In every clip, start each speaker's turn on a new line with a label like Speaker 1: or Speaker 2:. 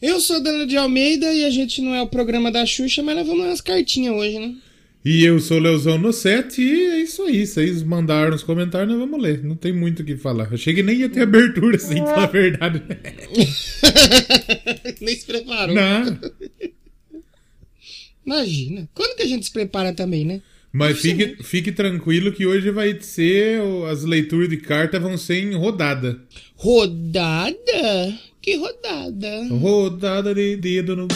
Speaker 1: Eu sou Dana de Almeida e a gente não é o programa da Xuxa, mas nós vamos ler umas cartinhas hoje, né?
Speaker 2: E eu sou o Leozão no set e é isso aí. Vocês mandaram nos comentários, nós vamos ler. Não tem muito o que falar. Eu cheguei nem ia ter abertura, assim, pra falar a verdade.
Speaker 1: Nem se preparou.
Speaker 2: Não.
Speaker 1: Imagina. Quando que a gente se prepara também, né?
Speaker 2: Mas fique, fique tranquilo que hoje vai ser. As leituras de carta vão ser em rodada.
Speaker 1: Rodada? Que rodada?
Speaker 2: Rodada de dedo no.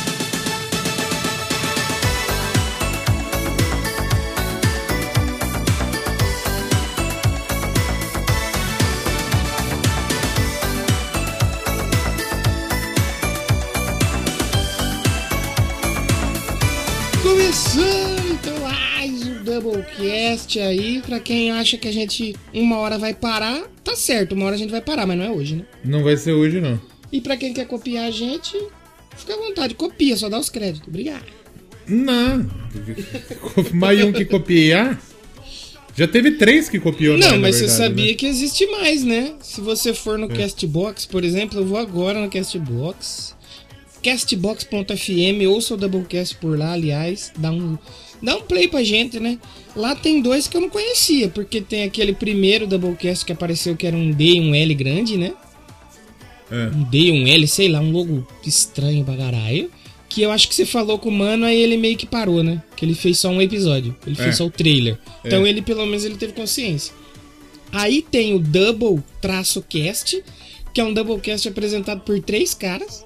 Speaker 1: Doublecast aí. Pra quem acha que a gente uma hora vai parar, tá certo, uma hora a gente vai parar, mas não é hoje, né?
Speaker 2: Não vai ser hoje, não.
Speaker 1: E pra quem quer copiar a gente, fica à vontade, copia, só dá os créditos. Obrigado.
Speaker 2: Não. Mais um que copiar. Já teve três que copiou,
Speaker 1: Não,
Speaker 2: né,
Speaker 1: mas você
Speaker 2: verdade,
Speaker 1: sabia
Speaker 2: né? É.
Speaker 1: que existe mais, né? Se você for no Castbox, por exemplo, eu vou agora no Castbox. Castbox.fm, ouça o Doublecast por lá, aliás. Dá um, dá um play pra gente, né? Lá tem dois que eu não conhecia, porque tem aquele primeiro Doublecast que apareceu que era um D e um L grande, né?
Speaker 2: É.
Speaker 1: Um D e um L, sei lá, um logo estranho pra caralho. Que eu acho que você falou com o mano, aí ele meio que parou, né? Que ele fez só um episódio. Ele
Speaker 2: É.
Speaker 1: fez só o trailer. Então
Speaker 2: É.
Speaker 1: ele, pelo menos, ele teve consciência. Aí tem o Double Traço Cast, que é um Doublecast apresentado por três caras.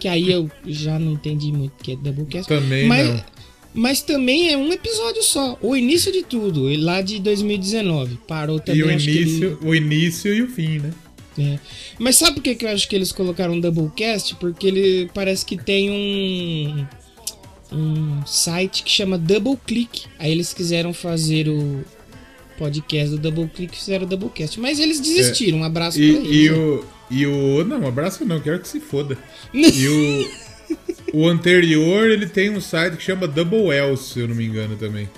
Speaker 1: Que aí eu já não entendi muito o que é Doublecast.
Speaker 2: Também
Speaker 1: mas,
Speaker 2: não.
Speaker 1: Mas também é um episódio só. O início de tudo, lá de 2019. Parou também.
Speaker 2: E o
Speaker 1: que ele-
Speaker 2: início, o início e o fim, né?
Speaker 1: é. Mas sabe por que, que eu acho que eles colocaram um Doublecast? Porque ele parece que tem um um site que chama Double Click. Aí eles quiseram fazer o podcast do Double Click e fizeram o Doublecast. Mas eles desistiram. Um abraço
Speaker 2: E,
Speaker 1: pra eles.
Speaker 2: e
Speaker 1: né?
Speaker 2: o. E o. Não, um abraço não, quero que se foda. E o. O anterior, ele tem um site que chama Double Else, se eu não me engano também.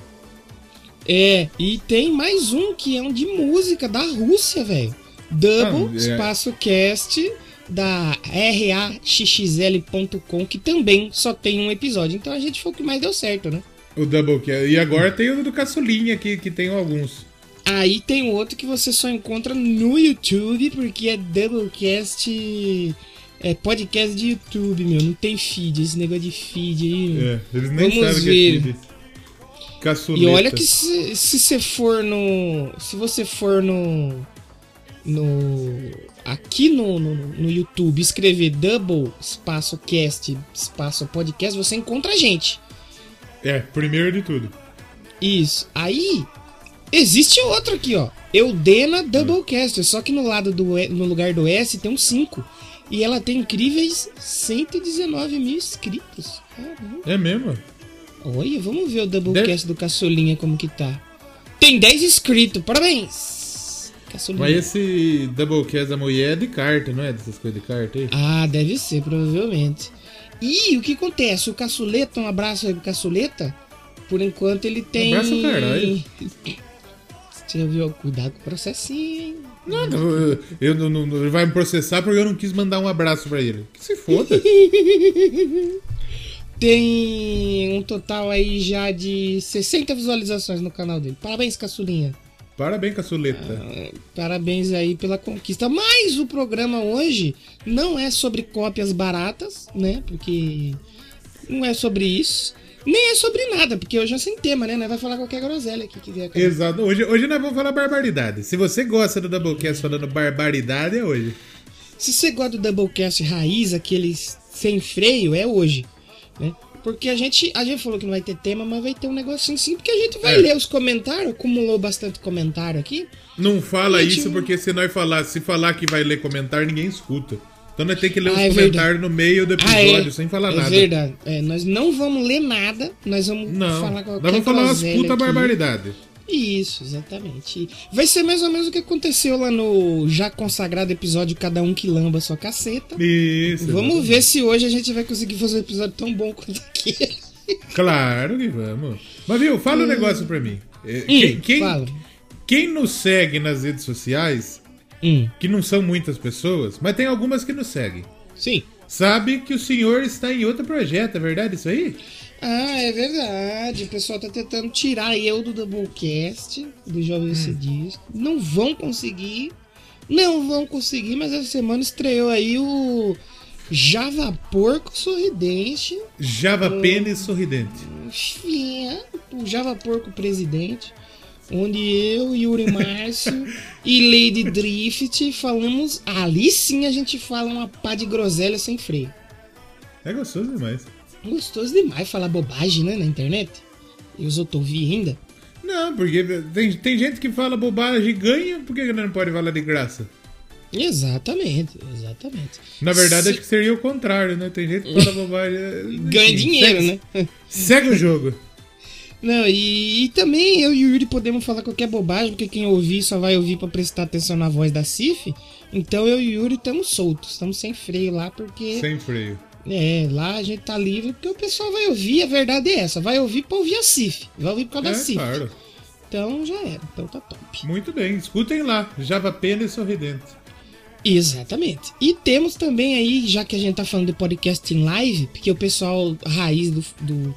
Speaker 1: É, e tem mais um que é um de música da Rússia, velho. Double
Speaker 2: Ah, é.
Speaker 1: Espaço Cast da raxxl.com, que também só tem um episódio. Então a gente foi o que mais deu certo, né?
Speaker 2: O Double E agora tem o do Caçulinha aqui, que tem alguns.
Speaker 1: Aí tem outro que você só encontra no YouTube, porque é Doublecast. É podcast de YouTube, meu. Não tem feed, esse negócio de feed aí. meu.
Speaker 2: É, eles nem
Speaker 1: Vamos
Speaker 2: sabem o que
Speaker 1: ver.
Speaker 2: é feed. Caçuleta.
Speaker 1: E olha que se, se você for no. Se você for no. No. Aqui no, no, no YouTube escrever Double Espaço Cast Espaço Podcast, você encontra a gente.
Speaker 2: É, primeiro de tudo.
Speaker 1: Isso. Aí. Existe outro aqui, ó. Eudena Doublecast. Só que no lado do no lugar do S tem um 5. E ela tem incríveis 119 mil inscritos. Caramba.
Speaker 2: É mesmo?
Speaker 1: Olha, vamos ver o Doublecast do Caçulinha como que tá. Tem 10 inscritos, parabéns! Caçulinha.
Speaker 2: Mas esse Doublecast da mulher é de carta, não é? Dessas coisas de carta aí?
Speaker 1: Ah, deve ser, provavelmente. E o que acontece? O Caçuleta, um abraço aí pro Caçuleta. Por enquanto ele tem.
Speaker 2: abraço, caralho.
Speaker 1: Você já viu? Cuidado com o processinho, hein?
Speaker 2: Não, não, eu, eu não, não- ele vai me processar porque eu não quis mandar um abraço pra ele. Que se foda.
Speaker 1: Tem um total aí já de 60 visualizações no canal dele. Parabéns, Caçulinha.
Speaker 2: Parabéns, Caçuleta.
Speaker 1: Parabéns aí pela conquista. Mas o programa hoje não é sobre cópias baratas, né? Porque não é sobre isso. Nem é sobre nada, porque hoje é sem tema, né? Nós vai falar qualquer groselha aqui que vier. cara.
Speaker 2: Exato. Hoje, hoje nós vamos falar barbaridade. Se você gosta do Doublecast falando barbaridade, é hoje.
Speaker 1: Se você gosta do Doublecast raiz, aqueles sem freio, é hoje, né? Porque a gente, a gente falou que não vai ter tema, mas vai ter um negocinho sim, porque a gente vai
Speaker 2: É.
Speaker 1: ler os comentários, acumulou bastante comentário aqui.
Speaker 2: Não fala
Speaker 1: Gente,
Speaker 2: isso porque se nós falar, se falar que vai ler comentário, ninguém escuta. Então nós temos que ler
Speaker 1: Ah,
Speaker 2: os
Speaker 1: é
Speaker 2: comentários no meio do
Speaker 1: Ah,
Speaker 2: episódio,
Speaker 1: é,
Speaker 2: sem falar
Speaker 1: é
Speaker 2: nada.
Speaker 1: verdade. É, nós não vamos ler nada, nós vamos
Speaker 2: Não,
Speaker 1: falar
Speaker 2: nós
Speaker 1: qualquer
Speaker 2: vamos falar umas puta
Speaker 1: aqui.
Speaker 2: barbaridade.
Speaker 1: Isso, exatamente. Vai ser mais ou menos o que aconteceu lá no já consagrado episódio Cada Um Que Lamba Sua Caceta.
Speaker 2: Isso.
Speaker 1: Vamos
Speaker 2: exatamente.
Speaker 1: ver se hoje a gente vai conseguir fazer um episódio tão bom quanto aquele.
Speaker 2: Claro que vamos. Mas viu, fala um negócio pra mim. É, Quem, quem, quem nos segue nas redes sociais,
Speaker 1: Hum,
Speaker 2: que não são muitas pessoas, mas tem algumas que nos seguem.
Speaker 1: sim.
Speaker 2: sabe que o senhor está em outro projeto, é verdade isso aí?
Speaker 1: Ah, é verdade. O pessoal tá tentando tirar eu do Doublecast, do Jovem hum. Diz. Não vão conseguir. Não vão conseguir, mas essa semana estreou aí o Java Porco Sorridente.
Speaker 2: Java o... Pênis Sorridente.
Speaker 1: Enfim, o Java Porco Presidente. Onde eu, Yuri Márcio e Lady Drift falamos. Ali sim a gente fala uma pá de groselha sem freio.
Speaker 2: É gostoso demais.
Speaker 1: Gostoso demais falar bobagem, né, na internet. E os ouvir ainda.
Speaker 2: Não, porque tem, tem gente que fala bobagem e ganha, por que não pode falar de graça?
Speaker 1: Exatamente, exatamente.
Speaker 2: Na verdade, Se... acho que seria o contrário, né? Tem gente que fala bobagem.
Speaker 1: Ganha dinheiro, segue,
Speaker 2: né? Segue o jogo.
Speaker 1: Não, e, e, também eu e o Yuri podemos falar qualquer bobagem, porque quem ouvir só vai ouvir para prestar atenção na voz da Cif. Então eu e o Yuri estamos soltos, estamos sem freio lá, porque.
Speaker 2: Sem freio.
Speaker 1: É, lá a gente tá livre porque o pessoal vai ouvir, a verdade é essa, vai ouvir pra ouvir a Cif, vai ouvir por causa é, da Cif. Claro. Então já era, então tá top.
Speaker 2: Muito bem, escutem lá, Java Pena e Sorridente.
Speaker 1: Exatamente. E temos também aí, já que a gente tá falando de podcast em live, porque o pessoal raiz do, do,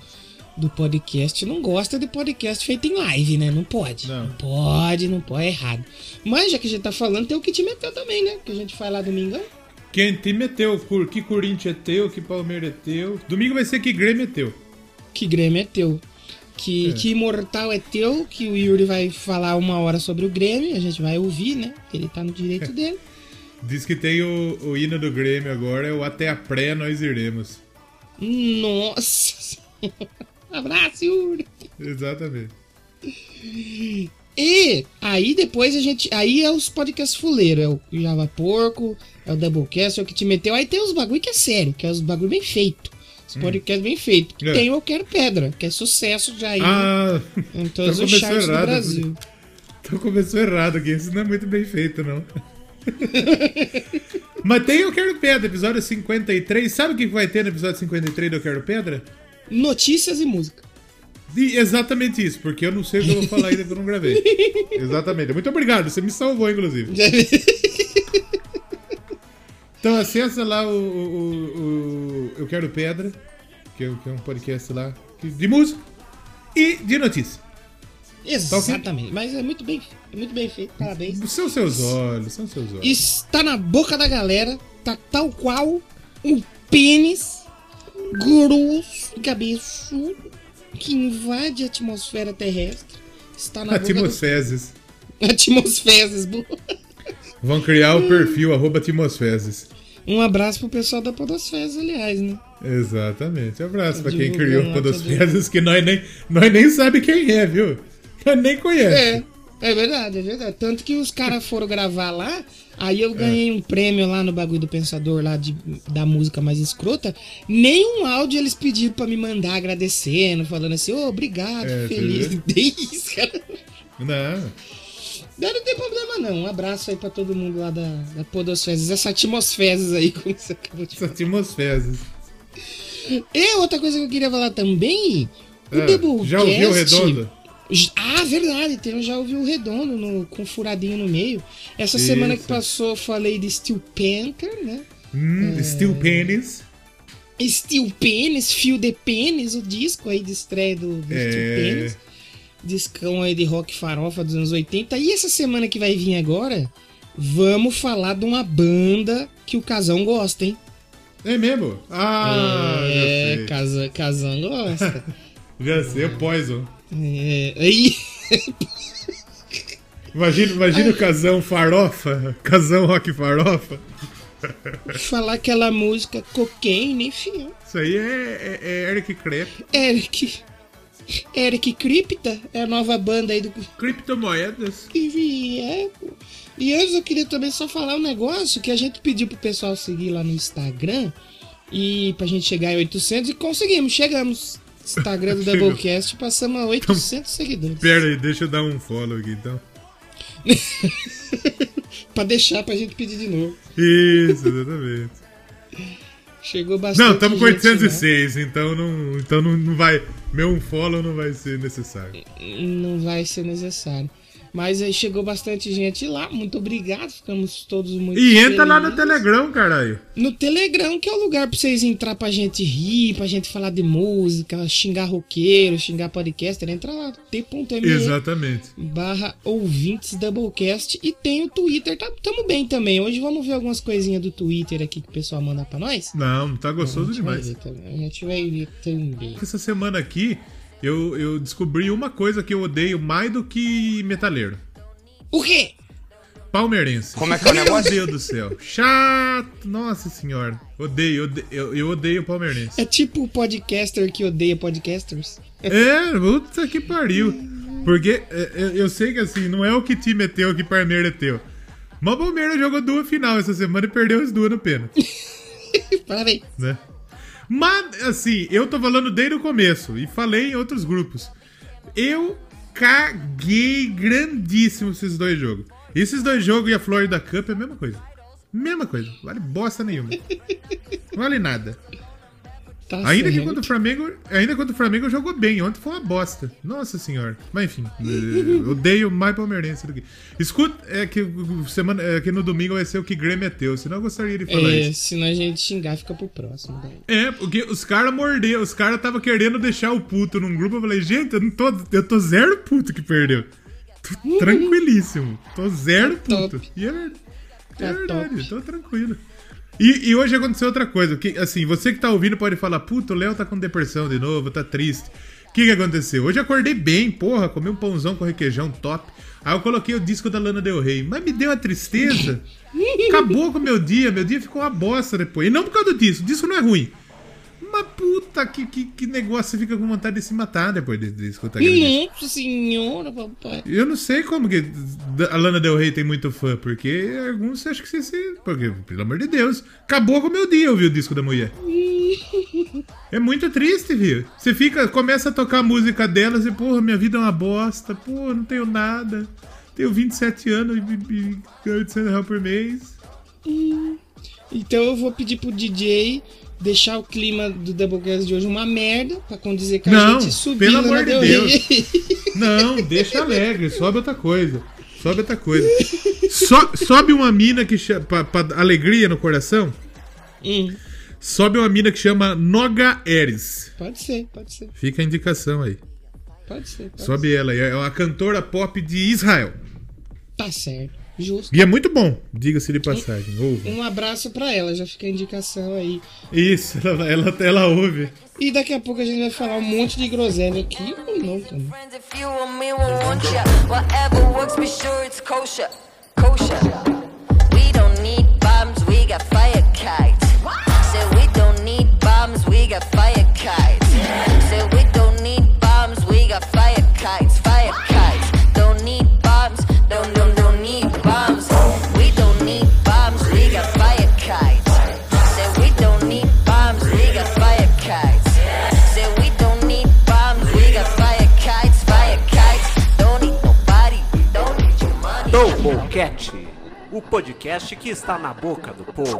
Speaker 1: do podcast não gosta de podcast feito em live, né? Não pode. Não. não pode, não pode, é errado. Mas já que a gente tá falando, tem o que te meteu também, né? Que a gente faz lá domingão.
Speaker 2: Quem te meteu? Que Corinthians é teu? Que Palmeiras é teu? Domingo vai ser que Grêmio é teu.
Speaker 1: Que Grêmio é teu. Que, é. que Imortal é teu, que o Yuri vai falar uma hora sobre o Grêmio, a gente vai ouvir, né? Ele tá no direito dele.
Speaker 2: Diz que tem o, o hino do Grêmio agora, é o Até a Pré Nós Iremos.
Speaker 1: Nossa! Abraço, Yuri!
Speaker 2: Exatamente.
Speaker 1: E aí depois a gente. Aí é os podcasts fuleiros. É o Java Porco, é o Doublecast, é o que te meteu. Aí tem os bagulho que é sério, que é os bagulho bem feito. Os hum. podcasts bem feito. É. Tem o Eu Quero Pedra, que é sucesso já aí
Speaker 2: ah,
Speaker 1: em todos então os charts errado. do Brasil.
Speaker 2: Então começou errado aqui. Isso não é muito bem feito, não. Mas tem Eu Quero Pedra, episódio 53. Sabe o que vai ter no episódio 53 do Eu Quero Pedra?
Speaker 1: Notícias e música.
Speaker 2: E exatamente isso, porque eu não sei o que eu vou falar ainda que eu não gravei. exatamente. Muito obrigado, você me salvou, inclusive. então acessa lá o, o, o, Eu Quero Pedra, que é, que é um podcast lá de música e de notícia.
Speaker 1: Exatamente, mas é muito bem, é muito bem feito, parabéns.
Speaker 2: São seus olhos, são seus olhos.
Speaker 1: Está na boca da galera, tá tal qual um pênis grosso, cabeçudo, que invade a atmosfera terrestre. Está na
Speaker 2: Atmosfezes.
Speaker 1: Do... Atmosfezes.
Speaker 2: Vão criar o perfil arroba Atmosfezes.
Speaker 1: Um abraço pro pessoal da Podosfezes, aliás, né?
Speaker 2: Exatamente. Um abraço pra quem criou o Podosfezes, que nós nem, nós nem sabe quem é, viu? Nós nem conhece.
Speaker 1: É. É verdade, é verdade. Tanto que os caras foram gravar lá, aí eu ganhei um prêmio lá no bagulho do Pensador, lá de, da música mais escrota. Nem um áudio eles pediram pra me mandar agradecendo, falando assim, ô, oh, obrigado, é, feliz. Nem isso, cara.
Speaker 2: Não.
Speaker 1: Não, tem problema não. Um abraço aí pra todo mundo lá da, da Podosfezes. Essa atmosfezes aí, como você acabou de
Speaker 2: falar. Essa atmosfezes.
Speaker 1: E outra coisa que eu queria falar também, o ah,
Speaker 2: Já ouviu o Redondo?
Speaker 1: Ah, verdade, tem, já ouvi o redondo no, com furadinho no meio. Essa Isso. semana que passou eu falei de Steel Panther, né?
Speaker 2: Hum, é... Steel Penis.
Speaker 1: Steel Penis, Fio de Penis, o disco aí de estreia do, do é... Steel Penis. Discão aí de rock farofa dos anos 80. E essa semana que vai vir agora, vamos falar de uma banda que o Casão gosta, hein?
Speaker 2: É mesmo? Ah,
Speaker 1: é, Casão gosta.
Speaker 2: já sei, o Poison.
Speaker 1: É, aí.
Speaker 2: Imagina, imagina o casão farofa, casão rock farofa.
Speaker 1: Falar aquela música cocaine, enfim.
Speaker 2: Isso aí é, é, é Eric Crep.
Speaker 1: Eric. Eric Cripta é a nova banda aí do.
Speaker 2: Criptomoedas.
Speaker 1: E, é, e antes eu queria também só falar um negócio que a gente pediu pro pessoal seguir lá no Instagram e pra gente chegar em 800 e conseguimos, chegamos. Instagram do Doublecast, passamos a 800 então, seguidores.
Speaker 2: Pera aí, deixa eu dar um follow aqui então.
Speaker 1: pra deixar pra gente pedir de novo.
Speaker 2: Isso, exatamente.
Speaker 1: Chegou bastante.
Speaker 2: Não, estamos com 806, né? então, não, então não, não vai. Meu um follow não vai ser necessário.
Speaker 1: Não vai ser necessário. Mas aí chegou bastante gente lá, muito obrigado, ficamos todos muito
Speaker 2: E entra lá no
Speaker 1: felizes.
Speaker 2: Telegram, caralho.
Speaker 1: No Telegram, que é o lugar pra vocês entrar pra gente rir, pra gente falar de música, xingar roqueiro, xingar podcaster, entra lá, t.me
Speaker 2: Exatamente.
Speaker 1: barra ouvintes Doublecast e tem o Twitter, tá, tamo bem também. Hoje vamos ver algumas coisinhas do Twitter aqui que o pessoal manda pra nós.
Speaker 2: Não, tá gostoso demais.
Speaker 1: A gente vai ver também.
Speaker 2: Essa semana aqui, eu, eu descobri uma coisa que eu odeio mais do que metaleiro.
Speaker 1: O quê?
Speaker 2: Palmeirense.
Speaker 3: Como é que é o
Speaker 2: Meu
Speaker 3: negócio?
Speaker 2: Deus do céu. Chato. Nossa senhora. Odeio, odeio eu, eu odeio palmeirense.
Speaker 1: É tipo o podcaster que odeia podcasters.
Speaker 2: É, puta que pariu. Porque é, é, eu sei que assim, não é o que time é teu, que Palmeiras é teu. Mas o Palmeiras jogou duas final essa semana e perdeu as duas no pênalti,
Speaker 1: Parabéns.
Speaker 2: né? Mas, assim, eu tô falando desde o começo e falei em outros grupos. Eu caguei grandíssimo esses dois jogos. Esses dois jogos e a Florida Cup é a mesma coisa. Mesma coisa. Vale bosta nenhuma. Vale nada.
Speaker 1: Tá
Speaker 2: Ainda que contra o Flamengo, ainda contra o Flamengo jogou bem. Ontem foi uma bosta. Nossa senhora. Mas enfim, odeio mais palmeirense do que. Escuta, é que semana, é que no domingo vai ser o que Grêmio é teu. Senão eu gostaria de falar
Speaker 1: É,
Speaker 2: isso.
Speaker 1: senão a gente xingar, fica pro próximo. daí.
Speaker 2: É, porque os caras morderam, os caras tava querendo deixar o puto num grupo. Eu falei, gente, eu não tô. Eu tô zero puto que perdeu. Tô tranquilíssimo. Tô zero puto.
Speaker 1: top.
Speaker 2: E é verdade. É
Speaker 1: Tá
Speaker 2: verdade,
Speaker 1: top.
Speaker 2: tô tranquilo. E, e hoje aconteceu outra coisa. Que, assim, você que tá ouvindo pode falar, puto, o Léo tá com depressão de novo, tá triste. O que, que aconteceu? Hoje eu acordei bem, porra, comi um pãozão com requeijão top. Aí eu coloquei o disco da Lana Del Rey. Mas me deu uma tristeza. Acabou com o meu dia. Meu dia ficou uma bosta depois. E não por causa do disco. O disco não é ruim. Mas puta, que, que, que negócio. Você fica com vontade de se matar depois de, de escutar.
Speaker 1: Nossa senhora, papai.
Speaker 2: Eu não sei como que a Lana Del Rey tem muito fã, porque alguns acham que você se. Porque, pelo amor de Deus, acabou com o meu dia ouvir o disco da mulher. É muito triste, viu? Você fica, começa a tocar a música delas e, porra, minha vida é uma bosta, pô, não tenho nada. Tenho 27 anos e, e ganho 800 reais por mês.
Speaker 1: Então eu vou pedir pro DJ deixar o clima do Doublecast de hoje uma merda, pra condizer que a
Speaker 2: Não,
Speaker 1: gente subiu
Speaker 2: pelo amor de
Speaker 1: Rey.
Speaker 2: Não, deixa alegre, sobe outra coisa. Sobe outra coisa. So- sobe uma mina que chama. Pra, pra alegria no coração.
Speaker 1: Hum,
Speaker 2: Sobe uma mina que chama Noga Eres.
Speaker 1: pode ser, pode ser,
Speaker 2: Fica a indicação aí.
Speaker 1: pode ser. Pode
Speaker 2: Sobe ela aí. É uma cantora pop de Israel.
Speaker 1: ser. Tá certo, justo.
Speaker 2: E é muito bom, diga-se de passagem. Ouve.
Speaker 1: Um abraço pra ela, já fica a indicação aí.
Speaker 2: Isso, ela, ela, ela ouve.
Speaker 1: E daqui a pouco a gente vai falar um monte de groselha aqui ou não também.
Speaker 4: Friends, if you want me, we'll want ya. Whatever works, be sure it's kosher. Kosher. We don't need bombs, we got fire kites.
Speaker 5: O podcast que está na boca do povo.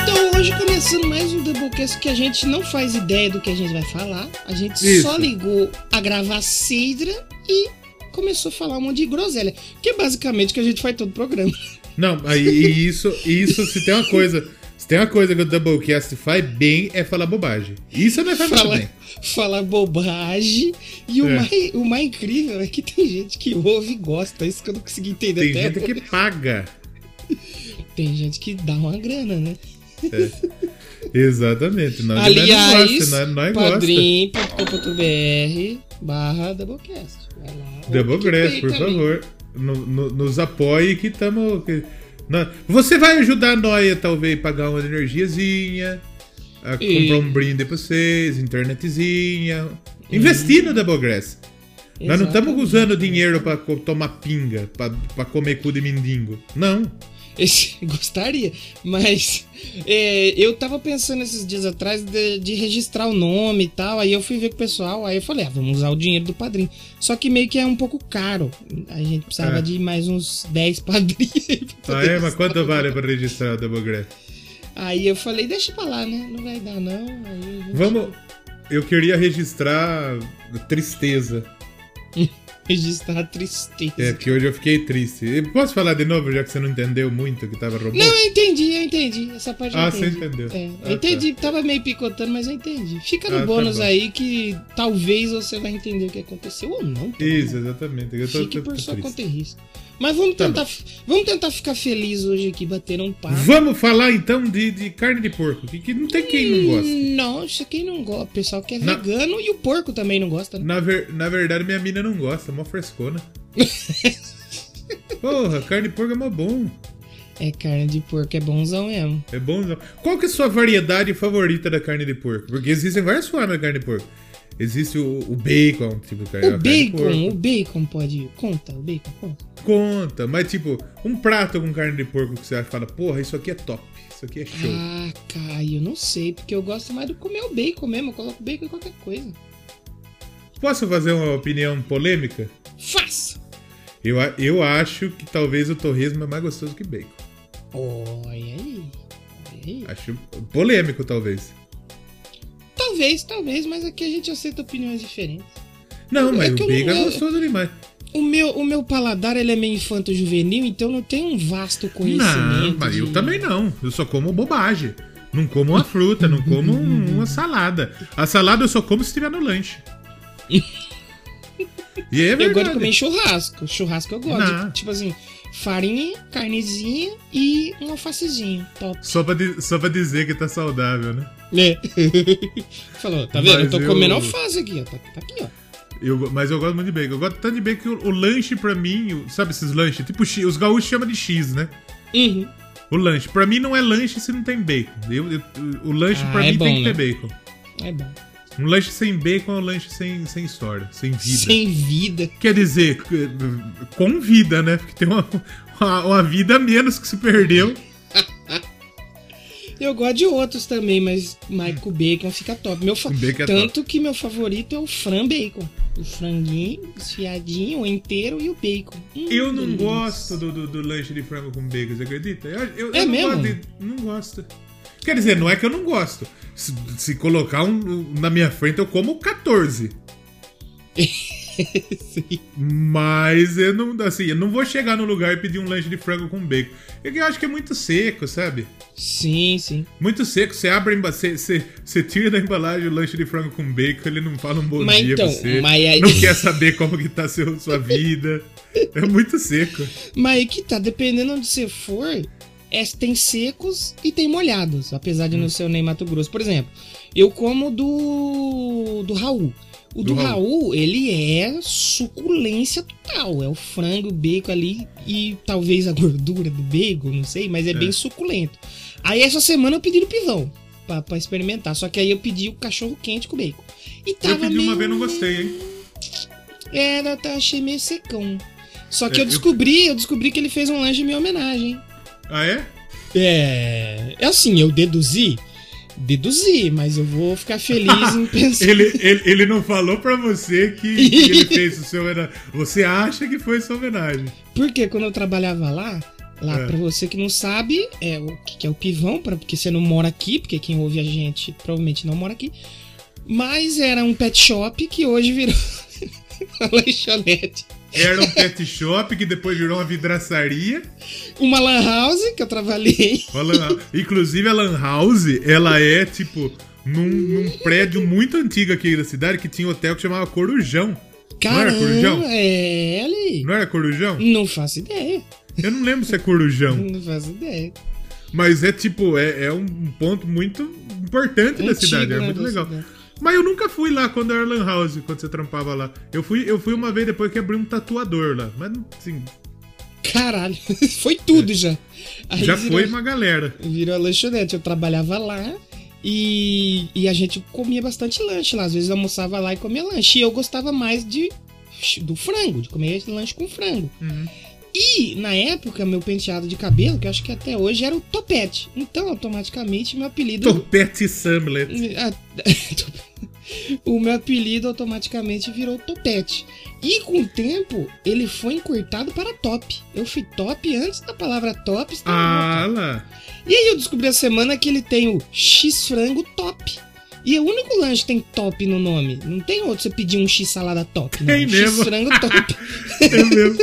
Speaker 1: Então hoje começando mais um Doublecast que a gente não faz ideia do que a gente vai falar. A gente
Speaker 2: Isso.
Speaker 1: só ligou a gravar Cidra e começou a falar um monte de groselha. Que é basicamente o que a gente faz todo o programa.
Speaker 2: Não, aí e isso, isso, se tem uma coisa. Se tem uma coisa que o Doublecast faz bem, é falar bobagem. Isso não é fazer
Speaker 1: Fala,
Speaker 2: bem.
Speaker 1: fala bobagem. E o,
Speaker 2: É.
Speaker 1: mais, o mais incrível é que tem gente que ouve e gosta. Isso que eu não consegui entender
Speaker 2: Tem
Speaker 1: até
Speaker 2: gente que paga.
Speaker 1: Tem gente que dá uma grana, né?
Speaker 2: Exatamente. Nós,
Speaker 1: Aliás,
Speaker 2: nós, gosta, nós, nós
Speaker 1: padrim.com.br barra Doublecast. Vai lá.
Speaker 2: Doublecast, por favor. No- no- nos apoie que estamos. Você vai ajudar nós a talvez pagar uma energiazinha, a
Speaker 1: E-
Speaker 2: comprar um brinde pra vocês, internetzinha. Investir no Doublegrass. Nós não estamos usando dinheiro pra co- tomar pinga, pra comer cu de mendigo. Não.
Speaker 1: Esse, gostaria, mas é, eu tava pensando esses dias atrás de, de registrar o nome e tal. Aí eu fui ver com o pessoal. Aí eu falei, ah, vamos usar o dinheiro do padrinho. Só que meio que é um pouco caro. A gente precisava
Speaker 2: É.
Speaker 1: de mais uns 10 padrinhos.
Speaker 2: Ah, é? Mas quanto vale pra registrar o Doublegraph?
Speaker 1: Aí eu falei, deixa pra lá, né? Não vai dar, não. Gente
Speaker 2: Vamos. Eu queria registrar tristeza.
Speaker 1: Registrar a tristeza.
Speaker 2: É, porque hoje eu fiquei triste. Posso falar de novo, já que você não entendeu muito o que tava roubando?
Speaker 1: Não, eu entendi, eu entendi. Essa parte eu
Speaker 2: Ah,
Speaker 1: entendi.
Speaker 2: você entendeu.
Speaker 1: É,
Speaker 2: Ah,
Speaker 1: eu entendi, tava meio picotando, mas eu entendi. Fica no
Speaker 2: Ah, tá
Speaker 1: bônus
Speaker 2: bom.
Speaker 1: aí que talvez você vai entender o que aconteceu ou não. tá
Speaker 2: Isso, exatamente. Eu tô,
Speaker 1: Fique
Speaker 2: tô-
Speaker 1: por
Speaker 2: tô
Speaker 1: sua
Speaker 2: triste.
Speaker 1: conta e risco. Mas vamos
Speaker 2: Tá
Speaker 1: tentar, vamos tentar ficar feliz hoje aqui, bater um papo.
Speaker 2: Vamos falar então de, de carne de porco, que, que não tem quem não gosta.
Speaker 1: Hum, Nossa, quem não gosta? O pessoal que é
Speaker 2: Na-
Speaker 1: vegano e o porco também não gosta, né?
Speaker 2: Na, ver- na verdade, minha mina não gosta, é mó frescona. Porra, carne de porco é mó bom.
Speaker 1: É carne de porco, é bonzão mesmo.
Speaker 2: É bom. não? Qual que é a sua variedade favorita da carne de porco? Porque existem várias formas de carne de porco. Existe o, o bacon, tipo de carne, a
Speaker 1: O bacon, o bacon pode. Conta, o bacon conta.
Speaker 2: Conta, mas tipo, um prato com carne de porco que você acha, fala, porra, isso aqui é top, isso aqui é show.
Speaker 1: Ah, Caio, não sei, porque eu gosto mais de comer o bacon mesmo. Eu coloco bacon em qualquer coisa.
Speaker 2: Posso fazer uma opinião polêmica?
Speaker 1: Faça!
Speaker 2: Eu, eu acho que talvez o torresmo é mais gostoso que bacon.
Speaker 1: Olha aí. Olha aí.
Speaker 2: Acho polêmico, talvez.
Speaker 1: Talvez, talvez, mas aqui a gente aceita opiniões diferentes.
Speaker 2: Não,
Speaker 1: É
Speaker 2: mas
Speaker 1: que
Speaker 2: o
Speaker 1: eu não-
Speaker 2: é
Speaker 1: eu-
Speaker 2: gostoso demais.
Speaker 1: O meu, o meu paladar ele é meio infanto-juvenil, então não tem um vasto conhecimento.
Speaker 2: Não, mas eu
Speaker 1: de-
Speaker 2: também não. Eu só como bobagem. Não como uma fruta, não como um- uma salada. A salada eu só como se estiver no lanche. E é
Speaker 1: Eu gosto de
Speaker 2: verdade.
Speaker 1: comer churrasco. Churrasco eu gosto.
Speaker 2: Não.
Speaker 1: tipo assim, farinha, carnezinha e um alfacezinho. Top.
Speaker 2: Só pra, só pra dizer que tá saudável, né?
Speaker 1: É. Falou, tá vendo? eu
Speaker 2: Mas
Speaker 1: tô
Speaker 2: eu-
Speaker 1: comendo alface aqui, ó. Tá, tá aqui, ó.
Speaker 2: Eu, mas eu gosto muito de bacon. Eu gosto tanto de bacon que o, o lanche pra mim, o- sabe esses lanches? Tipo, os gaúchos chamam de X, né?
Speaker 1: Uhum.
Speaker 2: O lanche. Pra mim não é lanche se não tem bacon. Eu- eu- o lanche
Speaker 1: Ah,
Speaker 2: pra
Speaker 1: é
Speaker 2: mim
Speaker 1: bom,
Speaker 2: tem que
Speaker 1: né?
Speaker 2: ter bacon.
Speaker 1: É bom.
Speaker 2: Um lanche sem bacon é um lanche sem, sem história, sem vida.
Speaker 1: Sem vida.
Speaker 2: Quer dizer, com vida, né? Porque tem uma, uma, uma vida a menos que se perdeu.
Speaker 1: Eu gosto de outros também, mas, com bacon fica top. Meu fa-
Speaker 2: é
Speaker 1: Tanto que meu favorito é o fran bacon. O franguinho, esfiadinho, ou inteiro e o bacon. Hum,
Speaker 2: Eu não
Speaker 1: delícia.
Speaker 2: gosto do, do, do lanche de frango com bacon, você acredita? Eu, eu,
Speaker 1: É
Speaker 2: eu não
Speaker 1: mesmo?
Speaker 2: gosto de- não gosto. Quer dizer, não é que eu não gosto. Se, se colocar um na minha frente, eu como 14.
Speaker 1: Sim.
Speaker 2: Mas eu não, assim, eu não vou chegar no lugar e pedir um lanche de frango com bacon. É eu acho que é muito seco, sabe?
Speaker 1: sim, sim.
Speaker 2: Muito seco. Você abre, você, você, você tira da embalagem o lanche de frango com bacon, ele não fala um bom
Speaker 1: Mas
Speaker 2: dia
Speaker 1: então,
Speaker 2: pra você.
Speaker 1: mas aí-
Speaker 2: Não quer saber como que tá seu, sua vida. É muito seco.
Speaker 1: Mas aí que tá, dependendo onde você for, é, tem secos e tem molhados, apesar de
Speaker 2: Hum.
Speaker 1: não ser nem Mato Grosso. Por exemplo, eu como do do Raul. O do,
Speaker 2: Do Raul.
Speaker 1: Raul, ele é suculência total. É o frango, o bacon ali e talvez a gordura do bacon, não sei, mas é, bem suculento. Aí essa semana eu pedi no pivão pra, pra experimentar. Só que aí eu pedi o cachorro quente com bacon. E
Speaker 2: Eu
Speaker 1: tava
Speaker 2: pedi
Speaker 1: meio...
Speaker 2: uma vez não gostei, hein?
Speaker 1: Era, tá, achei meio secão. Só que
Speaker 2: É,
Speaker 1: eu
Speaker 2: eu-
Speaker 1: descobri, eu descobri que ele fez um lanche em minha homenagem.
Speaker 2: Ah, é?
Speaker 1: É. É assim, eu deduzi. Deduzi, mas eu vou ficar feliz em pensar.
Speaker 2: Ele, ele, ele não falou pra você que, que ele fez o seu homenagem. Você acha que foi sua homenagem.
Speaker 1: Porque quando eu trabalhava lá, lá
Speaker 2: É.
Speaker 1: pra você que não sabe, é o que é o pivão, pra, porque você não mora aqui, porque quem ouve a gente provavelmente não mora aqui. Mas era um pet shop que hoje virou uma lanchonete.
Speaker 2: Era um pet shop que depois virou uma vidraçaria.
Speaker 1: Uma lan house que eu trabalhei.
Speaker 2: Lan- Inclusive a Lan House, ela é tipo num, num prédio muito antigo aqui da cidade que tinha um hotel que chamava Corujão. não era Corujão?
Speaker 1: Caramba, é ali.
Speaker 2: Não era Corujão?
Speaker 1: Não faço ideia.
Speaker 2: Eu não lembro se é Corujão.
Speaker 1: Não faço ideia.
Speaker 2: Mas é tipo, é, é um ponto muito importante da
Speaker 1: Antigo,
Speaker 2: cidade, é
Speaker 1: né,
Speaker 2: muito
Speaker 1: da
Speaker 2: legal.
Speaker 1: cidade.
Speaker 2: Mas eu nunca fui lá quando era Lan House, quando você trampava lá. Eu fui, eu fui uma vez depois que abriu um tatuador lá. Mas assim,
Speaker 1: Caralho, foi tudo já. Aí
Speaker 2: já
Speaker 1: virou,
Speaker 2: foi uma galera.
Speaker 1: Virou a lanchonete. Eu trabalhava lá e, e a gente comia bastante lanche lá. Às vezes almoçava lá e comia lanche. E eu gostava mais de do frango, de comer lanche com frango.
Speaker 2: Uhum.
Speaker 1: E, na época, meu penteado de cabelo, que eu acho que até hoje, era o topete. Então, automaticamente, meu apelido...
Speaker 2: Topete Samlet.
Speaker 1: O meu apelido automaticamente virou Topete. E com o tempo, ele foi encurtado para Top. Eu fui Top antes da palavra Top.
Speaker 2: Ah lá.
Speaker 1: E aí eu descobri a semana que ele tem o X-Frango Top. E é o único lanche que tem top no nome. Não tem outro você pedir um X-salada top. Não.
Speaker 2: Tem mesmo.
Speaker 1: X-frango top.
Speaker 2: É mesmo.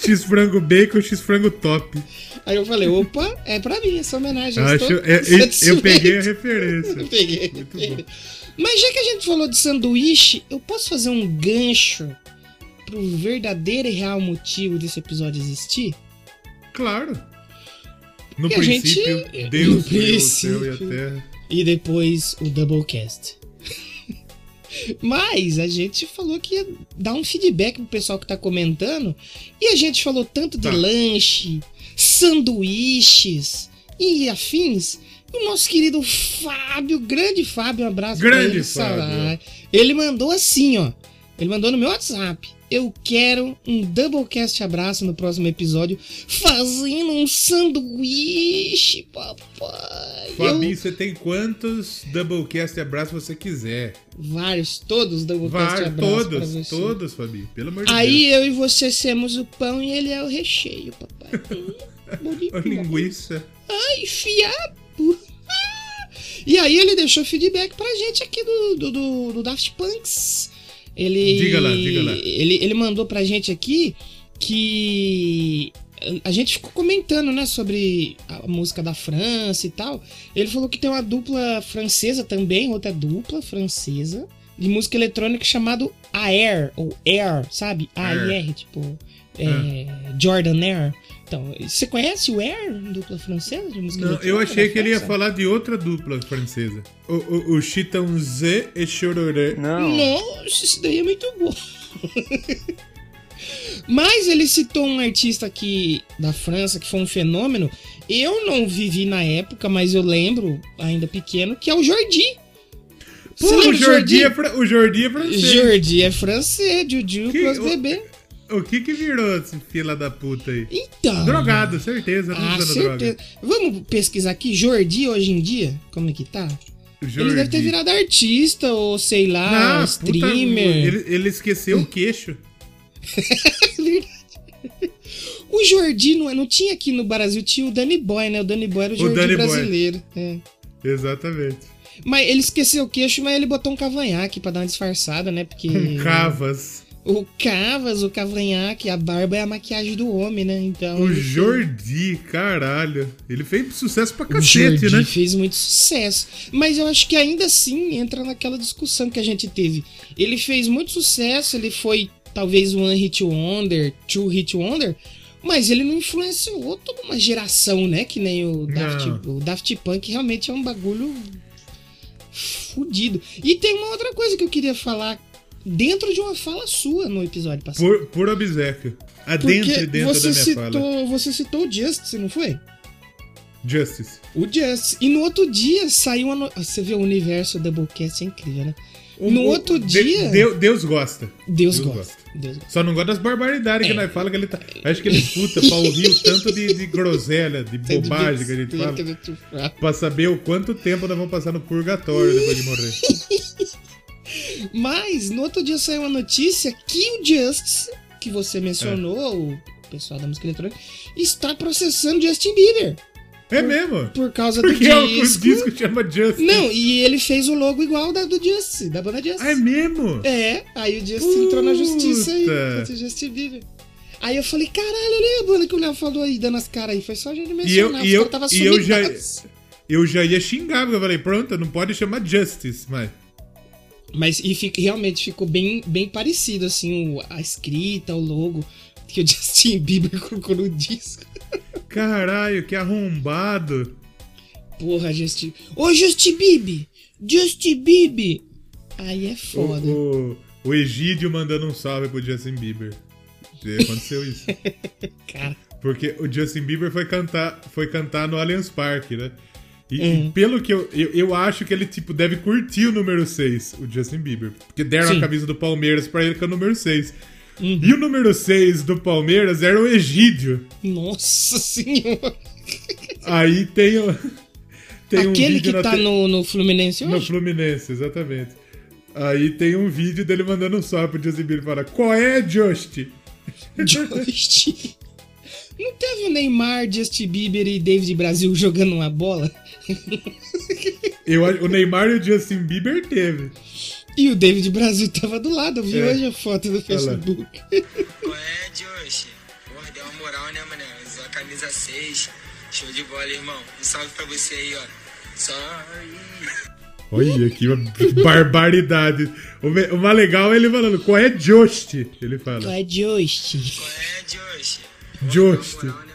Speaker 2: X frango bacon, X frango top.
Speaker 1: aí eu falei, opa, é pra mim essa homenagem.
Speaker 2: Acho,
Speaker 1: estou
Speaker 2: é- eu, eu
Speaker 1: satisfeito.
Speaker 2: peguei a referência.
Speaker 1: Peguei, peguei. Mas já que a gente falou de sanduíche, eu posso fazer um gancho pro verdadeiro e real motivo desse episódio existir?
Speaker 2: Claro. No
Speaker 1: E a gente-
Speaker 2: princípio,
Speaker 1: no
Speaker 2: Deus criou o céu e a
Speaker 1: princípio.
Speaker 2: terra.
Speaker 1: E depois o Doublecast. Mas a gente falou que ia dar um feedback pro pessoal que tá comentando. E a gente falou tanto de
Speaker 2: Tá.
Speaker 1: lanche, sanduíches e afins. O nosso querido Fábio, grande Fábio, um abraço
Speaker 2: Grande
Speaker 1: ele.
Speaker 2: Fábio.
Speaker 1: Ele mandou assim, ó. Ele mandou no meu WhatsApp. Eu quero um Doublecast abraço no próximo episódio, fazendo um sanduíche, papai.
Speaker 2: Fabi,
Speaker 1: Eu-
Speaker 2: você tem quantos Doublecast abraços você quiser?
Speaker 1: Vários, todos Doublecast
Speaker 2: Vai,
Speaker 1: abraço
Speaker 2: todos, todos, Fabi. Pelo amor de
Speaker 1: Aí eu e você somos o pão e ele é o recheio, papai. Bonito.
Speaker 2: Deus. Ô, linguiça.
Speaker 1: Ai, fiapo. Ah! E aí ele deixou feedback pra gente aqui do, do, do, do Daft Punks. Ele,
Speaker 2: Diga lá, diga lá.
Speaker 1: Ele, ele mandou pra gente aqui que a gente ficou comentando, né, sobre a música da França e tal. Ele falou que tem uma dupla francesa também, outra dupla francesa, de música eletrônica chamado Air, ou Air, sabe? A-I-R, tipo, é, Jordan Air. Então, você conhece o Air, dupla francesa de música
Speaker 2: Não, eu achei que ele ia falar de outra dupla francesa. O, o, o e Chororé.
Speaker 5: Não.
Speaker 1: Nossa, isso daí é muito bom. Mas ele citou um artista aqui da França que foi um fenômeno. Eu não vivi na época, mas eu lembro, ainda pequeno, que é o Jordi.
Speaker 2: Pô, o
Speaker 1: do
Speaker 2: Jordi, é, fra- o Jordi é francês.
Speaker 1: Jordi é francês, Juju
Speaker 2: Que- o-
Speaker 1: bebê.
Speaker 2: O que que virou esse fila da puta aí?
Speaker 1: Então.
Speaker 2: Drogado, certeza,
Speaker 1: Ah,
Speaker 2: usando
Speaker 1: certeza.
Speaker 2: droga.
Speaker 1: Vamos pesquisar aqui, Jordi hoje em dia, como é que tá? Ele
Speaker 2: Jordi.
Speaker 1: deve ter virado artista, ou sei lá,
Speaker 2: Não,
Speaker 1: streamer.
Speaker 2: Puta, ele, ele esqueceu o queixo.
Speaker 1: O Jordi não, é- não tinha aqui no Brasil, tinha o Danny Boy, né? O Danny Boy era o
Speaker 2: O
Speaker 1: Jordi
Speaker 2: Danny
Speaker 1: brasileiro. é.
Speaker 2: Exatamente.
Speaker 1: Mas ele esqueceu o queixo, mas ele botou um cavanhaque pra dar uma disfarçada, né? Porque.
Speaker 2: Cavas.
Speaker 1: O cavas, o cavanhaque, a barba é a maquiagem do homem, né? Então.
Speaker 2: O Jordi, caralho. Ele fez sucesso pra
Speaker 1: O
Speaker 2: cacete,
Speaker 1: Jordi
Speaker 2: né?
Speaker 1: fez muito sucesso. Mas eu acho que ainda assim entra naquela discussão que a gente teve. Ele fez muito sucesso, ele foi talvez um One Hit Wonder, Two Hit Wonder, mas ele não influenciou toda uma geração, né? Que nem o Daft, o Daft Punk realmente é um bagulho fudido. E tem uma outra coisa que eu queria falar dentro de uma fala sua no episódio passado.
Speaker 2: Por, por obsequio. Adentre
Speaker 1: Porque
Speaker 2: dentro
Speaker 1: você
Speaker 2: da minha
Speaker 1: citou,
Speaker 2: fala.
Speaker 1: você citou o Justice, não foi?
Speaker 2: Justice.
Speaker 1: O Justice. E no outro dia saiu uma. Você vê o universo Doublecast é incrível, né?
Speaker 2: O-
Speaker 1: no outro
Speaker 2: de-
Speaker 1: dia.
Speaker 2: Deu- Deus gosta.
Speaker 1: Deus,
Speaker 2: Deus
Speaker 1: gosta. Deus gosta.
Speaker 2: Só não gosta das barbaridades que
Speaker 1: É.
Speaker 2: nós fala que ele tá. Acho que ele escuta pra ouvir o tanto de, de groselha, de bobagem que a gente fala. Pra saber o quanto tempo nós vamos passar no purgatório depois de morrer.
Speaker 1: Mas no outro dia saiu uma notícia que o Justice, que você mencionou, o pessoal da música eletrônica, está processando Justin Bieber.
Speaker 2: É mesmo?
Speaker 1: Por causa
Speaker 2: Porque
Speaker 1: do
Speaker 2: é o, o
Speaker 1: disco.
Speaker 2: disco chama Justice.
Speaker 1: Não, e ele fez o logo igual da, do Justice, da banda Justice.
Speaker 2: Ah, é mesmo?
Speaker 1: É, aí o Justin entrou na justiça contra o Justin Bieber. Aí eu falei, caralho, olha a banda que o Léo falou aí, dando as caras aí. Foi só a gente
Speaker 2: E eu,
Speaker 1: mencionar,
Speaker 2: e
Speaker 1: os
Speaker 2: eu,
Speaker 1: caras tava
Speaker 2: e eu já. Eu já ia xingar, porque eu falei, pronto, não pode chamar Justice, mas.
Speaker 1: Mas e fica- realmente ficou bem, bem parecido, assim, o- a escrita, o logo que o Justin Bieber colocou no disco.
Speaker 2: Caralho, que arrombado.
Speaker 1: Porra, Justin... Ô, Justin Bieber! Justin Bieber! Aí é
Speaker 2: O,
Speaker 1: foda.
Speaker 2: o, o Egídio mandando um salve pro Justin Bieber. Aconteceu isso.
Speaker 1: Cara,
Speaker 2: Porque o Justin Bieber foi cantar, foi cantar no Allianz Parque, né? E,
Speaker 1: Uhum.
Speaker 2: e pelo que eu, eu. eu acho que ele, tipo, deve curtir o número 6, o Justin Bieber. Porque deram
Speaker 1: Sim.
Speaker 2: a camisa do Palmeiras pra ele com o número 6. E o número 6 do Palmeiras era o Egídio.
Speaker 1: Nossa senhora.
Speaker 2: Aí tem o. Tem um
Speaker 1: Aquele
Speaker 2: vídeo
Speaker 1: que tá
Speaker 2: te-
Speaker 1: no, no Fluminense
Speaker 2: No
Speaker 1: hoje?
Speaker 2: Fluminense, exatamente. Aí tem um vídeo dele mandando um salve pro Justin Bieber e fala: Qual é, Just?
Speaker 1: Just. Não teve o Neymar, Justin Bieber e David Brasil jogando uma bola?
Speaker 2: Eu, o Neymar e o Justin Bieber teve.
Speaker 1: E o David Brasil tava do lado, eu vi
Speaker 2: É.
Speaker 1: hoje a foto do Facebook.
Speaker 3: Qual é, Josh? Porra, deu uma moral, né, mané? Usou a camisa 6. Show de bola, irmão. Um salve pra você aí, ó. Sorry.
Speaker 2: Olha que barbaridade. O, mais legal é ele falando: Qual é, Just? Ele fala:
Speaker 1: É Just.
Speaker 3: Qual é, Josh?
Speaker 2: Just.
Speaker 3: Moral, né?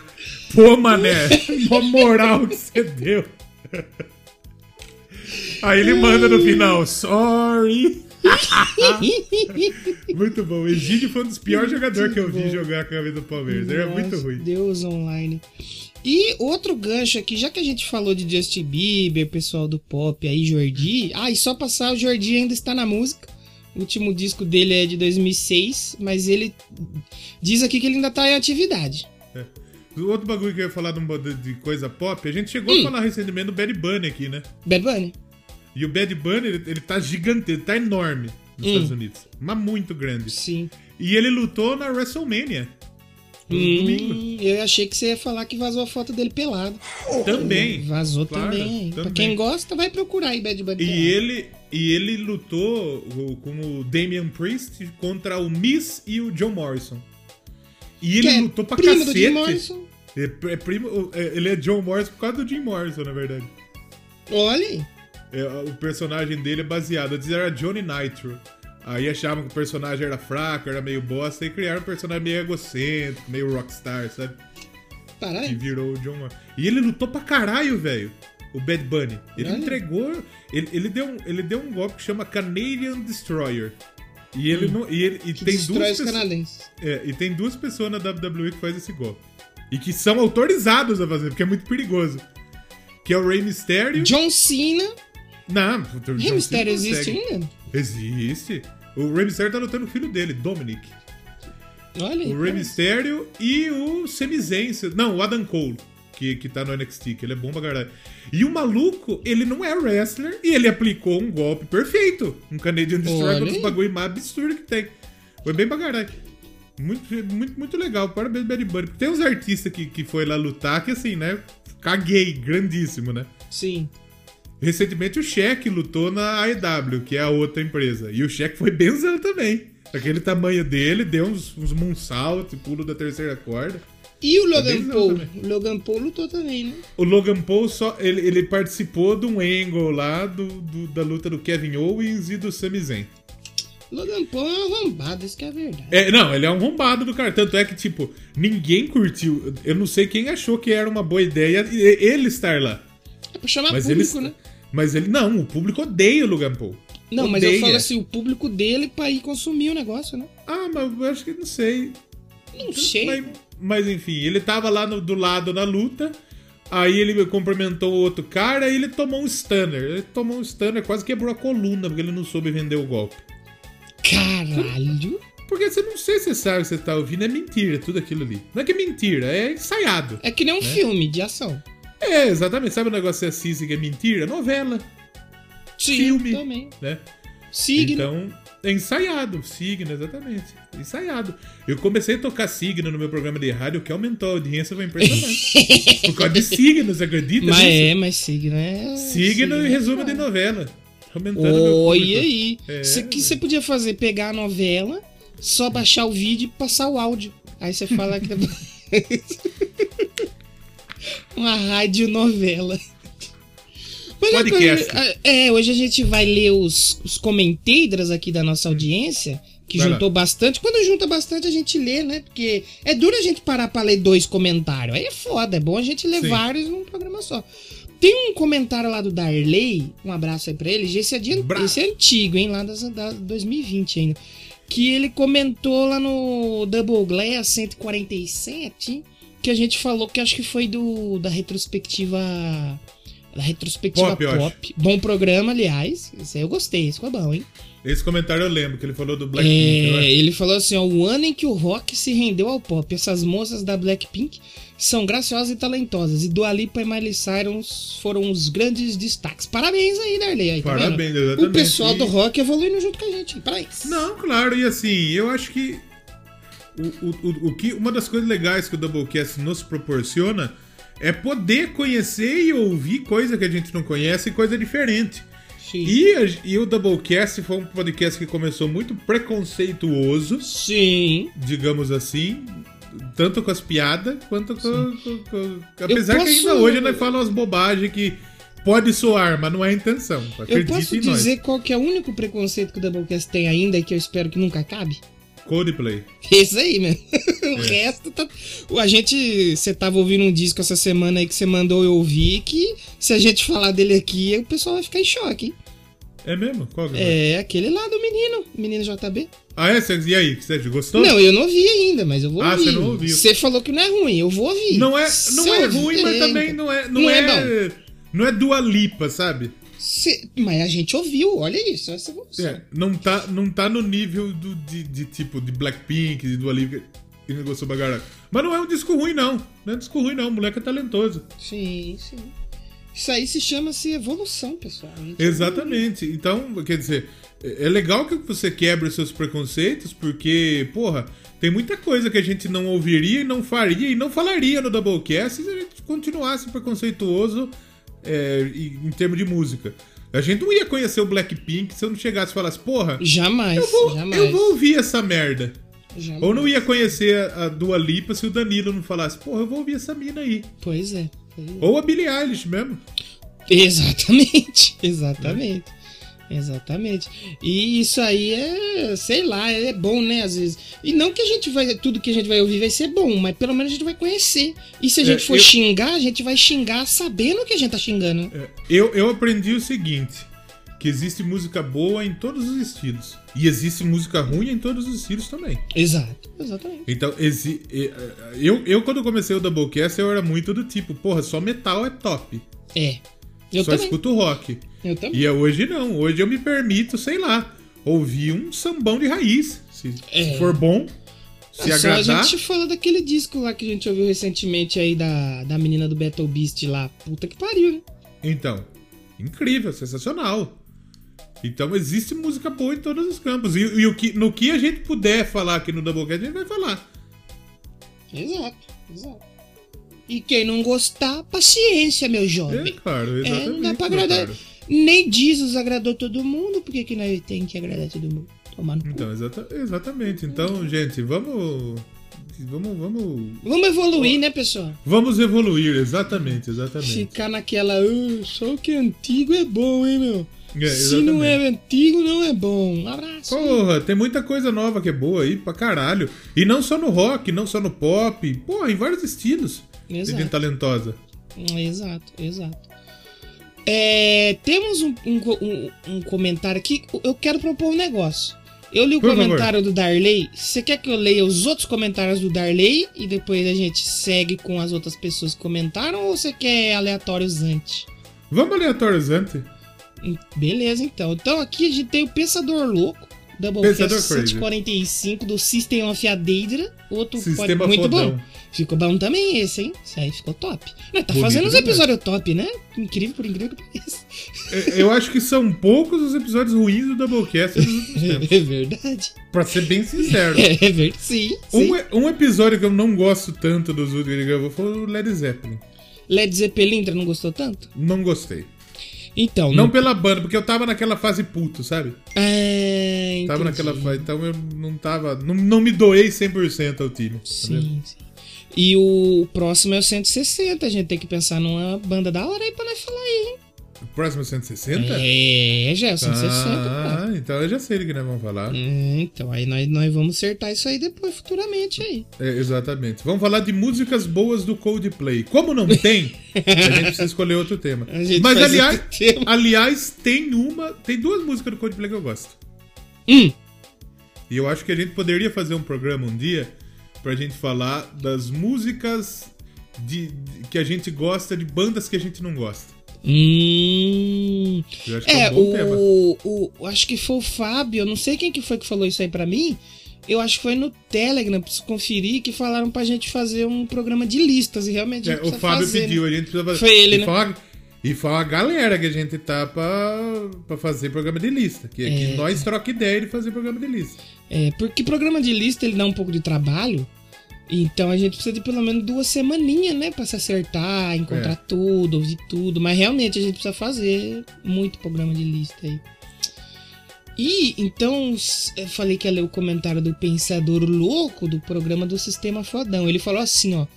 Speaker 2: Pô, mané, uma moral que você deu. Aí ele manda no final, sorry. Muito bom. O Egídio foi um dos piores jogadores que eu vi jogar a camisa do Palmeiras. Era muito
Speaker 1: Nossa,
Speaker 2: ruim.
Speaker 1: Deus online. E outro gancho aqui, já que a gente falou de Justin Bieber, pessoal do pop aí, Jordi. Ah, e só passar, o Jordi ainda está na música. O último disco dele é de 2006, mas ele diz aqui que ele ainda tá em atividade.
Speaker 2: O outro bagulho que eu ia falar de, coisa pop, a gente chegou
Speaker 1: Hum.
Speaker 2: a falar recentemente do Bad Bunny aqui, né?
Speaker 1: Bad Bunny.
Speaker 2: E o Bad Bunny, ele, ele tá gigante, ele tá enorme nos. Estados Unidos. Mas muito grande.
Speaker 1: Sim.
Speaker 2: E ele lutou na WrestleMania.
Speaker 1: Hum, eu achei que você ia falar que vazou a foto dele pelado.
Speaker 2: Também.
Speaker 1: Vazou
Speaker 2: Claro,
Speaker 1: também. Pra
Speaker 2: também.
Speaker 1: quem gosta, vai procurar aí Bad Bunny.
Speaker 2: E
Speaker 1: pelado.
Speaker 2: ele, e ele lutou com o Damian Priest contra o Miss e o John Morrison. E ele
Speaker 1: é
Speaker 2: lutou pra
Speaker 1: primo do
Speaker 2: cacete.
Speaker 1: Jim Morrison.
Speaker 2: É, é primo, é, ele é John Morrison por causa do Jim Morrison, na verdade.
Speaker 1: Olha aí.
Speaker 2: É, o personagem dele é baseado. Antes era Johnny Nitro. Aí achavam que o personagem era fraco, era meio bosta, e criaram um personagem meio egocêntrico, meio rockstar, sabe? E
Speaker 1: Caralho.
Speaker 2: virou o John Morrison. E ele lutou pra caralho, velho. O Bad Bunny. Ele
Speaker 1: Olha.
Speaker 2: entregou. Ele, ele, deu um, ele deu um golpe que chama Canadian Destroyer. E ele não. E, ele, e.
Speaker 1: Que
Speaker 2: tem
Speaker 1: destrói
Speaker 2: duas
Speaker 1: os
Speaker 2: pessoas.
Speaker 1: canadenses.
Speaker 2: É, e tem duas pessoas na WWE que faz esse golpe. E que são autorizados a fazer, porque é muito perigoso. Que é o Rey Mysterio.
Speaker 1: John Cena.
Speaker 2: Não, o John Cena
Speaker 1: Mysterio existe ainda?
Speaker 2: Existe. O Rey Mysterio tá lutando o filho dele, Dominic.
Speaker 1: Olha aí.
Speaker 2: O Rey. Mysterio e o Semizense. Não, o Adam Cole, que, que tá no NXT, que ele é bom pra caralho. E o maluco, ele não é wrestler e ele aplicou um golpe perfeito. Um Canadian Destroyer, um dos bagulho mais absurdo que tem. Foi bem pra caralho. Muito, muito, muito legal. Parabéns, Bad Bunny. Tem uns artistas que, que foi lá lutar que, assim, né? Caguei, grandíssimo, né?
Speaker 1: Sim.
Speaker 2: Recentemente o Shaq lutou na AEW, que é a outra empresa. E o Shaq foi benzão também. Aquele tamanho dele, deu uns, uns moonsault, pulo da terceira corda.
Speaker 1: E o
Speaker 2: bem
Speaker 1: Logan Paul? O Logan Paul lutou também, né?
Speaker 2: O Logan Paul só. Ele, ele participou de um angle lá do, do- da luta do Kevin Owens e do Sami Zayn.
Speaker 1: Logan Paul é um arrombado, isso que é verdade.
Speaker 2: É, não, ele é um rombado do cara. Tanto é que, tipo, ninguém curtiu. Eu não sei quem achou que era uma boa ideia ele estar lá.
Speaker 1: É pra chamar
Speaker 2: Mas ele.
Speaker 1: público, né?
Speaker 2: Mas ele. Não, o público odeia o Logan Paul.
Speaker 1: Não, mas eu
Speaker 2: Odeia.
Speaker 1: falo assim, o público dele pra ir consumir o negócio, né?
Speaker 2: Ah, mas eu acho que não sei.
Speaker 1: Não sei.
Speaker 2: Mas, mas, enfim, ele tava lá no- do lado na luta. Aí ele cumprimentou o outro cara e ele tomou um stunner. Ele tomou um stunner, quase quebrou a coluna, porque ele não soube vender o golpe.
Speaker 1: Caralho.
Speaker 2: Porque você não sei se você sabe o que você tá ouvindo, é mentira, tudo aquilo ali. Não é que é mentira, é ensaiado.
Speaker 1: É que nem um filme de ação.
Speaker 2: É, exatamente. Sabe o negócio assiste que é mentira? Novela,
Speaker 1: Sim,
Speaker 2: Filme.
Speaker 1: também.
Speaker 2: né?
Speaker 1: Signo.
Speaker 2: Então, ensaiado, signo, exatamente. Ensaiado. Eu comecei a tocar signo no meu programa de rádio, que aumentou a audiência, foi impressionante. Por causa de signo, você acredita
Speaker 1: mas
Speaker 2: nisso?
Speaker 1: é, mas signo é...
Speaker 2: Signo e
Speaker 1: é
Speaker 2: resumo
Speaker 1: foda.
Speaker 2: de novela. Aumentando meu
Speaker 1: Olha aí.
Speaker 2: É,
Speaker 1: Isso que você podia fazer, pegar a novela, só baixar o vídeo e passar o áudio. Aí você fala que... Uma rádio novela. Uma
Speaker 2: Podcast.
Speaker 1: coisa- é, hoje a gente vai ler os, os comentários aqui da nossa audiência, que
Speaker 2: Vai lá.
Speaker 1: juntou bastante. Quando junta bastante, a gente lê, né? Porque é duro a gente parar pra ler dois comentários. Aí é foda, é bom a gente ler
Speaker 2: Sim.
Speaker 1: vários num programa só. Tem um comentário lá do Darley, um abraço aí pra ele. Esse é, de, esse é antigo, hein? Lá das, da 2020 ainda. Que ele comentou lá no Double Glass 147, que a gente falou que acho que foi do da retrospectiva Da retrospectiva
Speaker 2: Pop,
Speaker 1: pop. Bom programa, aliás. Esse aí eu gostei, esse foi bom, hein?
Speaker 2: Esse comentário eu lembro, que ele falou do Blackpink.
Speaker 1: É, ele falou assim, ó, o ano em que o rock se rendeu ao pop. Essas moças da Blackpink são graciosas e talentosas. E Dua Lipa e Miley Cyrus foram os grandes destaques. Parabéns aí, Darley. Aí, tá
Speaker 2: Parabéns,
Speaker 1: vendo?
Speaker 2: exatamente.
Speaker 1: O pessoal
Speaker 2: E-
Speaker 1: do rock evoluindo junto com a gente. Parabéns.
Speaker 2: Não, claro, e assim, eu acho que o, o, o que uma das coisas legais que o Doublecast nos proporciona é poder conhecer e ouvir coisa que a gente não conhece e coisa diferente.
Speaker 1: Sim.
Speaker 2: E, a- e o Doublecast foi um podcast que começou muito preconceituoso,
Speaker 1: Sim.
Speaker 2: digamos assim, tanto com as piadas quanto com. com- com- apesar
Speaker 1: posso-
Speaker 2: que ainda hoje nós falamos umas bobagens que pode soar, mas não é a intenção.
Speaker 1: Eu
Speaker 2: Acredite
Speaker 1: posso
Speaker 2: em nós.
Speaker 1: dizer qual que é o único preconceito que o Doublecast tem ainda e que eu espero que nunca acabe?
Speaker 2: Coldplay.
Speaker 1: Esse aí mesmo. o
Speaker 2: É.
Speaker 1: resto tá. O- A gente. Você tava ouvindo um disco essa semana aí que você mandou eu ouvir. Que se a gente falar dele aqui, o pessoal vai ficar em choque, hein?
Speaker 2: É mesmo? Qual que é?
Speaker 1: É aquele lá do menino, menino JB.
Speaker 2: Ah, é? E aí, você gostou?
Speaker 1: Não, eu não ouvi ainda, mas eu vou
Speaker 2: Ah,
Speaker 1: ouvir.
Speaker 2: você não ouviu.
Speaker 1: Você falou que não é ruim, eu vou ouvir.
Speaker 2: Não é, não é ruim, mas também não é. Não,
Speaker 1: Não
Speaker 2: é,
Speaker 1: é
Speaker 2: Não é Dua Lipa, sabe?
Speaker 1: Mas a gente ouviu, olha isso. Essa.
Speaker 2: É, não, tá, não tá no nível do, de, de tipo de Blackpink, de Dua Lipa, gostou pra caralho. Mas não é um disco ruim, não. Não é um disco ruim, não. O moleque é talentoso.
Speaker 1: Sim, sim. Isso aí se chama-se evolução, pessoal.
Speaker 2: Exatamente. Então, quer dizer, é é legal que você quebre os seus preconceitos, porque, porra, tem muita coisa que a gente não ouviria e não faria e não falaria no Doublecast se a gente continuasse preconceituoso é, em termos de música. A gente não ia conhecer o Blackpink se eu não chegasse e falasse, porra,
Speaker 1: Jamais,
Speaker 2: eu vou,
Speaker 1: jamais.
Speaker 2: eu vou ouvir essa merda.
Speaker 1: jamais.
Speaker 2: Ou não ia conhecer a, Dua Lipa se o Danilo não falasse, porra, eu vou ouvir essa mina aí.
Speaker 1: Pois é. pois é.
Speaker 2: Ou a Billie Eilish mesmo.
Speaker 1: Exatamente, exatamente. Exatamente. E isso aí é, sei lá, é bom, né, às vezes. E não que a gente vai, tudo que a gente vai ouvir vai ser bom, mas pelo menos a gente vai conhecer. E se a gente
Speaker 2: É,
Speaker 1: for
Speaker 2: eu-
Speaker 1: xingar, a gente vai xingar sabendo que a gente tá xingando.
Speaker 2: É, Eu, eu aprendi o seguinte: que existe música boa em todos os estilos. E existe música ruim em todos os estilos também.
Speaker 1: Exato, exatamente.
Speaker 2: Então, exi- e- eh, eu, eu quando comecei o Doublecast, eu era muito do tipo, porra, só metal é top.
Speaker 1: É. Eu
Speaker 2: só
Speaker 1: também.
Speaker 2: escuto rock.
Speaker 1: Eu também.
Speaker 2: E é hoje não. Hoje eu me permito, sei lá, ouvir um sambão de raiz. Se,
Speaker 1: É.
Speaker 2: se for bom, se
Speaker 1: Só
Speaker 2: agradar.
Speaker 1: a gente fala daquele disco lá que a gente ouviu recentemente aí da, da menina do Battle Beast lá. Puta que pariu, né?
Speaker 2: Então, incrível, sensacional. Então existe música boa em todos os campos. E, e o que, no que a gente puder falar aqui no Doublecast, a gente vai falar.
Speaker 1: Exato, exato. E quem não gostar, paciência, meu
Speaker 2: É
Speaker 1: jovem.
Speaker 2: claro,
Speaker 1: É,
Speaker 2: exatamente.
Speaker 1: não dá pra agradar.
Speaker 2: caro.
Speaker 1: Nem Jesus agradou todo mundo, por que nós tem que agradar todo mundo? Tomar no.
Speaker 2: Então, exata- exatamente. Então, gente, vamos. Vamos, vamos.
Speaker 1: Vamos evoluir, né, pessoal?
Speaker 2: Vamos evoluir, exatamente, exatamente.
Speaker 1: Ficar naquela, "Ah, só o que é antigo é bom, hein, meu?
Speaker 2: É,
Speaker 1: Se não é antigo, não é bom. Um abraço.
Speaker 2: Porra, tem muita coisa nova que é boa aí pra caralho. E não só no rock, não só no pop. Porra, em vários estilos.
Speaker 1: Exato.
Speaker 2: gente talentosa.
Speaker 1: Exato, exato. É, temos um, um um- comentário aqui. Eu quero propor um negócio. Eu li o
Speaker 2: Por favor.
Speaker 1: comentário do Darley. Você quer que eu leia os outros comentários do Darley e depois a gente segue com as outras pessoas que comentaram? Ou você quer aleatórios antes?
Speaker 2: Vamos aleatorizante.
Speaker 1: Hum, Beleza, então. Então aqui a gente tem o Pensador Louco. Doublecast
Speaker 2: Crazy.
Speaker 1: 145 do System of a Deidra. Outro
Speaker 2: Sistema
Speaker 1: pode- muito
Speaker 2: fodão.
Speaker 1: bom. Ficou bom também esse, hein? Isso aí ficou top. Tá
Speaker 2: Bonito
Speaker 1: fazendo uns episódios top, né? Incrível por incrível que pareça.
Speaker 2: É, Eu acho que são poucos os episódios ruins do Doublecast nos últimos tempos.
Speaker 1: É verdade.
Speaker 2: Pra ser bem sincero.
Speaker 1: É verdade. Sim, sim.
Speaker 2: Um, um episódio que eu não gosto tanto dos últimos que ele gravou foi o Led Zeppelin.
Speaker 1: Led Zeppelin não gostou tanto?
Speaker 2: Não gostei.
Speaker 1: Então.
Speaker 2: Não
Speaker 1: no-
Speaker 2: pela banda, porque eu tava naquela fase puto, sabe?
Speaker 1: É.
Speaker 2: Tava
Speaker 1: entendi.
Speaker 2: naquela fase. Então eu não tava. Não, não me doei 100% ao time.
Speaker 1: Sim, sim. E o próximo é o 160. A gente tem que pensar numa banda da hora aí pra nós falar aí, hein?
Speaker 2: Próximo é 160?
Speaker 1: É, já é o 160.
Speaker 2: Ah, então eu já sei do que nós vamos falar.
Speaker 1: É, então, aí nós, nós vamos acertar isso aí depois, futuramente aí.
Speaker 2: É, exatamente. Vamos falar de músicas boas do Coldplay. Como não tem, a gente precisa escolher outro tema. Mas aliás,
Speaker 1: tema.
Speaker 2: aliás, tem uma. Tem duas músicas do Coldplay que eu gosto.
Speaker 1: Hum,
Speaker 2: E eu acho que a gente poderia fazer um programa um dia pra gente falar das músicas de, de- que a gente gosta de bandas que a gente não gosta.
Speaker 1: Hum.
Speaker 2: Eu acho que
Speaker 1: É,
Speaker 2: é um bom tema.
Speaker 1: o, o, o- Acho que foi o Fábio, eu não sei quem que foi que falou isso aí pra mim. Eu acho que foi no Telegram, preciso conferir, que falaram pra gente fazer um programa de listas. E realmente a
Speaker 2: É,
Speaker 1: gente
Speaker 2: o Fábio
Speaker 1: fazer,
Speaker 2: pediu,
Speaker 1: né?
Speaker 2: a gente precisa fazer.
Speaker 1: Foi ele,
Speaker 2: e
Speaker 1: né?
Speaker 2: Foi uma, e foi uma galera que a gente tá pra, pra fazer programa de lista. Que, que
Speaker 1: É.
Speaker 2: nós troca ideia de fazer programa de lista.
Speaker 1: É, porque programa de lista ele dá um pouco de trabalho. Então a gente precisa de pelo menos duas semaninhas, né? Pra se acertar, encontrar
Speaker 2: É.
Speaker 1: tudo, ouvir tudo. Mas realmente a gente precisa fazer muito programa de lista aí. E então eu falei que ia ler o comentário do Pensador Louco do programa do Sistema Fodão. Ele falou assim, ó.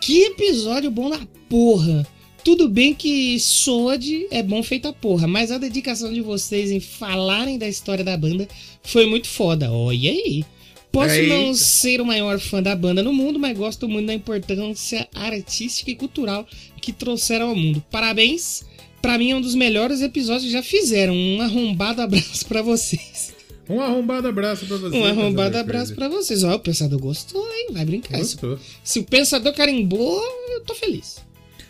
Speaker 1: Que episódio bom da porra! Tudo bem que Sode é bom feita porra, mas a dedicação de vocês em falarem da história da banda foi muito foda. Olha aí. Posso
Speaker 2: Eita.
Speaker 1: não ser o maior fã da banda no mundo, mas gosto muito da importância artística e cultural que trouxeram ao mundo. Parabéns! Pra mim é um dos melhores episódios que já fizeram. Um arrombado abraço pra vocês.
Speaker 2: Um arrombado abraço pra você.
Speaker 1: Um arrombado abraço pra vocês. Ó, o pensador gostou, hein? Vai brincar.
Speaker 2: Gostou.
Speaker 1: se o pensador carimbou, eu tô feliz.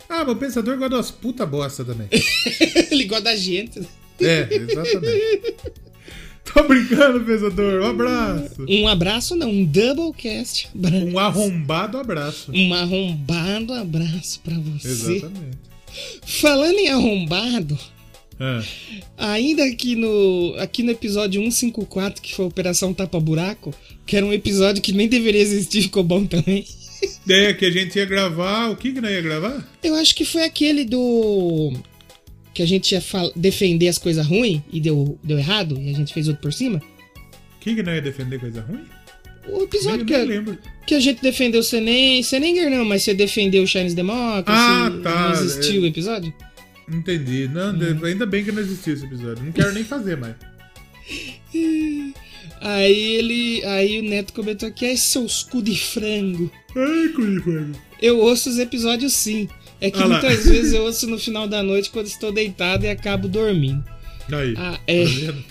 Speaker 2: Ah, mas o pensador gosta das puta bosta também.
Speaker 1: Ele gosta da gente.
Speaker 2: é, exatamente. Tô brincando, pensador. Um abraço.
Speaker 1: Um abraço, não, um doublecast.
Speaker 2: Um arrombado abraço.
Speaker 1: Um arrombado abraço pra você.
Speaker 2: Exatamente.
Speaker 1: Falando em arrombado,
Speaker 2: Ah,
Speaker 1: ainda aqui no, aqui no episódio 154, que foi a Operação Tapa Buraco, que era um episódio que nem deveria existir, ficou bom também.
Speaker 2: é que a gente ia gravar. O que que nós ia gravar?
Speaker 1: Eu acho que foi aquele do. Que a gente ia defender as coisas ruins e deu, deu errado, e a gente fez outro por cima.
Speaker 2: O que nós ia defender coisa ruim?
Speaker 1: O episódio que, a-
Speaker 2: lembro.
Speaker 1: que a gente defendeu o Senem. Senenger não, mas você defendeu o Chinese Democracy.
Speaker 2: Ah, tá,
Speaker 1: Não existiu
Speaker 2: é.
Speaker 1: o episódio?
Speaker 2: Entendi. Não, de- ainda bem que não existiu esse episódio. Não quero nem fazer mais.
Speaker 1: Aí ele. Aí o Neto comentou aqui, ai seus cu de frango.
Speaker 2: Ai, Curifago.
Speaker 1: Eu ouço os episódios sim. É que
Speaker 2: Ah
Speaker 1: muitas vezes eu ouço no final da noite quando estou deitado e acabo dormindo.
Speaker 2: Aí.
Speaker 1: Ah, é.
Speaker 2: Tá vendo?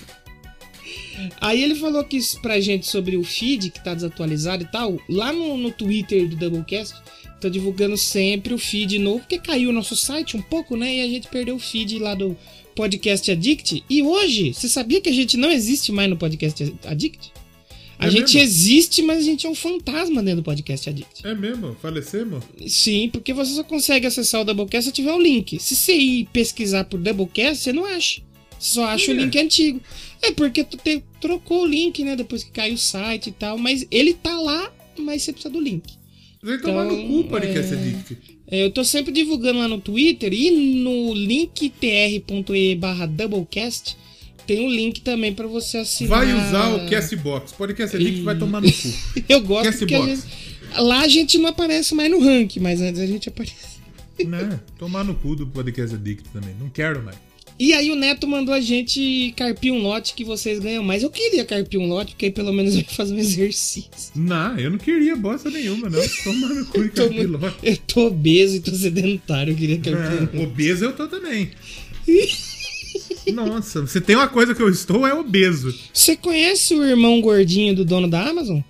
Speaker 1: Aí ele falou que isso pra gente sobre o feed que tá desatualizado e tal. Lá no, no Twitter do Doublecast, tô divulgando sempre o feed novo, porque caiu o nosso site um pouco, né? E a gente perdeu o feed lá do Podcast Addict. E hoje, você sabia que a gente não existe mais no Podcast Addict? A
Speaker 2: É
Speaker 1: gente
Speaker 2: mesmo?
Speaker 1: existe, mas a gente é um fantasma dentro do Podcast Addict.
Speaker 2: É mesmo? Falecemos?
Speaker 1: Sim, porque você só consegue acessar o Doublecast se tiver o link. Se você ir pesquisar por Doublecast, você não acha. Você só acha o link antigo. É porque tu te- trocou o link, né? Depois que caiu o site e tal. Mas ele tá lá, mas você precisa do link.
Speaker 2: Vai tomar no
Speaker 1: Então,
Speaker 2: cu, podcast
Speaker 1: é-
Speaker 2: addict.
Speaker 1: É, Eu tô sempre divulgando lá no Twitter e no linktr.e barra Doublecast tem um link também pra você assinar.
Speaker 2: Vai usar o Castbox. Podcast addict
Speaker 1: Ih.
Speaker 2: vai tomar no cu.
Speaker 1: Eu gosto porque a
Speaker 2: Castbox.
Speaker 1: gente... Lá a gente não aparece mais no ranking, mas antes a gente aparece.
Speaker 2: né? Tomar no cu do podcast addict também. Não quero mais.
Speaker 1: E aí o Neto mandou a gente carpir um lote que vocês ganham mais. Eu queria carpir um lote, porque aí pelo menos eu ia fazer um exercício.
Speaker 2: Não, eu não queria bosta nenhuma, não. Tomar no cu e
Speaker 1: Tô muito-
Speaker 2: capiló.
Speaker 1: Eu tô obeso e tô sedentário, eu queria carpir um
Speaker 2: É, obeso eu tô também. Nossa, você tem uma coisa que eu estou, é obeso.
Speaker 1: Você conhece o irmão gordinho do dono da Amazon?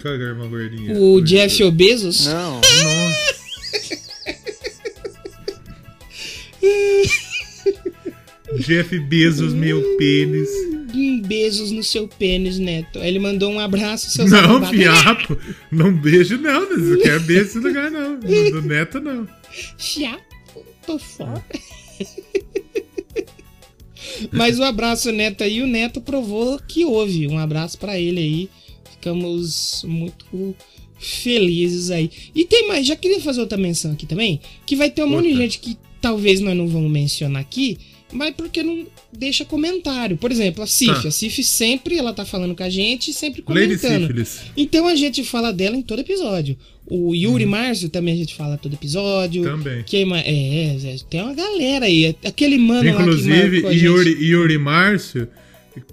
Speaker 2: Caga, irmã gordinha.
Speaker 1: O Jeff Obesos?
Speaker 5: Não.
Speaker 2: Nossa. Jeff Bezos, meu pênis.
Speaker 1: Um beijos no seu pênis, Neto. Aí ele mandou um abraço, seus
Speaker 2: Não, fiapo. Não beijo, não. Não quero beijo nesse lugar, não. Do do neto, não.
Speaker 1: Fiapo, tô fora. Mas o abraço, Neto, aí o Neto provou que houve. Um abraço pra ele aí. Ficamos muito felizes aí. E tem mais, já queria fazer outra menção aqui também, que vai ter um monte de gente que talvez nós não vamos mencionar aqui, mas porque não deixa comentário. Por exemplo, a Cif.
Speaker 2: Tá.
Speaker 1: A Cif sempre, ela tá falando com a gente, sempre
Speaker 2: Lady
Speaker 1: comentando.
Speaker 2: Sífilis.
Speaker 1: Então a gente fala dela em todo episódio. O Yuri Márcio também a gente fala todo episódio.
Speaker 2: Também.
Speaker 1: Ma- é, é, tem uma galera aí. Aquele mano lá que
Speaker 2: Inclusive,
Speaker 1: a gente.
Speaker 2: Yuri, Yuri Márcio,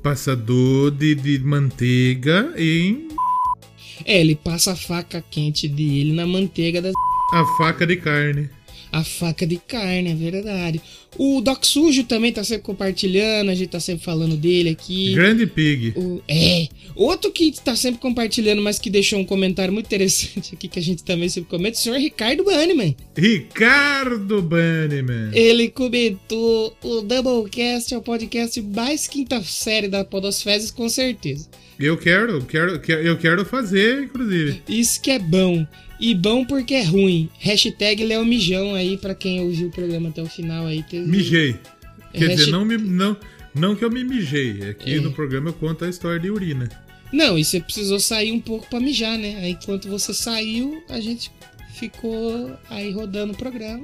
Speaker 2: passador de, de manteiga em
Speaker 1: É, ele passa a faca quente dele na manteiga da.
Speaker 2: a faca de carne.
Speaker 1: A faca de carne, é verdade. O Doc Sujo também tá sempre compartilhando, a gente tá sempre falando dele aqui.
Speaker 2: Grande Pig.
Speaker 1: O- é. Outro que tá sempre compartilhando, mas que deixou um comentário muito interessante aqui, que a gente também sempre comenta, o senhor Ricardo Banniman.
Speaker 2: Ricardo Banniman.
Speaker 1: Ele comentou: o Doublecast é o podcast mais quinta série da Podosfezes, com certeza.
Speaker 2: Eu quero, quero, quero- eu quero fazer, inclusive.
Speaker 1: Isso que é bom. E bom porque é ruim. Hashtag Léo Mijão aí, pra quem ouviu o programa até o final aí. Teve...
Speaker 2: Mijei. Quer
Speaker 1: Hasht-
Speaker 2: dizer, não, me, não, não que eu me mijei. Aqui
Speaker 1: É.
Speaker 2: no programa eu conto a história de urina.
Speaker 1: Não, e você precisou sair um pouco pra mijar, né? Aí enquanto você saiu, a gente ficou aí rodando o programa.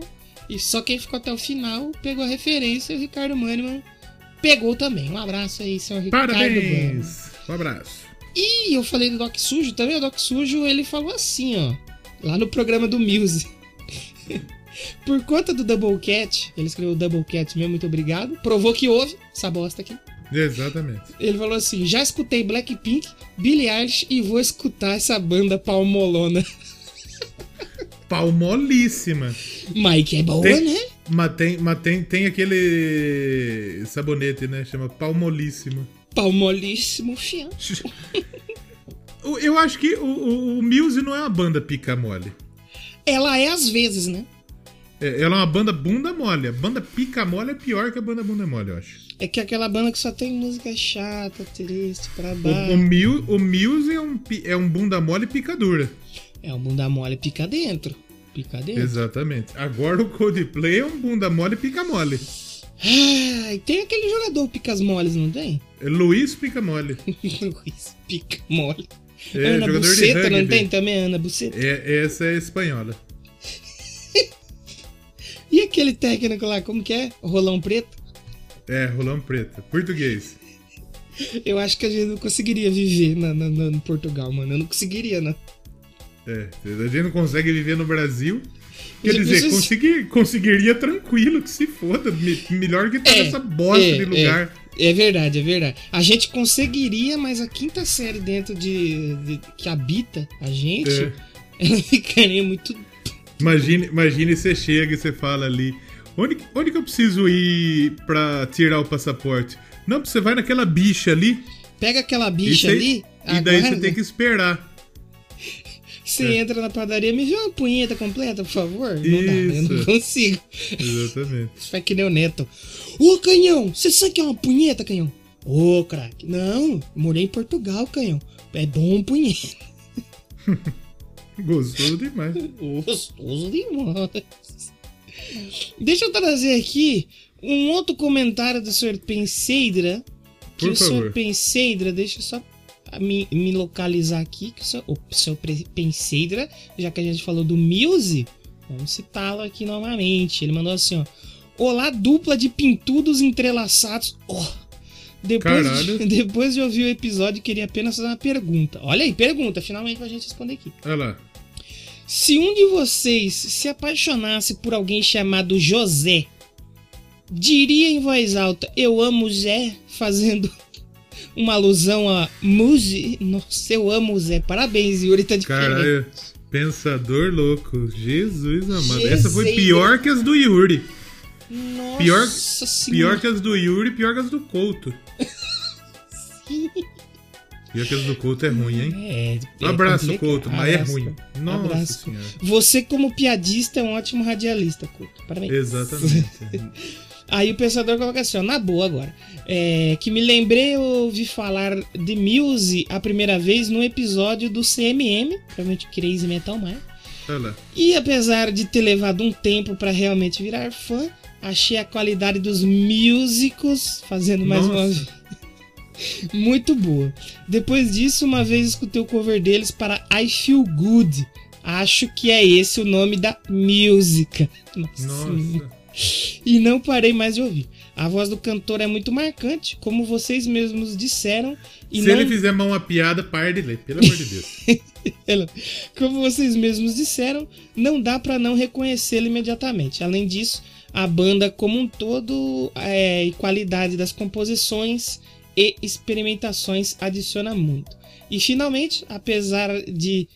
Speaker 1: E só quem ficou até o final pegou a referência e o Ricardo Maniman pegou também. Um abraço aí, senhor Ricardo Maniman.
Speaker 2: Parabéns. Um abraço.
Speaker 1: E eu falei do Doc Sujo também. O Doc Sujo ele falou assim, ó. Lá no programa do Muse. Por conta do Doublecat, ele escreveu Doublecat mesmo, muito obrigado. Provou que houve essa bosta aqui.
Speaker 2: Exatamente.
Speaker 1: Ele falou assim: já escutei Blackpink, Billie Eilish e vou escutar essa banda palmolona.
Speaker 2: Palmolíssima.
Speaker 1: Mike é boa,
Speaker 2: Tem-
Speaker 1: né?
Speaker 2: Mas tem, mas tem, tem aquele sabonete, né? Chama Palmolíssima.
Speaker 1: Palmolíssimo, fião.
Speaker 2: O- Eu acho que o, o, o Muse não é uma banda pica mole.
Speaker 1: Ela é às vezes, né?
Speaker 2: É, ela é uma banda bunda mole. A banda pica mole é pior que a banda bunda mole, eu acho.
Speaker 1: É que é aquela banda que só tem música chata, triste, pra
Speaker 2: O,
Speaker 1: baixo.
Speaker 2: o, Mu- o Muse é um, é um bunda mole picadura.
Speaker 1: É o bunda mole pica dentro. Pica dentro.
Speaker 2: Exatamente. Agora o Coldplay é um bunda mole pica mole.
Speaker 1: Ai, tem aquele jogador picas moles, não tem?
Speaker 2: É Luiz pica mole.
Speaker 1: Luiz pica mole.
Speaker 2: É,
Speaker 1: Ana
Speaker 2: jogador de
Speaker 1: Buceta, não
Speaker 2: rugby.
Speaker 1: tem também, Ana Buceta?
Speaker 2: É, essa é espanhola.
Speaker 1: E aquele técnico lá, como que é? Rolão Preto?
Speaker 2: É, Rolão Preta. Português.
Speaker 1: Eu acho que a gente não conseguiria viver na, na- na- no Portugal, mano. Eu não conseguiria, não.
Speaker 2: É, a gente não consegue viver no Brasil. Quer dizer,
Speaker 1: pensou se-
Speaker 2: conseguir, conseguiria tranquilo, que se foda. Me- melhor que tá nessa bosta
Speaker 1: é,
Speaker 2: de lugar.
Speaker 1: É, é verdade, é verdade. A gente conseguiria, mas a quinta série dentro de, de- que habita a gente,
Speaker 2: É.
Speaker 1: ela ficaria muito.
Speaker 2: Imagine, imagine você chega e você fala ali. Onde, que- onde que eu preciso ir pra tirar o passaporte? Não, você vai naquela bicha ali.
Speaker 1: Pega aquela bicha ali.
Speaker 2: e daí
Speaker 1: aguarda,
Speaker 2: você tem que esperar.
Speaker 1: Você
Speaker 2: É.
Speaker 1: entra na padaria, me vê uma punheta completa, por favor. Não dá, eu não consigo.
Speaker 2: Exatamente.
Speaker 1: Faz que nem o Neto. Ô, canhão, você sabe que é uma punheta, canhão? Ô, craque. Não, morei em Portugal, canhão. É bom punheta.
Speaker 2: Gostoso demais.
Speaker 1: Gostoso demais. Deixa eu trazer aqui um outro comentário do Sr. Penseidra. Que
Speaker 2: Por
Speaker 1: o
Speaker 2: favor.
Speaker 1: Sr. Penseidra, deixa eu só me, me localizar aqui. Que o. Pre- Penseidra, já que a gente falou do Muse, vamos citá-lo aqui novamente. Ele mandou assim: ó. Olá, dupla de pintudos entrelaçados. Ó. Depois, de, depois de ouvir o episódio, queria apenas fazer uma pergunta. Olha aí, pergunta, finalmente pra gente responder aqui.
Speaker 2: Olha lá.
Speaker 1: Se um de vocês se apaixonasse por alguém chamado José, diria em voz alta: Eu amo Zé, fazendo uma alusão a Muse? Nossa, eu amo Zé. Parabéns, Yuri, tá diferente.
Speaker 2: Caralho. Pensador louco. Jesus amado.
Speaker 1: Jesus.
Speaker 2: Essa foi pior que as do Yuri.
Speaker 1: Nossa
Speaker 2: Pior-
Speaker 1: senhora.
Speaker 2: Pior que as do Yuri, pior que as do Couto. Pior que as do Couto é ruim, hein?
Speaker 1: É, é
Speaker 2: Um abraço,
Speaker 1: complicado.
Speaker 2: Couto, mas é
Speaker 1: Abraço,
Speaker 2: ruim.
Speaker 1: Couto.
Speaker 2: Nossa
Speaker 1: Abraço.
Speaker 2: senhora.
Speaker 1: Você, como piadista, é um ótimo radialista, Couto. Parabéns.
Speaker 2: Exatamente.
Speaker 1: Aí o pensador coloca assim, ó, na boa agora. É, que me lembrei, eu ouvi falar de Muse a primeira vez no episódio do CMM, provavelmente Crazy Metal Mind.
Speaker 2: Olha lá.
Speaker 1: E apesar de ter levado um tempo pra realmente virar fã, achei a qualidade dos músicos, fazendo mais uma
Speaker 2: Nossa.
Speaker 1: vez, muito boa. Depois disso, uma vez escutei o cover deles para I Feel Good. Acho que é esse o nome da música. Nossa.
Speaker 2: Nossa.
Speaker 1: E não parei mais de ouvir. A voz do cantor é muito marcante, como vocês mesmos disseram. E
Speaker 2: Se
Speaker 1: não...
Speaker 2: ele fizer mal uma piada, pare de ler, pelo amor de Deus.
Speaker 1: Como vocês mesmos disseram, não dá pra não reconhecê-lo imediatamente. Além disso, a banda como um todo é, e qualidade das composições e experimentações adiciona muito. E finalmente, apesar de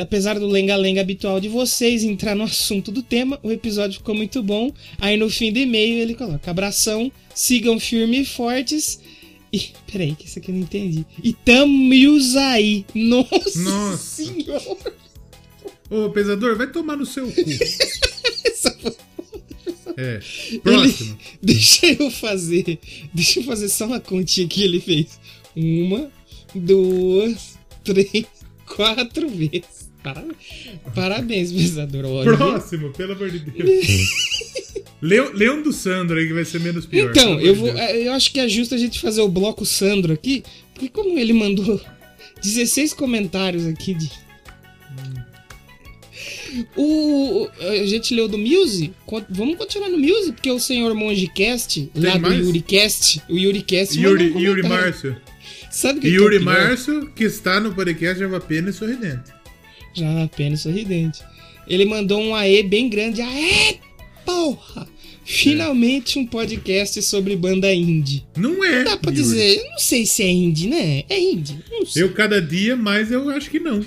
Speaker 1: apesar do lenga-lenga habitual de vocês entrar no assunto do tema, o episódio ficou muito bom. Aí no fim do e-mail ele coloca: abração, sigam firmes e fortes. E. Peraí, que isso aqui eu não entendi. E tamo aí. Nossa,
Speaker 2: Nossa.
Speaker 1: senhora.
Speaker 2: Ô, pesador, vai tomar no seu cu. É. Próximo.
Speaker 1: Deixa eu fazer. Deixa eu fazer só uma continha que ele fez. Uma, duas, três, quatro vezes. Parabéns, Parabéns. Olha.
Speaker 2: Próximo, pelo amor de Deus. Lê um do Sandro aí que vai ser menos pior.
Speaker 1: Então, eu, vou,
Speaker 2: Deus.
Speaker 1: eu acho que é justo a gente fazer o bloco Sandro aqui, porque como ele mandou 16 comentários aqui de. O, a gente leu do Muse, vamos continuar no Muse, porque o senhor Mongecast, lá do
Speaker 2: mais?
Speaker 1: YuriCast, o YuriCast
Speaker 2: Yuri, Yuri. Márcio.
Speaker 1: Sabe que,
Speaker 2: Yuri
Speaker 1: é?
Speaker 2: Márcio, que está no podcast Java Pena e Sorridente.
Speaker 1: Já apenas sorridente. Ele mandou um aê bem grande. Aê, porra! Finalmente um podcast sobre banda indie.
Speaker 2: Não é.
Speaker 1: Dá pra dizer, eu não sei se é indie, né? É indie.
Speaker 2: Eu cada dia mais eu acho que não.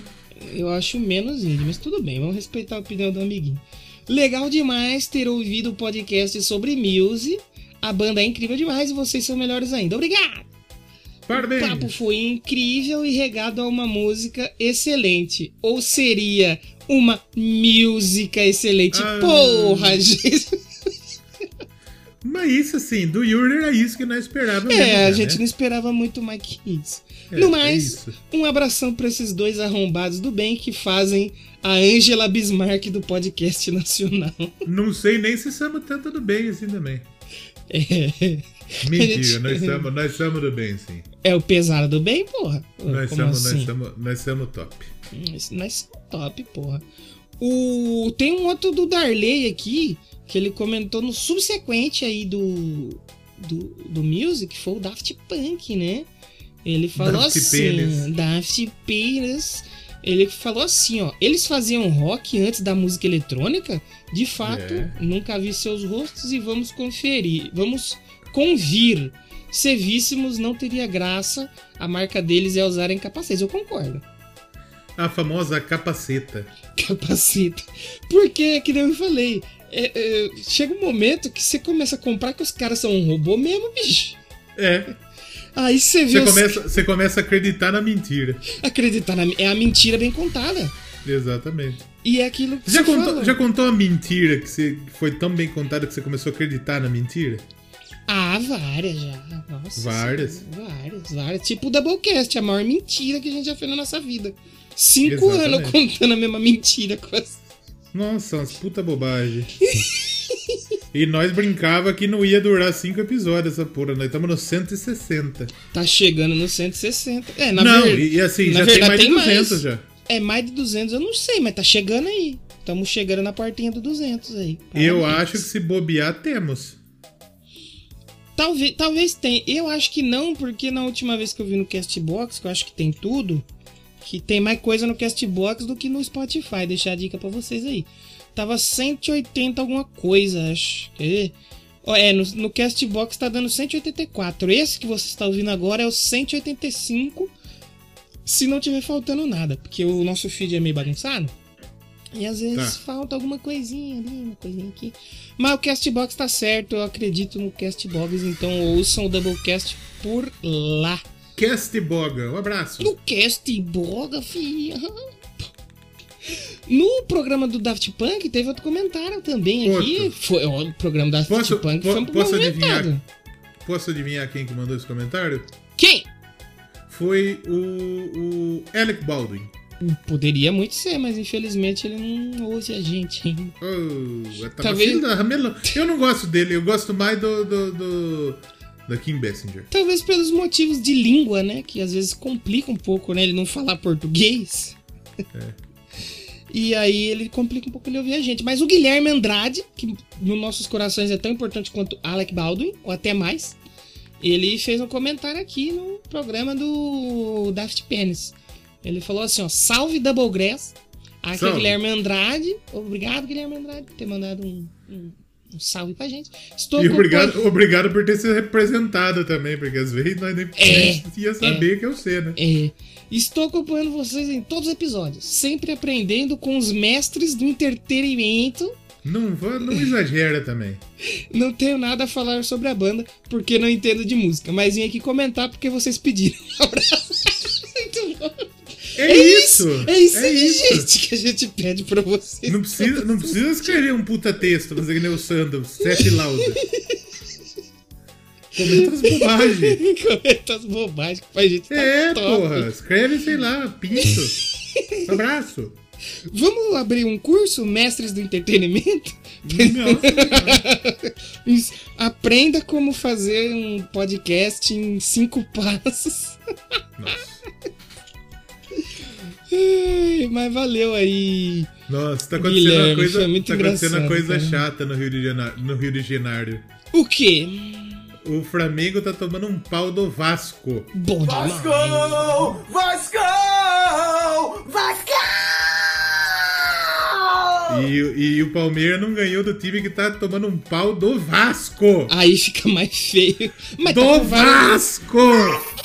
Speaker 1: Eu acho menos indie, mas tudo bem, vamos respeitar a opinião do amiguinho. Legal demais ter ouvido o podcast sobre Muse. A banda é incrível demais e vocês são melhores ainda. Obrigado! O
Speaker 2: Parabéns.
Speaker 1: papo foi incrível e regado a uma música excelente. Ou seria uma música excelente.
Speaker 2: Ah.
Speaker 1: Porra, gente!
Speaker 2: Mas isso assim, do Yuri era isso que nós esperávamos.
Speaker 1: É,
Speaker 2: mesmo,
Speaker 1: a
Speaker 2: né?
Speaker 1: gente não esperava muito mais que isso.
Speaker 2: É,
Speaker 1: no
Speaker 2: é
Speaker 1: mais,
Speaker 2: isso.
Speaker 1: um abração pra esses dois arrombados do bem que fazem a Angela Bismarck do podcast nacional.
Speaker 2: Não sei nem se somos tanto do bem assim também.
Speaker 1: É,
Speaker 2: Mentira, nós somos nós somos do bem, sim.
Speaker 1: é o pesado do bem, porra?
Speaker 2: Nós
Speaker 1: Como
Speaker 2: somos,
Speaker 1: assim?
Speaker 2: nós somos, nós somos top.
Speaker 1: Nós, nós top, porra. O, tem um outro do Darley aqui, que ele comentou no subsequente aí do, do, do Music, foi o Daft Punk, né? Ele falou
Speaker 2: Daft
Speaker 1: assim,
Speaker 2: Penis.
Speaker 1: Daft Penis. Ele falou assim, ó, eles faziam rock antes da música eletrônica? De fato,
Speaker 2: É.
Speaker 1: nunca vi seus rostos e vamos conferir, vamos convir. Se víssemos, não teria graça. A marca deles é usarem capacetes. Eu concordo.
Speaker 2: A famosa capaceta.
Speaker 1: capacita. Porque, que nem eu falei, é, é, chega um momento que você começa a comprar que os caras são um robô mesmo, bicho.
Speaker 2: É.
Speaker 1: Aí você vê
Speaker 2: Você
Speaker 1: os...
Speaker 2: começa, você começa a acreditar na mentira.
Speaker 1: acreditar na é a mentira bem contada.
Speaker 2: Exatamente.
Speaker 1: E é aquilo que
Speaker 2: Já
Speaker 1: você
Speaker 2: contou,
Speaker 1: falou.
Speaker 2: já contou a mentira que, você, que foi tão bem contada que você começou a acreditar na mentira?
Speaker 1: Ah, várias já. Nossa
Speaker 2: Várias?
Speaker 1: senhora, várias, várias. Tipo o Doublecast, a maior mentira que a gente já fez na nossa vida. Cinco
Speaker 2: Exatamente.
Speaker 1: anos contando a mesma mentira. Quase.
Speaker 2: Nossa, umas puta bobagem. e nós brincava que não ia durar cinco episódios essa porra. Nós estamos no 160.
Speaker 1: Tá chegando no 160. É, na
Speaker 2: não,
Speaker 1: ver-
Speaker 2: e, e assim,
Speaker 1: na
Speaker 2: já tem
Speaker 1: verdade
Speaker 2: mais de
Speaker 1: tem
Speaker 2: 200
Speaker 1: mais.
Speaker 2: já.
Speaker 1: É mais de 200, eu não sei, mas tá chegando aí. Estamos chegando na portinha do 200 aí.
Speaker 2: Eu
Speaker 1: Parabéns.
Speaker 2: acho que se bobear, temos.
Speaker 1: Talvez, talvez tenha. Eu acho que não, porque na última vez que eu vi no Castbox, que eu acho que tem tudo, que tem mais coisa no Castbox do que no Spotify. Deixar a dica pra vocês aí. Tava 180 alguma coisa, acho. Quer ver? Ó, É, no, no Castbox tá dando 184. Esse que você está ouvindo agora é o 185. Se não tiver faltando nada, porque o nosso feed é meio bagunçado. E às vezes
Speaker 2: Tá.
Speaker 1: falta alguma coisinha ali, uma coisinha aqui. Mas o Castbox tá certo, eu acredito no Castbox, então ouçam o Doublecast por lá.
Speaker 2: Cast Boga, um abraço.
Speaker 1: No Castbox, filha. No programa do Daft Punk teve outro comentário também aqui. Foi, o programa do Daft
Speaker 2: Posso-
Speaker 1: Punk
Speaker 2: po-
Speaker 1: foi um
Speaker 2: posso
Speaker 1: movimentado.
Speaker 2: adivinhar? Posso adivinhar quem que mandou esse comentário?
Speaker 1: Quem?
Speaker 2: Foi o, o Alec Baldwin.
Speaker 1: Poderia muito ser, mas infelizmente ele não ouve a gente ainda.
Speaker 2: Oh,
Speaker 1: Talvez-
Speaker 2: Ramelo. Eu não gosto dele, eu gosto mais do, do, do- da Kim Bessinger.
Speaker 1: Talvez pelos motivos de língua, né? Que às vezes complica um pouco, né? Ele não falar português. E aí ele complica um pouco ele ouvir a gente. Mas o Guilherme Andrade, que nos nossos corações é tão importante quanto Alec Baldwin, ou até mais, ele fez um comentário aqui no programa do Daft Penis. Ele falou assim, ó, salve Double Grass. Aqui é. Guilherme Andrade. Obrigado, Guilherme Andrade, por ter mandado um, um- um salve pra gente. Estou
Speaker 2: E obrigado, obrigado por ter sido representado também, porque às vezes nós nem
Speaker 1: É,
Speaker 2: ia saber que eu sei, né?
Speaker 1: É, Estou acompanhando vocês em todos os episódios, sempre aprendendo com os mestres do entretenimento.
Speaker 2: Não, não exagera também.
Speaker 1: Não tenho nada a falar sobre a banda, porque não entendo de música, mas vim aqui comentar porque vocês pediram. Bom.
Speaker 2: É, isso!
Speaker 1: É isso
Speaker 2: é
Speaker 1: aí,
Speaker 2: isso.
Speaker 1: gente, que a gente pede pra vocês.
Speaker 2: Não precisa, não precisa escrever um puta texto, fazer que nem o Sandro, sete lauda. Comenta as bobagens.
Speaker 1: Comenta as bobagens que a gente tá
Speaker 2: É,
Speaker 1: top.
Speaker 2: porra. Escreve, sei lá, pinto. Abraço.
Speaker 1: Vamos abrir um curso, Mestres do Entretenimento?
Speaker 2: Nossa,
Speaker 1: Isso. Aprenda como fazer um podcast em cinco passos.
Speaker 2: Nossa.
Speaker 1: Mas valeu aí.
Speaker 2: Nossa, tá acontecendo
Speaker 1: Guilherme,
Speaker 2: uma coisa,
Speaker 1: muito
Speaker 2: tá acontecendo uma coisa
Speaker 1: cara.
Speaker 2: chata no Rio, de Janeiro, no Rio de Janeiro.
Speaker 1: O quê?
Speaker 2: O Flamengo tá tomando um pau do Vasco.
Speaker 1: Bom demais.
Speaker 6: Vasco! Vasco! Vasco!
Speaker 2: E, e o Palmeiras não ganhou do time que tá tomando um pau do Vasco.
Speaker 1: Aí fica mais feio. Mas tá
Speaker 2: do
Speaker 1: com vários-
Speaker 2: Vasco!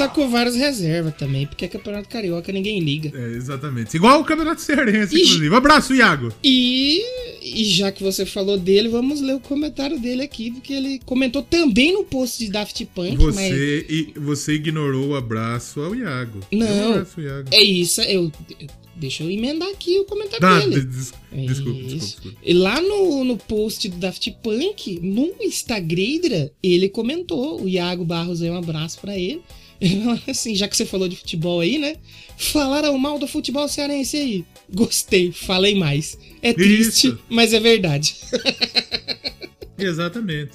Speaker 1: Tá com várias reservas também, porque é campeonato carioca, ninguém liga.
Speaker 2: É, exatamente. Igual o Campeonato Cearense,
Speaker 1: Ih.
Speaker 2: inclusive. Um abraço, Iago.
Speaker 1: E, e já que você falou dele, vamos ler o comentário dele aqui, porque ele comentou também no post de Daft Punk, mas
Speaker 2: Você, e, você ignorou o abraço ao Iago.
Speaker 1: Não.
Speaker 2: Abraço, Iago.
Speaker 1: é isso, eu, eu- deixa eu emendar aqui o comentário
Speaker 2: Tá,
Speaker 1: dele.
Speaker 2: des-
Speaker 1: É
Speaker 2: desculpa, desculpa, desculpa.
Speaker 1: E lá no, no post do Daft Punk, no Instagram, ele comentou, o Iago Barros aí, um abraço pra ele. Assim, já que você falou de futebol aí, né? Falaram mal do futebol cearense aí. Gostei, falei mais. É triste,
Speaker 2: Isso.
Speaker 1: mas é verdade.
Speaker 2: Exatamente.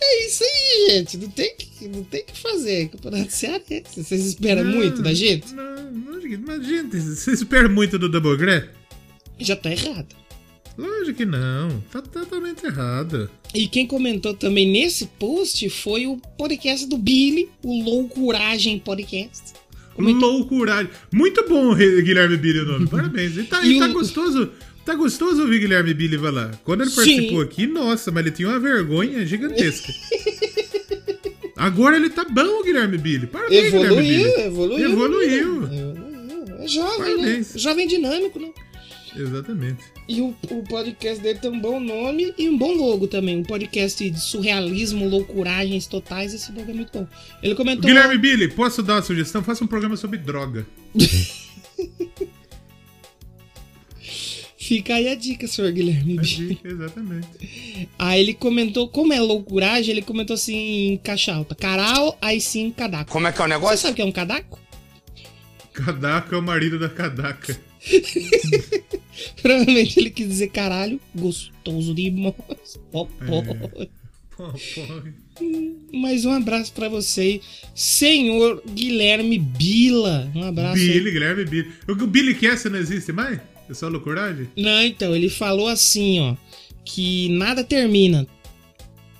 Speaker 1: É isso aí, gente. Não tem que, não tem que fazer. Campeonato cearense. Vocês esperam
Speaker 2: Não,
Speaker 1: muito da gente?
Speaker 2: Não, não, mas, gente, você espera muito do Double Gré?
Speaker 1: Já tá errado.
Speaker 2: Lógico que não. Tá totalmente errado.
Speaker 1: E quem comentou também nesse post foi o podcast do Billy, o Loucuragem Podcast.
Speaker 2: Loucuragem. Muito bom, Guilherme Billy, o nome. Parabéns. E tá,
Speaker 1: E
Speaker 2: e tá
Speaker 1: o-
Speaker 2: gostoso. Tá gostoso ouvir Guilherme Billy falar. Quando ele
Speaker 1: Sim.
Speaker 2: participou aqui, nossa, mas ele tinha uma vergonha gigantesca. Agora ele tá bom, Guilherme Billy. Parabéns, Guilherme
Speaker 1: Evoluiu,
Speaker 2: Billy.
Speaker 1: evoluiu.
Speaker 2: Evoluiu.
Speaker 1: Evoluiu. É jovem,
Speaker 2: Parabéns.
Speaker 1: né? Jovem dinâmico, né?
Speaker 2: Exatamente.
Speaker 1: E o, o podcast dele tem um bom nome e um bom logo também. Um podcast de surrealismo, loucuragens totais. Esse logo é muito bom. Ele comentou.
Speaker 2: Guilherme Billy, posso dar uma sugestão? Faça um programa sobre droga.
Speaker 1: Fica aí a dica, senhor Guilherme. Billy.
Speaker 2: Exatamente.
Speaker 1: Aí ele comentou, como é loucuragem, ele comentou assim em caixa alta. Caral, aí sim, cadaco.
Speaker 6: Como é que é o
Speaker 1: Você
Speaker 6: negócio?
Speaker 1: sabe o que é um cadaco?
Speaker 2: Cadaca é o marido da Cadaca.
Speaker 1: Provavelmente ele quis dizer caralho, gostoso demais. Ó, ó.
Speaker 2: Pô, pô.
Speaker 1: Mais um abraço pra você, senhor Guilherme Bila. Um abraço. aí.
Speaker 2: Billy, Guilherme Billy. O que o Billy Cass não existe mais? É só loucuragem?
Speaker 1: Não, então, ele falou assim, ó, que nada termina.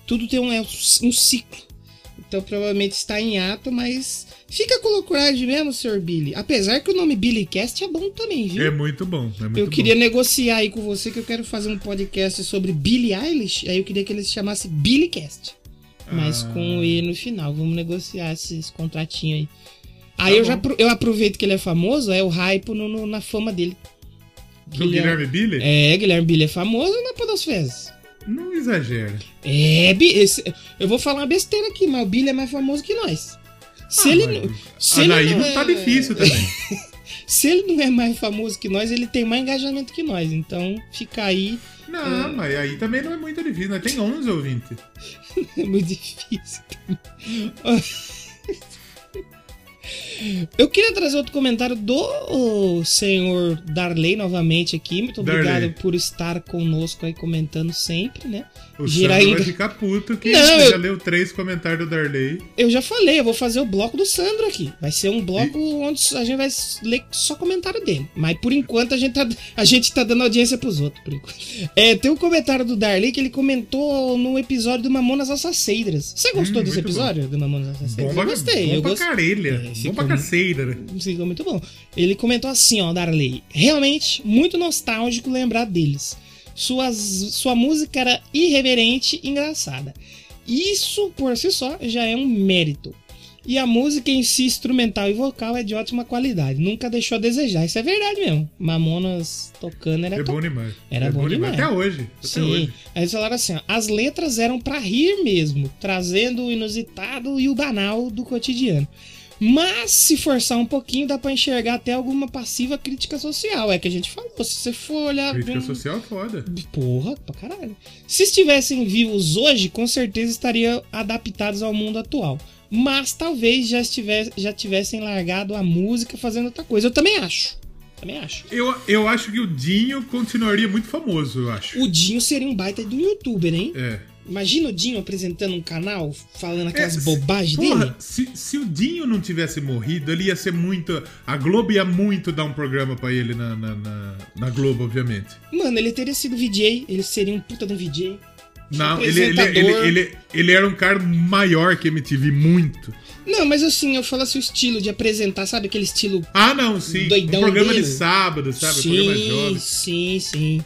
Speaker 1: Tudo tem um, é um ciclo. Então provavelmente está em ato, mas fica com loucuragem mesmo, senhor Billy. Apesar que o nome Billy Cast é bom também, viu?
Speaker 2: É muito bom. É muito
Speaker 1: eu queria
Speaker 2: bom.
Speaker 1: negociar aí com você que eu quero fazer um podcast sobre Billie Eilish. Aí eu queria que ele se chamasse Billy Cast. Mas
Speaker 2: Ah.
Speaker 1: com E no final. Vamos negociar esses contratinhos aí. Aí
Speaker 2: Tá
Speaker 1: eu já
Speaker 2: bom.
Speaker 1: eu aproveito que ele é famoso, é o hype no, no- na fama dele.
Speaker 2: Do Guilherme Billy?
Speaker 1: É, Guilherme Billy é famoso na Podosfezes.
Speaker 2: Não exagera.
Speaker 1: É, esse- eu vou falar uma besteira aqui, mas o Billy é mais famoso que nós. Se
Speaker 2: Ah,
Speaker 1: ele
Speaker 2: mas
Speaker 1: não. Se
Speaker 2: a
Speaker 1: ele
Speaker 2: daí
Speaker 1: não,
Speaker 2: não tá
Speaker 1: é-
Speaker 2: difícil também.
Speaker 1: Se ele não é mais famoso que nós, ele tem mais engajamento que nós. Então, fica aí.
Speaker 2: Não, mas aí também não é muito difícil. Nós tem 11 ouvintes.
Speaker 1: É muito difícil. Eu queria trazer outro comentário do senhor Darley novamente aqui. Muito obrigado
Speaker 2: Darley.
Speaker 1: por estar conosco aí comentando sempre, né?
Speaker 2: O
Speaker 1: Girar
Speaker 2: Sandro vai ficar puto que
Speaker 1: Não,
Speaker 2: você
Speaker 1: eu-
Speaker 2: já leu três comentários do Darley.
Speaker 1: Eu já falei, eu vou fazer o bloco do Sandro aqui. Vai ser um bloco onde a gente vai ler só comentário dele. Mas por enquanto a gente tá, a gente tá dando audiência pros outros. Por enquanto. É, tem um comentário do Darley que ele comentou no episódio do Mamonas Assasseiras. Você gostou
Speaker 2: Hum,
Speaker 1: desse
Speaker 2: muito bom.
Speaker 1: episódio do Mamonas Assasseiras?
Speaker 2: Bom
Speaker 1: eu gostei,
Speaker 2: bom
Speaker 1: eu
Speaker 2: pra
Speaker 1: gostei.
Speaker 2: carelha.
Speaker 1: É,
Speaker 2: bom pra caceira.
Speaker 1: Ficou muito bom. Ele comentou assim, ó, Darley. Realmente muito nostálgico lembrar deles. Suas, sua música era irreverente e engraçada. Isso, por si só, já é um mérito. E a música em si, instrumental e vocal, é de ótima qualidade. Nunca deixou a desejar. Isso é verdade mesmo. Mamonas tocando era
Speaker 2: É
Speaker 1: to-
Speaker 2: bom demais.
Speaker 1: Era
Speaker 2: é
Speaker 1: bom demais.
Speaker 2: Até hoje. Até
Speaker 1: Sim.
Speaker 2: hoje.
Speaker 1: Aí eles falaram assim: ó, as letras eram pra rir mesmo, trazendo o inusitado e o banal do cotidiano. Mas se forçar um pouquinho, dá pra enxergar até alguma passiva crítica social. É que a gente falou. Se você for olhar.
Speaker 2: Crítica
Speaker 1: bem-
Speaker 2: social é foda.
Speaker 1: Porra, pra caralho. Se estivessem vivos hoje, com certeza estariam adaptados ao mundo atual. Mas talvez já, estivesse, já tivessem largado a música fazendo outra coisa. Eu também acho. Também acho.
Speaker 2: Eu, eu acho que o Dinho continuaria muito famoso, eu acho.
Speaker 1: O Dinho seria um baita de um youtuber, hein?
Speaker 2: É.
Speaker 1: Imagina o Dinho apresentando um canal, falando aquelas
Speaker 2: É,
Speaker 1: bobagens
Speaker 2: porra,
Speaker 1: dele.
Speaker 2: Se, se o Dinho não tivesse morrido, ele ia ser muito. A Globo ia muito dar um programa pra ele na, na, na- na Globo, obviamente.
Speaker 1: Mano, ele teria sido VJ, ele seria um puta de um VJ.
Speaker 2: Não, ele, ele, ele, ele, ele era um cara maior que MTV, muito.
Speaker 1: Não, mas assim, eu falo assim, o estilo de apresentar, sabe aquele estilo
Speaker 2: Ah, não, sim.
Speaker 1: Doidão
Speaker 2: um programa
Speaker 1: dele.
Speaker 2: de sábado, sabe? Um programa
Speaker 1: Sim,
Speaker 2: jovem.
Speaker 1: sim, sim.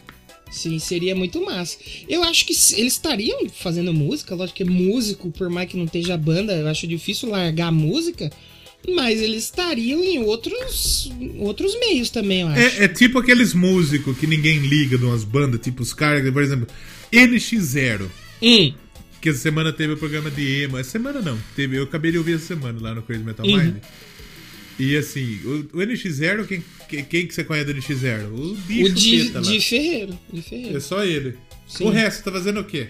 Speaker 1: Sim, seria muito massa. Eu acho que eles estariam fazendo música, lógico que é músico, por mais que não esteja banda, eu acho difícil largar a música, mas eles estariam em outros, outros meios também, eu acho.
Speaker 2: É, é tipo aqueles músicos que ninguém liga de umas bandas, tipo os caras, por exemplo, NX0.
Speaker 1: Hum,
Speaker 2: Que essa semana teve o programa de emo. Essa semana não. Teve, eu acabei de ouvir essa semana lá no Crazy Metal
Speaker 1: Uhum.
Speaker 2: E assim, o, o NX0, quem, quem, quem que você conhece do NX0? O
Speaker 1: o
Speaker 2: bicho
Speaker 1: de,
Speaker 2: Peta lá.
Speaker 1: de Ferreiro. De
Speaker 2: É
Speaker 1: Ferreiro.
Speaker 2: só ele.
Speaker 1: Sim.
Speaker 2: O resto tá fazendo o quê?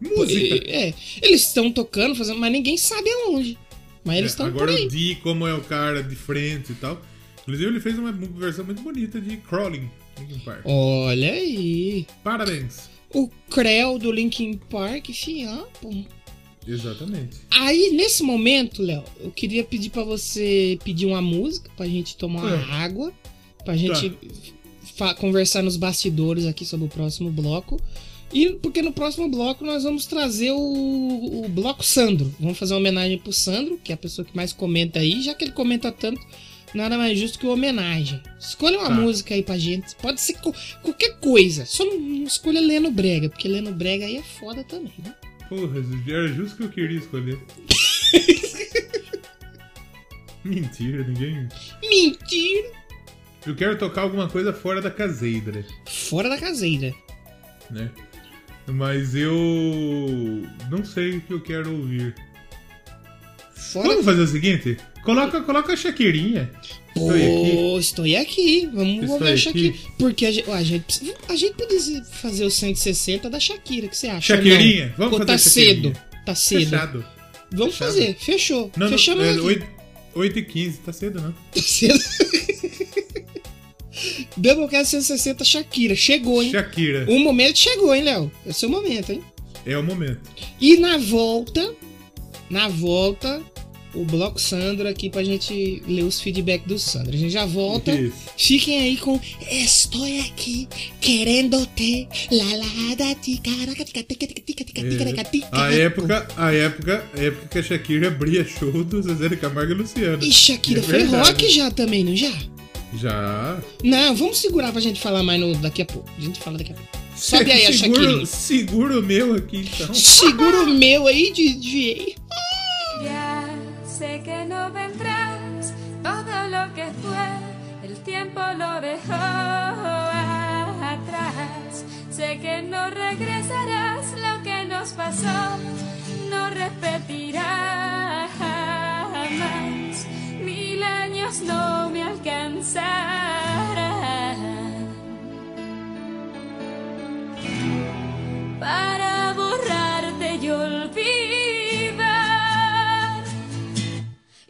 Speaker 2: Música.
Speaker 1: É, eles estão tocando, fazendo, mas ninguém sabe aonde. Mas eles
Speaker 2: É,
Speaker 1: estão por
Speaker 2: agora o Di, como é o cara de frente e tal. Inclusive, ele fez uma versão muito bonita de Crawling, Linkin Park.
Speaker 1: Olha aí.
Speaker 2: Parabéns.
Speaker 1: O Creu do Linkin Park, fiapo.
Speaker 2: Exatamente.
Speaker 1: Aí, nesse momento, Léo, eu queria pedir pra você pedir uma música pra gente tomar uma
Speaker 2: É.
Speaker 1: água, pra gente fa- conversar nos bastidores aqui sobre o próximo bloco. E porque no próximo bloco nós vamos trazer o, o bloco Sandro. Vamos fazer uma homenagem pro Sandro, que é a pessoa que mais comenta aí, já que ele comenta tanto, nada mais justo que uma homenagem. Escolha uma
Speaker 2: Tá.
Speaker 1: música aí pra gente. Pode ser co- qualquer coisa. Só não, não escolha Leno Brega, porque Leno Brega aí é foda também, né?
Speaker 2: Porra, era justo que eu queria escolher. Mentira, ninguém.
Speaker 1: Mentira!
Speaker 2: Eu quero tocar alguma coisa fora da caseira,
Speaker 1: Fora da caseira.
Speaker 2: né? Mas eu não sei o que eu quero ouvir.
Speaker 1: Fora
Speaker 2: Vamos fazer o seguinte? Coloca, coloca a Shakirinha. Estou aqui.
Speaker 1: Estou aqui. Vamos
Speaker 2: Estou
Speaker 1: ouvir a
Speaker 2: aqui.
Speaker 1: Shakira. Porque a gente, a gente, precisa- a gente podia fazer o 160 da Shakira, o que você acha?
Speaker 2: Shakirinha?
Speaker 1: Não.
Speaker 2: Vamos
Speaker 1: Pô,
Speaker 2: fazer
Speaker 1: tá cedo. Tá cedo.
Speaker 2: Fechado.
Speaker 1: Vamos
Speaker 2: Fechado.
Speaker 1: fazer. Fechou.
Speaker 2: Não, não,
Speaker 1: Fechamos
Speaker 2: é,
Speaker 1: aqui.
Speaker 2: 8, 8 e 15, tá cedo não.
Speaker 1: Tá cedo. Doublecast 160 Shakira. Chegou, hein?
Speaker 2: Shakira.
Speaker 1: O momento chegou, hein, Léo? É o seu momento, hein?
Speaker 2: É o momento.
Speaker 1: E na volta, na volta, o bloco Sandra aqui pra gente ler os feedbacks do Sandra. A gente já volta.
Speaker 2: Isso.
Speaker 1: Fiquem aí com Estou aqui querendo te lalada de caraca tica tica tica tica tica tica tica tica.
Speaker 2: A época, a época, a época que a Shakira abria show do Zezé de Camargo e Luciano.
Speaker 1: E Shakira
Speaker 2: é
Speaker 1: foi
Speaker 2: verdade.
Speaker 1: rock já também, não já?
Speaker 2: Já.
Speaker 1: Não, vamos segurar pra gente falar mais no, daqui a pouco. A gente fala daqui a pouco. Sobe aí,
Speaker 2: seguro, a
Speaker 1: Shakira.
Speaker 2: Segura o meu aqui, então.
Speaker 1: Segura o meu aí, DJ.
Speaker 7: Yeah. Sé que no vendrás, todo lo que fue, el tiempo lo dejó atrás. Sé que no regresarás, lo que nos pasó no repetirá jamás. Mil años no me alcanzarán para borrarte y olvidar.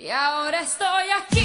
Speaker 7: Y ahora estoy aquí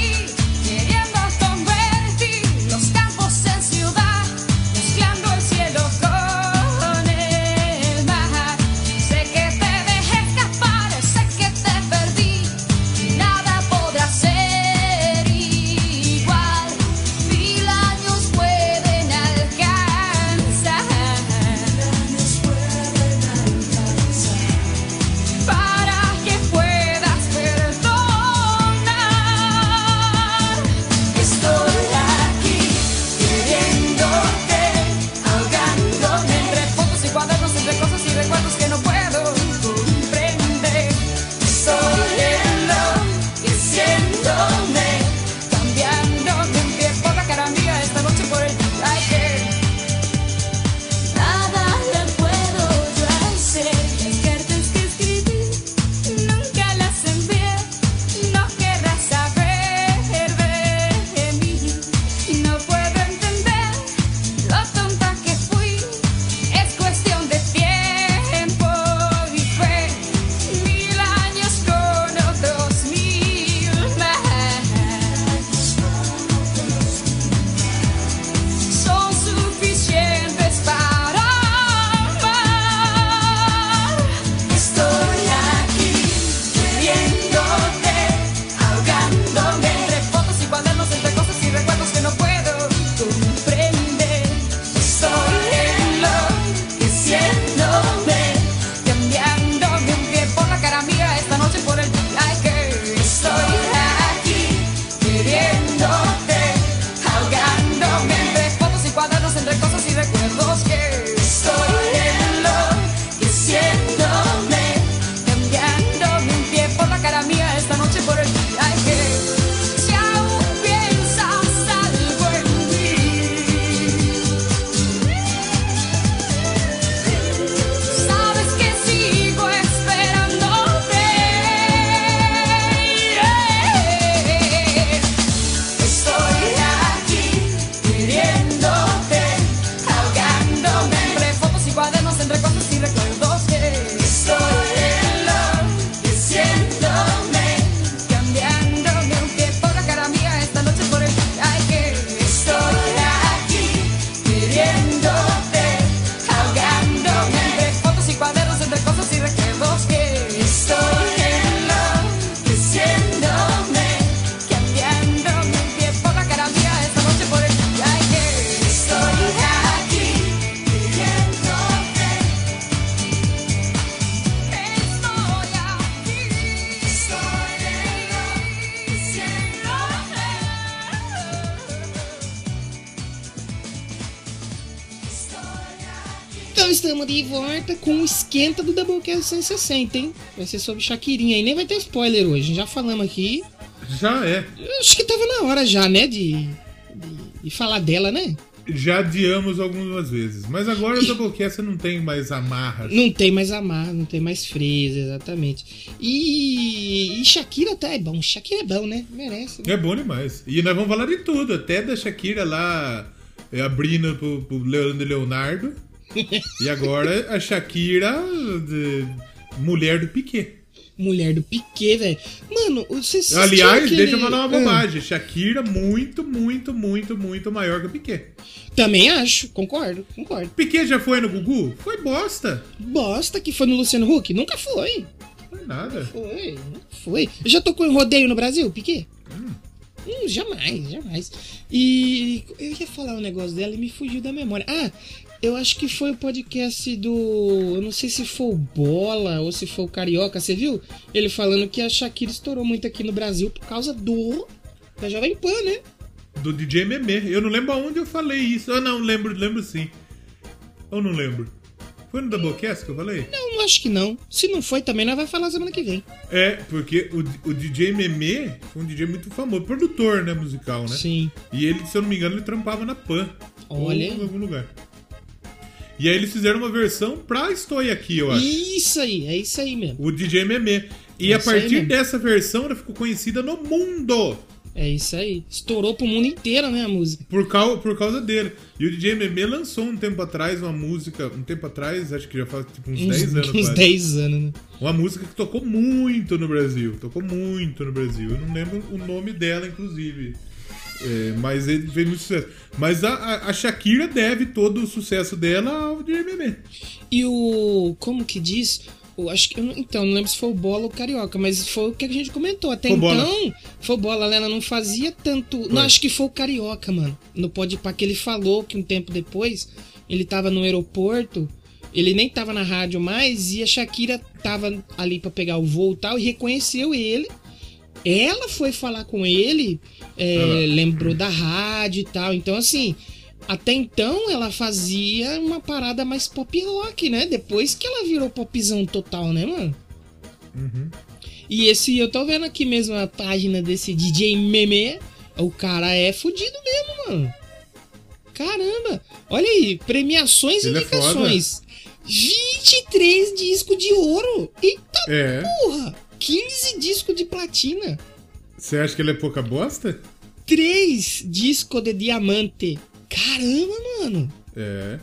Speaker 1: de volta com o esquenta do Doublecast 160, hein? Vai ser sobre Shakirinha aí. Nem vai ter spoiler hoje, já falamos aqui.
Speaker 2: Já é.
Speaker 1: Eu Acho que tava na hora já, né? De, de, de falar dela, né?
Speaker 2: Já adiamos algumas vezes. Mas agora o Doublecast não tem mais amarras.
Speaker 1: Não tem mais amar, não tem mais fresa, exatamente. E, e Shakira tá é bom. Shakira é bom, né? Merece. né?
Speaker 2: É bom demais. E nós vamos falar de tudo, até da Shakira lá é, abrindo pro, pro Leandro e Leonardo. E agora a Shakira, mulher do Piquet.
Speaker 1: Mulher do Piquet, velho. Mano, você assistiu
Speaker 2: Aliás,
Speaker 1: aquele-
Speaker 2: deixa eu falar uma
Speaker 1: Ah,
Speaker 2: bobagem. Shakira muito, muito, muito, muito maior que o Piquet.
Speaker 1: também acho, concordo, concordo.
Speaker 2: Piquet já foi no Gugu? Foi bosta.
Speaker 1: Bosta que foi no Luciano Huck? Nunca foi.
Speaker 2: Foi nada.
Speaker 1: Foi, não foi. Já tocou em rodeio no Brasil, Piquet? Hum, jamais, jamais. E eu ia falar um negócio dela e me fugiu da memória. Ah, eu acho que foi o podcast do. Eu não sei se foi o Bola ou se foi o Carioca, você viu? Ele falando que a Shakira estourou muito aqui no Brasil por causa do. Da Jovem Pan, né?
Speaker 2: Do DJ Meme. Eu não lembro aonde eu falei isso. Ah, não, lembro, lembro sim. Ou não lembro? Foi no Doublecast que eu falei?
Speaker 1: Não, não acho que não. Se não foi também, nós vai falar semana que vem.
Speaker 2: É, porque o, o DJ Meme foi um DJ muito famoso, produtor, né, musical, né?
Speaker 1: Sim.
Speaker 2: E ele, se eu não me engano, ele trampava na Pan.
Speaker 1: Olha.
Speaker 2: Ou em algum lugar. E aí eles fizeram uma versão pra Estou Aqui, eu acho.
Speaker 1: Isso aí, é isso aí mesmo.
Speaker 2: O DJ Meme. E
Speaker 1: É
Speaker 2: a partir dessa versão, ela ficou conhecida no mundo.
Speaker 1: É isso aí. Estourou pro mundo inteiro, né, a música?
Speaker 2: Por causa, por causa dele. E o DJ Meme lançou um tempo atrás uma música. Um tempo atrás, acho que já faz tipo uns 10 anos.
Speaker 1: uns
Speaker 2: quase.
Speaker 1: 10 anos, né?
Speaker 2: Uma música que tocou muito no Brasil. Tocou muito no Brasil. Eu não lembro o nome dela, inclusive. É, mas ele fez muito sucesso. Mas a, a- Shakira deve todo o sucesso dela ao DJ Meme.
Speaker 1: E o. Como que diz? O, acho que, não- então, não lembro se foi o Bola ou o Carioca, mas foi o que a gente comentou. Até
Speaker 2: Foi o Bola.
Speaker 1: então, foi o Bola, ela não fazia tanto. Não,
Speaker 2: Foi.
Speaker 1: acho que foi o Carioca, mano. No Podpah que ele falou que um tempo depois ele tava no aeroporto, ele nem tava na rádio mais, e a Shakira tava ali pra pegar o voo e tal, e reconheceu ele. Ela foi falar com ele, é,
Speaker 2: Ah.
Speaker 1: lembrou da rádio e tal. Então, assim, até então ela fazia uma parada mais pop rock, né? Depois que ela virou popzão total, né, mano? E esse, eu tô vendo aqui mesmo a página desse DJ Meme. O cara é fudido mesmo, mano. Caramba! Olha aí, premiações e
Speaker 2: é
Speaker 1: indicações. 23 discos de ouro. Eita
Speaker 2: É.
Speaker 1: porra! 15 discos de platina.
Speaker 2: Você acha que ele é pouca bosta?
Speaker 1: 3 discos de diamante. Caramba, mano.
Speaker 2: É.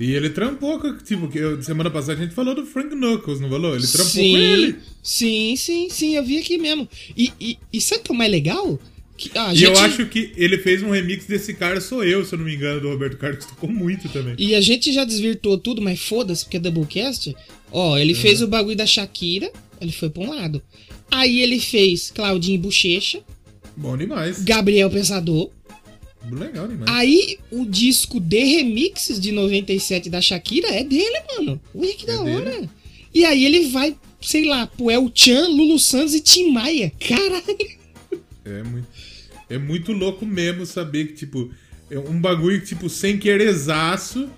Speaker 2: E ele trampou. Tipo, que semana passada a gente falou do Frank Knuckles, não falou? Ele trampou
Speaker 1: sim,
Speaker 2: com ele.
Speaker 1: Sim, sim, sim, eu vi aqui mesmo. E, e, e sabe o que é o mais legal? Que, ah, a
Speaker 2: E eu
Speaker 1: gente-
Speaker 2: acho que ele fez um remix desse cara, sou eu, se eu não me engano, do Roberto Carlos, que tocou muito também.
Speaker 1: E a gente já desvirtuou tudo, mas foda-se, porque é Doublecast. Ó, ele fez o bagulho da Shakira, ele foi pra um lado. Aí ele fez Claudinho Bochecha,
Speaker 2: Bom demais.
Speaker 1: Gabriel Pensador.
Speaker 2: Legal demais.
Speaker 1: Aí o disco de remixes de 97 da Shakira é dele, mano. Ué, que da
Speaker 2: É
Speaker 1: hora.
Speaker 2: dele?
Speaker 1: E aí ele vai, sei lá, pro El Chan, Lulu Santos e Tim Maia. Caralho.
Speaker 2: É muito, é muito louco mesmo saber que, tipo, é um bagulho que, tipo, sem querezaço,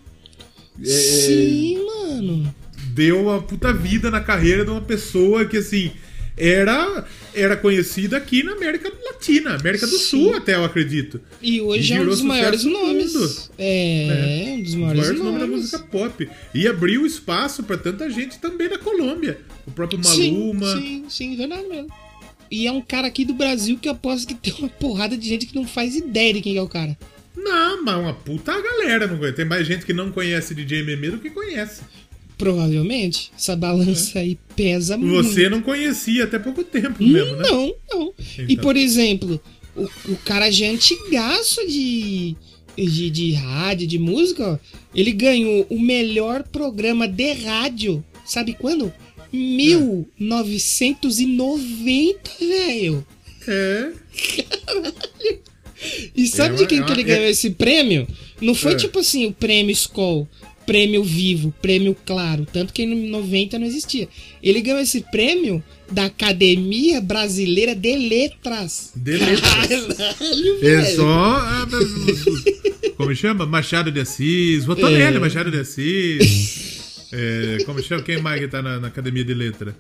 Speaker 2: é,
Speaker 1: Sim, mano.
Speaker 2: Deu uma puta vida na carreira de uma pessoa que, assim, era, era conhecida aqui na América Latina, América do
Speaker 1: Sim.
Speaker 2: Sul até, eu acredito.
Speaker 1: E hoje é um dos maiores
Speaker 2: no
Speaker 1: nomes. É, um dos
Speaker 2: Os
Speaker 1: maiores,
Speaker 2: maiores nomes da música pop. E abriu espaço pra tanta gente também da Colômbia. O próprio Maluma.
Speaker 1: Sim, sim, verdade mesmo. E é um cara aqui do Brasil que eu aposto que tem uma porrada de gente que não faz ideia de quem é o cara.
Speaker 2: Não, mas uma puta galera não conhece. Tem mais gente que não conhece DJ Meme do que conhece.
Speaker 1: Provavelmente. Essa balança aí pesa muito.
Speaker 2: Você não conhecia até pouco tempo mesmo, né?
Speaker 1: Não, não. E
Speaker 2: Então.
Speaker 1: por exemplo, o, o cara já é antigaço de, de, de rádio, de música, ó, ele ganhou o melhor programa de rádio. Sabe quando? 1990, velho.
Speaker 2: É.
Speaker 1: E sabe
Speaker 2: É
Speaker 1: de quem
Speaker 2: é
Speaker 1: que ele
Speaker 2: uma-
Speaker 1: ganhou esse prêmio? Não foi
Speaker 2: É.
Speaker 1: tipo assim, o prêmio Skoll. Prêmio vivo, prêmio claro. Tanto que em 90 não existia. Ele ganhou esse prêmio da Academia Brasileira de Letras.
Speaker 2: De letras.
Speaker 1: Caralho,
Speaker 2: É só. ah, Como chama? Machado de Assis. Votou
Speaker 1: É.
Speaker 2: nele, Machado de Assis. É, como chama? Quem mais que tá na, na academia de letra?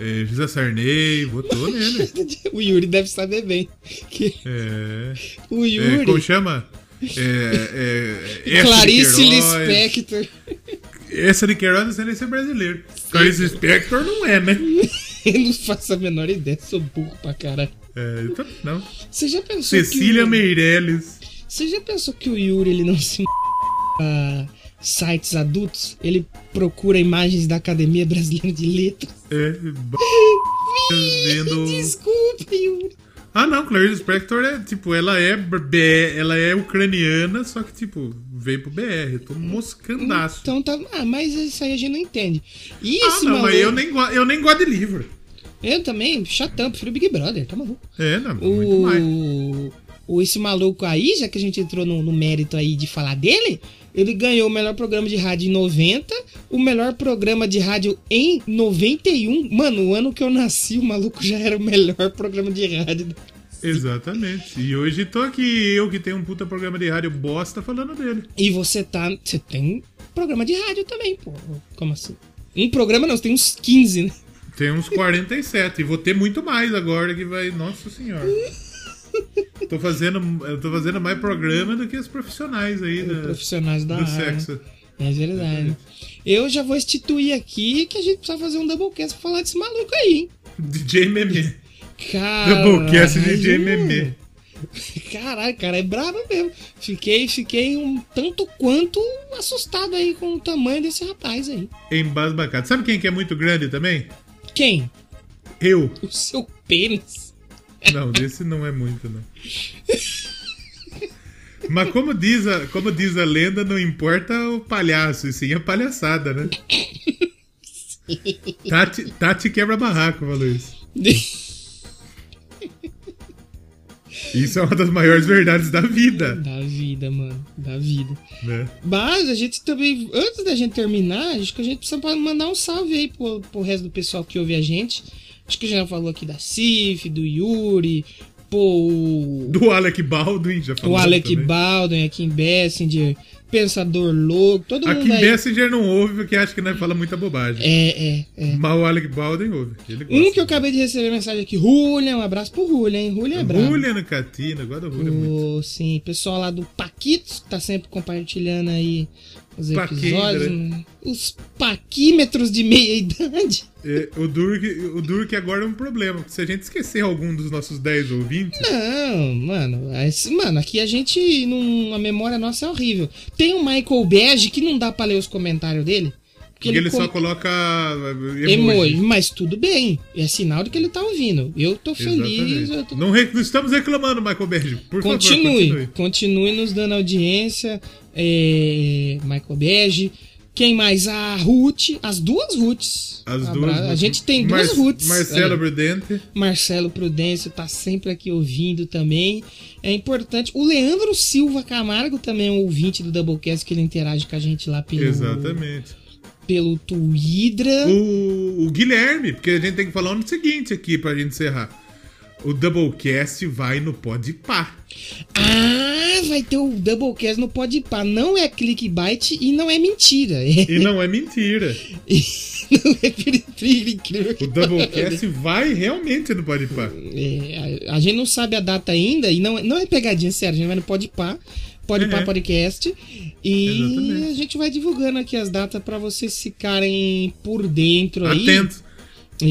Speaker 2: É, José Sarney. Votou nele.
Speaker 1: O Yuri deve saber bem. Que
Speaker 2: É,
Speaker 1: o
Speaker 2: é,
Speaker 1: Yuri,
Speaker 2: como chama? É, é,
Speaker 1: Clarice. Lispector.
Speaker 2: Essa de Queiroz não sei nem ser brasileiro. Clarice Lispector não é, né?
Speaker 1: Eu não faço a menor ideia, sou burro pra caralho.
Speaker 2: É, também não.
Speaker 1: Você já pensou
Speaker 2: Cecília
Speaker 1: que o...
Speaker 2: Meirelles.
Speaker 1: Você já pensou que o Yuri ele não se a sites adultos? Ele procura imagens da Academia Brasileira de Letras.
Speaker 2: É, b- vendo...
Speaker 1: Desculpa, Yuri.
Speaker 2: Ah, não, Clarice Lispector é, tipo, ela é, B- ela é ucraniana, só que, tipo, veio pro BR. Eu tô moscandaço.
Speaker 1: Então tá. Ah, mas isso aí a gente não entende. E
Speaker 2: ah,
Speaker 1: esse
Speaker 2: não,
Speaker 1: maluco.
Speaker 2: mas eu nem, eu nem gosto de livro.
Speaker 1: Eu também, chatão, prefiro Big Brother, tá maluco.
Speaker 2: É, não.
Speaker 1: O, o esse maluco aí, já que a gente entrou no, no mérito aí de falar dele, ele ganhou o melhor programa de rádio em 90, o melhor programa de rádio em 91. Mano, o ano que eu nasci, o maluco já era o melhor programa de rádio.
Speaker 2: Exatamente. E hoje tô aqui, eu que tenho um puta programa de rádio bosta falando dele.
Speaker 1: E você tá. Você tem programa de rádio também, pô. Como assim? Um programa não, você tem uns 15, né?
Speaker 2: Tem uns 47. e vou ter muito mais agora que vai. Nossa senhora. Tô fazendo, eu tô fazendo mais programa do que os profissionais aí
Speaker 1: Profissionais da
Speaker 2: do
Speaker 1: área.
Speaker 2: sexo.
Speaker 1: É verdade. Eu já vou instituir aqui que a gente precisa fazer um doublecast pra falar desse maluco aí, hein?
Speaker 2: DJ Meme.
Speaker 1: Caralho.
Speaker 2: Doublecast DJ Meme.
Speaker 1: Caralho, cara, é brabo mesmo. Fiquei, fiquei um tanto quanto assustado aí com o tamanho desse rapaz aí.
Speaker 2: Embasbacado. Sabe quem que é muito grande também?
Speaker 1: Quem?
Speaker 2: Eu.
Speaker 1: O seu pênis.
Speaker 2: Não, desse não é muito, não. Mas como diz, a, como diz a lenda, não importa o palhaço, e sim a palhaçada, né? Tati, Tati quebra barraco, falou isso. Isso é uma das maiores verdades da vida,
Speaker 1: da vida, mano. Da vida.
Speaker 2: né?
Speaker 1: Mas a gente também, antes da gente terminar, acho que a gente precisa mandar um salve aí pro, pro resto do pessoal que ouve a gente. Acho que a já falou aqui da Cif, do Yuri, pô,
Speaker 2: Do Alec Baldwin, já falou
Speaker 1: o Alec
Speaker 2: também.
Speaker 1: Baldwin, aqui em Messenger, Pensador Louco, todo
Speaker 2: Aqui
Speaker 1: mundo
Speaker 2: em
Speaker 1: aí.
Speaker 2: Messenger não ouve porque acha que nós fala muita bobagem.
Speaker 1: É, é, é.
Speaker 2: Mas o Alec Baldwin ouve.
Speaker 1: Um que eu acabei de receber mensagem aqui, Julian, um abraço pro Julian, hein? Julian é brabo.
Speaker 2: Juliano Catina, gosto do Julian muito.
Speaker 1: O, sim, pessoal lá do Paquitos, que tá sempre compartilhando aí os episódios. né? Os paquímetros de meia idade.
Speaker 2: É, o Durk, o Durk agora é um problema. porque Se a gente esquecer algum dos nossos 10 ouvintes,
Speaker 1: Não, mano, esse- mano, aqui a gente, não, a memória nossa é horrível. Tem o Michael Bege que não dá pra ler os comentários dele. Porque
Speaker 2: ele, só
Speaker 1: com-
Speaker 2: coloca uh,
Speaker 1: emoji.
Speaker 2: emoji.
Speaker 1: mas tudo bem. É sinal de que ele tá ouvindo. Eu tô feliz. Eu tô...
Speaker 2: Não, re- não estamos reclamando, Michael Berge. Por
Speaker 1: Continue,
Speaker 2: favor, continue.
Speaker 1: continue nos dando audiência. É, Michael Bege. Quem mais? A Ruth, as duas Ruths.
Speaker 2: As
Speaker 1: Abra-
Speaker 2: duas.
Speaker 1: A gente tem duas
Speaker 2: Mar-
Speaker 1: Ruths.
Speaker 2: Marcelo
Speaker 1: Olha.
Speaker 2: Prudente.
Speaker 1: Marcelo Prudêncio tá sempre aqui ouvindo também. É importante. O Leandro Silva Camargo também é um ouvinte do Doublecast que ele interage com a gente lá pelo,
Speaker 2: Exatamente.
Speaker 1: Pelo Twitter.
Speaker 2: O, o Guilherme, porque a gente tem que falar no seguinte aqui pra gente encerrar. O Doublecast vai no Podpah.
Speaker 1: Ah, vai ter o Doublecast no Podpah. Não é clickbait e não é mentira.
Speaker 2: E não é mentira.
Speaker 1: não é por- por incrível
Speaker 2: O Doublecast vai realmente no Podpah.
Speaker 1: É, a, a gente não sabe a data ainda e não, é- não é pegadinha, sério. A gente vai no Podpah, Podpah
Speaker 2: É.
Speaker 1: Podcast e
Speaker 2: Exatamente.
Speaker 1: a gente vai divulgando aqui as datas pra vocês ficarem por dentro aí.
Speaker 2: Atento.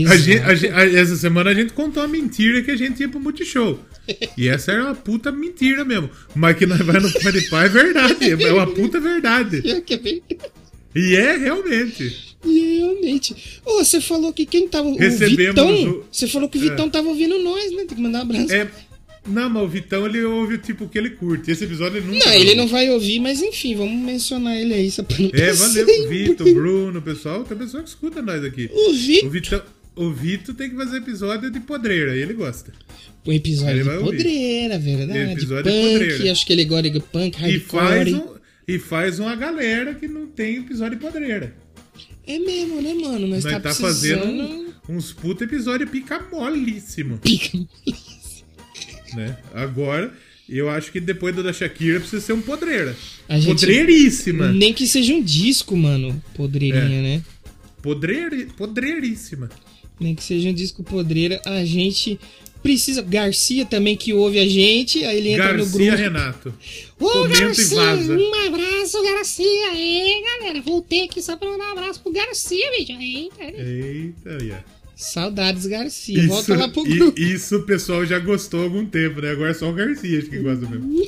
Speaker 2: A gente- a gente- a- essa semana a gente contou uma mentira que a gente ia pro Multishow. E essa era uma puta mentira mesmo. Mas que nós vai no Podpah é verdade. É uma puta verdade.
Speaker 1: É que é verdade.
Speaker 2: E é realmente.
Speaker 1: E Realmente. Ô, você falou que quem tava.
Speaker 2: Recebemos
Speaker 1: o Vitão.
Speaker 2: o-
Speaker 1: Você falou que o
Speaker 2: É.
Speaker 1: Vitão tava ouvindo nós, né? Tem que mandar um abraço.
Speaker 2: É. Não, mas o Vitão ele ouve tipo o que ele curte. Esse episódio ele nunca.
Speaker 1: Não, ele não vai ouvir, mas enfim, vamos mencionar ele aí, só pra não
Speaker 2: É, valeu. O Vitor, Bruno, o pessoal. Tem pessoa que escuta nós aqui.
Speaker 1: O Vitor.
Speaker 2: O Vitão. O Vitor tem que fazer episódio de podreira, ele gosta.
Speaker 1: O episódio
Speaker 2: Ele
Speaker 1: de
Speaker 2: vai ouvir.
Speaker 1: podreira, verdade.
Speaker 2: Episódio de
Speaker 1: punk,
Speaker 2: podreira.
Speaker 1: acho que ele gosta de punk,
Speaker 2: E faz,
Speaker 1: hardcore.
Speaker 2: um, e faz uma galera que não tem episódio de podreira.
Speaker 1: É mesmo, né, mano? Nós,
Speaker 2: Nós
Speaker 1: tá,
Speaker 2: tá
Speaker 1: precisando...
Speaker 2: fazendo uns puta episódio pica molíssimo,
Speaker 1: Pica.
Speaker 2: Né? Agora, eu acho que depois do da Shakira precisa ser um podreira.
Speaker 1: A gente-
Speaker 2: Podreiríssima.
Speaker 1: Nem que seja um disco, mano. Podreirinha,
Speaker 2: É.
Speaker 1: né?
Speaker 2: Podreiri... Podreiríssima.
Speaker 1: Nem que seja um disco podreira. A gente precisa. Garcia também que ouve a gente. Aí ele entra no
Speaker 2: Garcia
Speaker 1: grupo.
Speaker 2: Renato.
Speaker 1: Ô,
Speaker 2: Comenta e
Speaker 1: Garcia,
Speaker 2: vaza.
Speaker 1: um abraço, Garcia. Aí, galera. Voltei aqui só pra mandar um abraço pro Garcia, bicho. Eita.
Speaker 2: Eita, ia.
Speaker 1: Saudades, Garcia. Volta lá pro
Speaker 2: i-
Speaker 1: grupo.
Speaker 2: isso o pessoal já gostou há algum tempo, né? Agora é só o Garcia acho que gosta mesmo.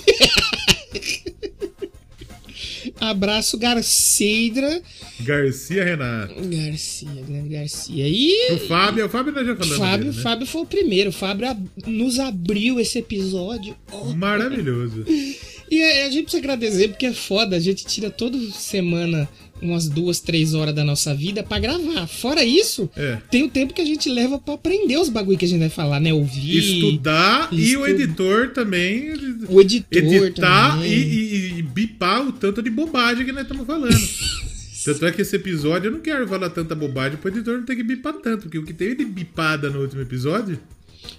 Speaker 1: Abraço, Garceidra.
Speaker 2: Garcia Renato.
Speaker 1: Garcia, grande Garcia. E.
Speaker 2: O Fábio, o Fábio nós já falamos
Speaker 1: Fábio,
Speaker 2: dele, né?
Speaker 1: Fábio foi o primeiro. O Fábio ab- nos abriu esse episódio. Oh,
Speaker 2: Maravilhoso.
Speaker 1: E a, a gente precisa agradecer porque é foda. A gente tira toda semana umas duas, três horas da nossa vida pra gravar. Fora isso,
Speaker 2: É.
Speaker 1: tem o tempo que a gente leva pra aprender os bagulho que a gente vai falar, né? Ouvir.
Speaker 2: Estudar e o
Speaker 1: estu-
Speaker 2: editor também.
Speaker 1: O editor
Speaker 2: editar
Speaker 1: também.
Speaker 2: e, e- e bipar o tanto de bobagem que nós estamos falando. Tanto é que esse episódio eu não quero falar tanta bobagem pro editor não ter que bipar tanto, porque o que teve de bipada no último episódio.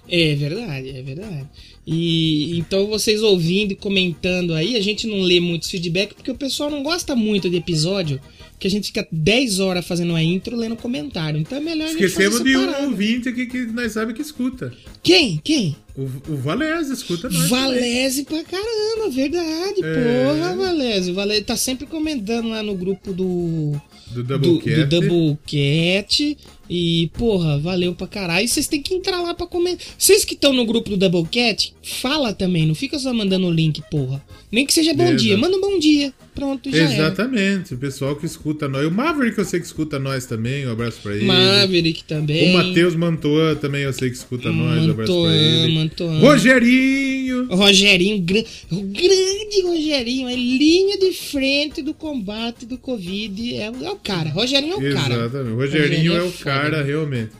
Speaker 1: É verdade, é verdade. E então vocês ouvindo e comentando aí, a gente não lê muitos feedback porque o pessoal não gosta muito de episódio, que a gente fica 10 horas fazendo a intro lendo comentário. Então é melhor
Speaker 2: Esquecemos de um ouvinte aqui que nós sabemos que escuta.
Speaker 1: Quem? Quem?
Speaker 2: O, o Valese escuta nós. também.
Speaker 1: Valese pra caramba, verdade.
Speaker 2: É.
Speaker 1: Porra, Valese. O Valese tá sempre comentando lá no grupo do.
Speaker 2: Do
Speaker 1: Do,
Speaker 2: Doublecat.
Speaker 1: do Doublecat. E, porra, valeu pra caralho. E vocês têm que entrar lá pra comentar. Vocês que estão no grupo do Doublecat, fala também. Não fica só mandando o link, porra. Nem que seja bom
Speaker 2: Exato.
Speaker 1: dia. Manda um bom dia. Pronto, já era.
Speaker 2: Exatamente, o pessoal que escuta nós. O Maverick eu sei que escuta nós também, um abraço pra ele.
Speaker 1: Maverick também.
Speaker 2: O Matheus Mantoan também eu sei que escuta nós, um abraço pra ele.
Speaker 1: Mantoan.
Speaker 2: Rogerinho!
Speaker 1: O Rogerinho, gra- o grande Rogerinho, é linha de frente do combate do Covid. É, o- é o cara. Rogerinho é o cara.
Speaker 2: Exatamente, o Rogerinho é o
Speaker 1: foda.
Speaker 2: cara, realmente.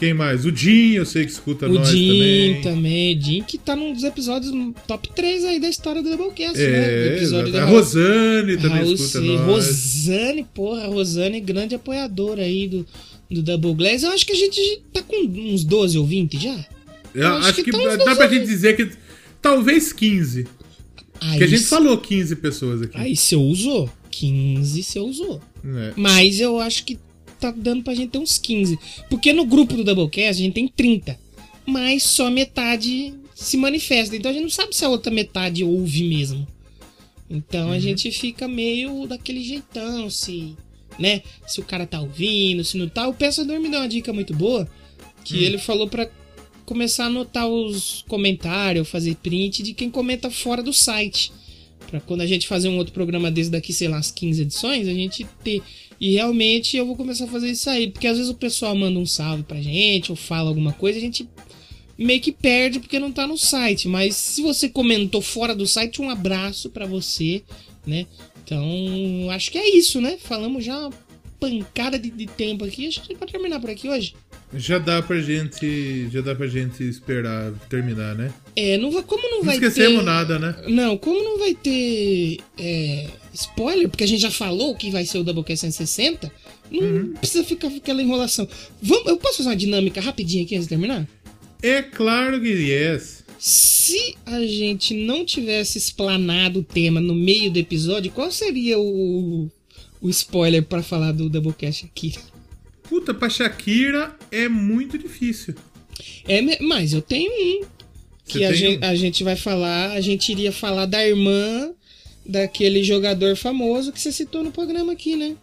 Speaker 2: Quem mais? O Dinho eu sei que escuta
Speaker 1: O
Speaker 2: nós
Speaker 1: Jim
Speaker 2: também.
Speaker 1: também. Jim que tá num dos episódios top 3 aí da história do Doublecast, né?
Speaker 2: É,
Speaker 1: Episódio
Speaker 2: exato.
Speaker 1: da
Speaker 2: a Rosane também
Speaker 1: Raul
Speaker 2: escuta
Speaker 1: C.
Speaker 2: nós.
Speaker 1: Rosane, porra, a Rosane grande apoiadora aí do, do Double Glass. Eu acho que a gente tá com uns 12 ou 20 já.
Speaker 2: Eu
Speaker 1: acho
Speaker 2: acho,
Speaker 1: que
Speaker 2: que,
Speaker 1: tá
Speaker 2: dá
Speaker 1: 12
Speaker 2: pra gente dizer que talvez 15.
Speaker 1: Aí,
Speaker 2: Porque a gente
Speaker 1: se-
Speaker 2: falou 15 pessoas aqui.
Speaker 1: Aí você usou. 15 você usou.
Speaker 2: É.
Speaker 1: Mas eu acho que tá dando pra gente ter uns 15. Porque no grupo do Doublecast a gente tem 30. Mas só metade se manifesta. Então a gente não sabe se a outra metade ouve mesmo. Então a gente fica meio daquele jeitão, se. Né? Se o cara tá ouvindo, se não tá. O pensador me deu uma dica muito boa. Que ele falou pra começar a anotar os comentários, fazer print de quem comenta fora do site. Pra quando a gente fazer um outro programa desse daqui, sei lá, as 15 edições, a gente ter. E realmente eu vou começar a fazer isso aí. Porque às vezes o pessoal manda um salve pra gente, ou fala alguma coisa, a gente meio que perde porque não tá no site. Mas se você comentou fora do site, um abraço pra você, né? Então, acho que é isso, né? Falamos já uma pancada de, de tempo aqui. Acho que pode terminar por aqui hoje.
Speaker 2: Já dá pra gente. Já dá pra gente esperar terminar, né?
Speaker 1: É, não vai, como não
Speaker 2: Não
Speaker 1: vai
Speaker 2: esquecemos
Speaker 1: ter...
Speaker 2: nada, né?
Speaker 1: Não, como não vai ter é, spoiler, porque a gente já falou que vai ser o Doublecast 160, não
Speaker 2: Uhum.
Speaker 1: precisa ficar com aquela enrolação. Vamos, eu posso fazer uma dinâmica rapidinho aqui antes de terminar?
Speaker 2: É claro que yes.
Speaker 1: Se a gente não tivesse explanado o tema no meio do episódio, qual seria o, o spoiler pra falar do Doublecast aqui?
Speaker 2: Puta, pra Shakira é muito difícil.
Speaker 1: É, mas eu tenho um. Que a gente,
Speaker 2: um?
Speaker 1: a gente vai falar, a gente iria falar da irmã daquele jogador famoso que você citou no programa aqui, né?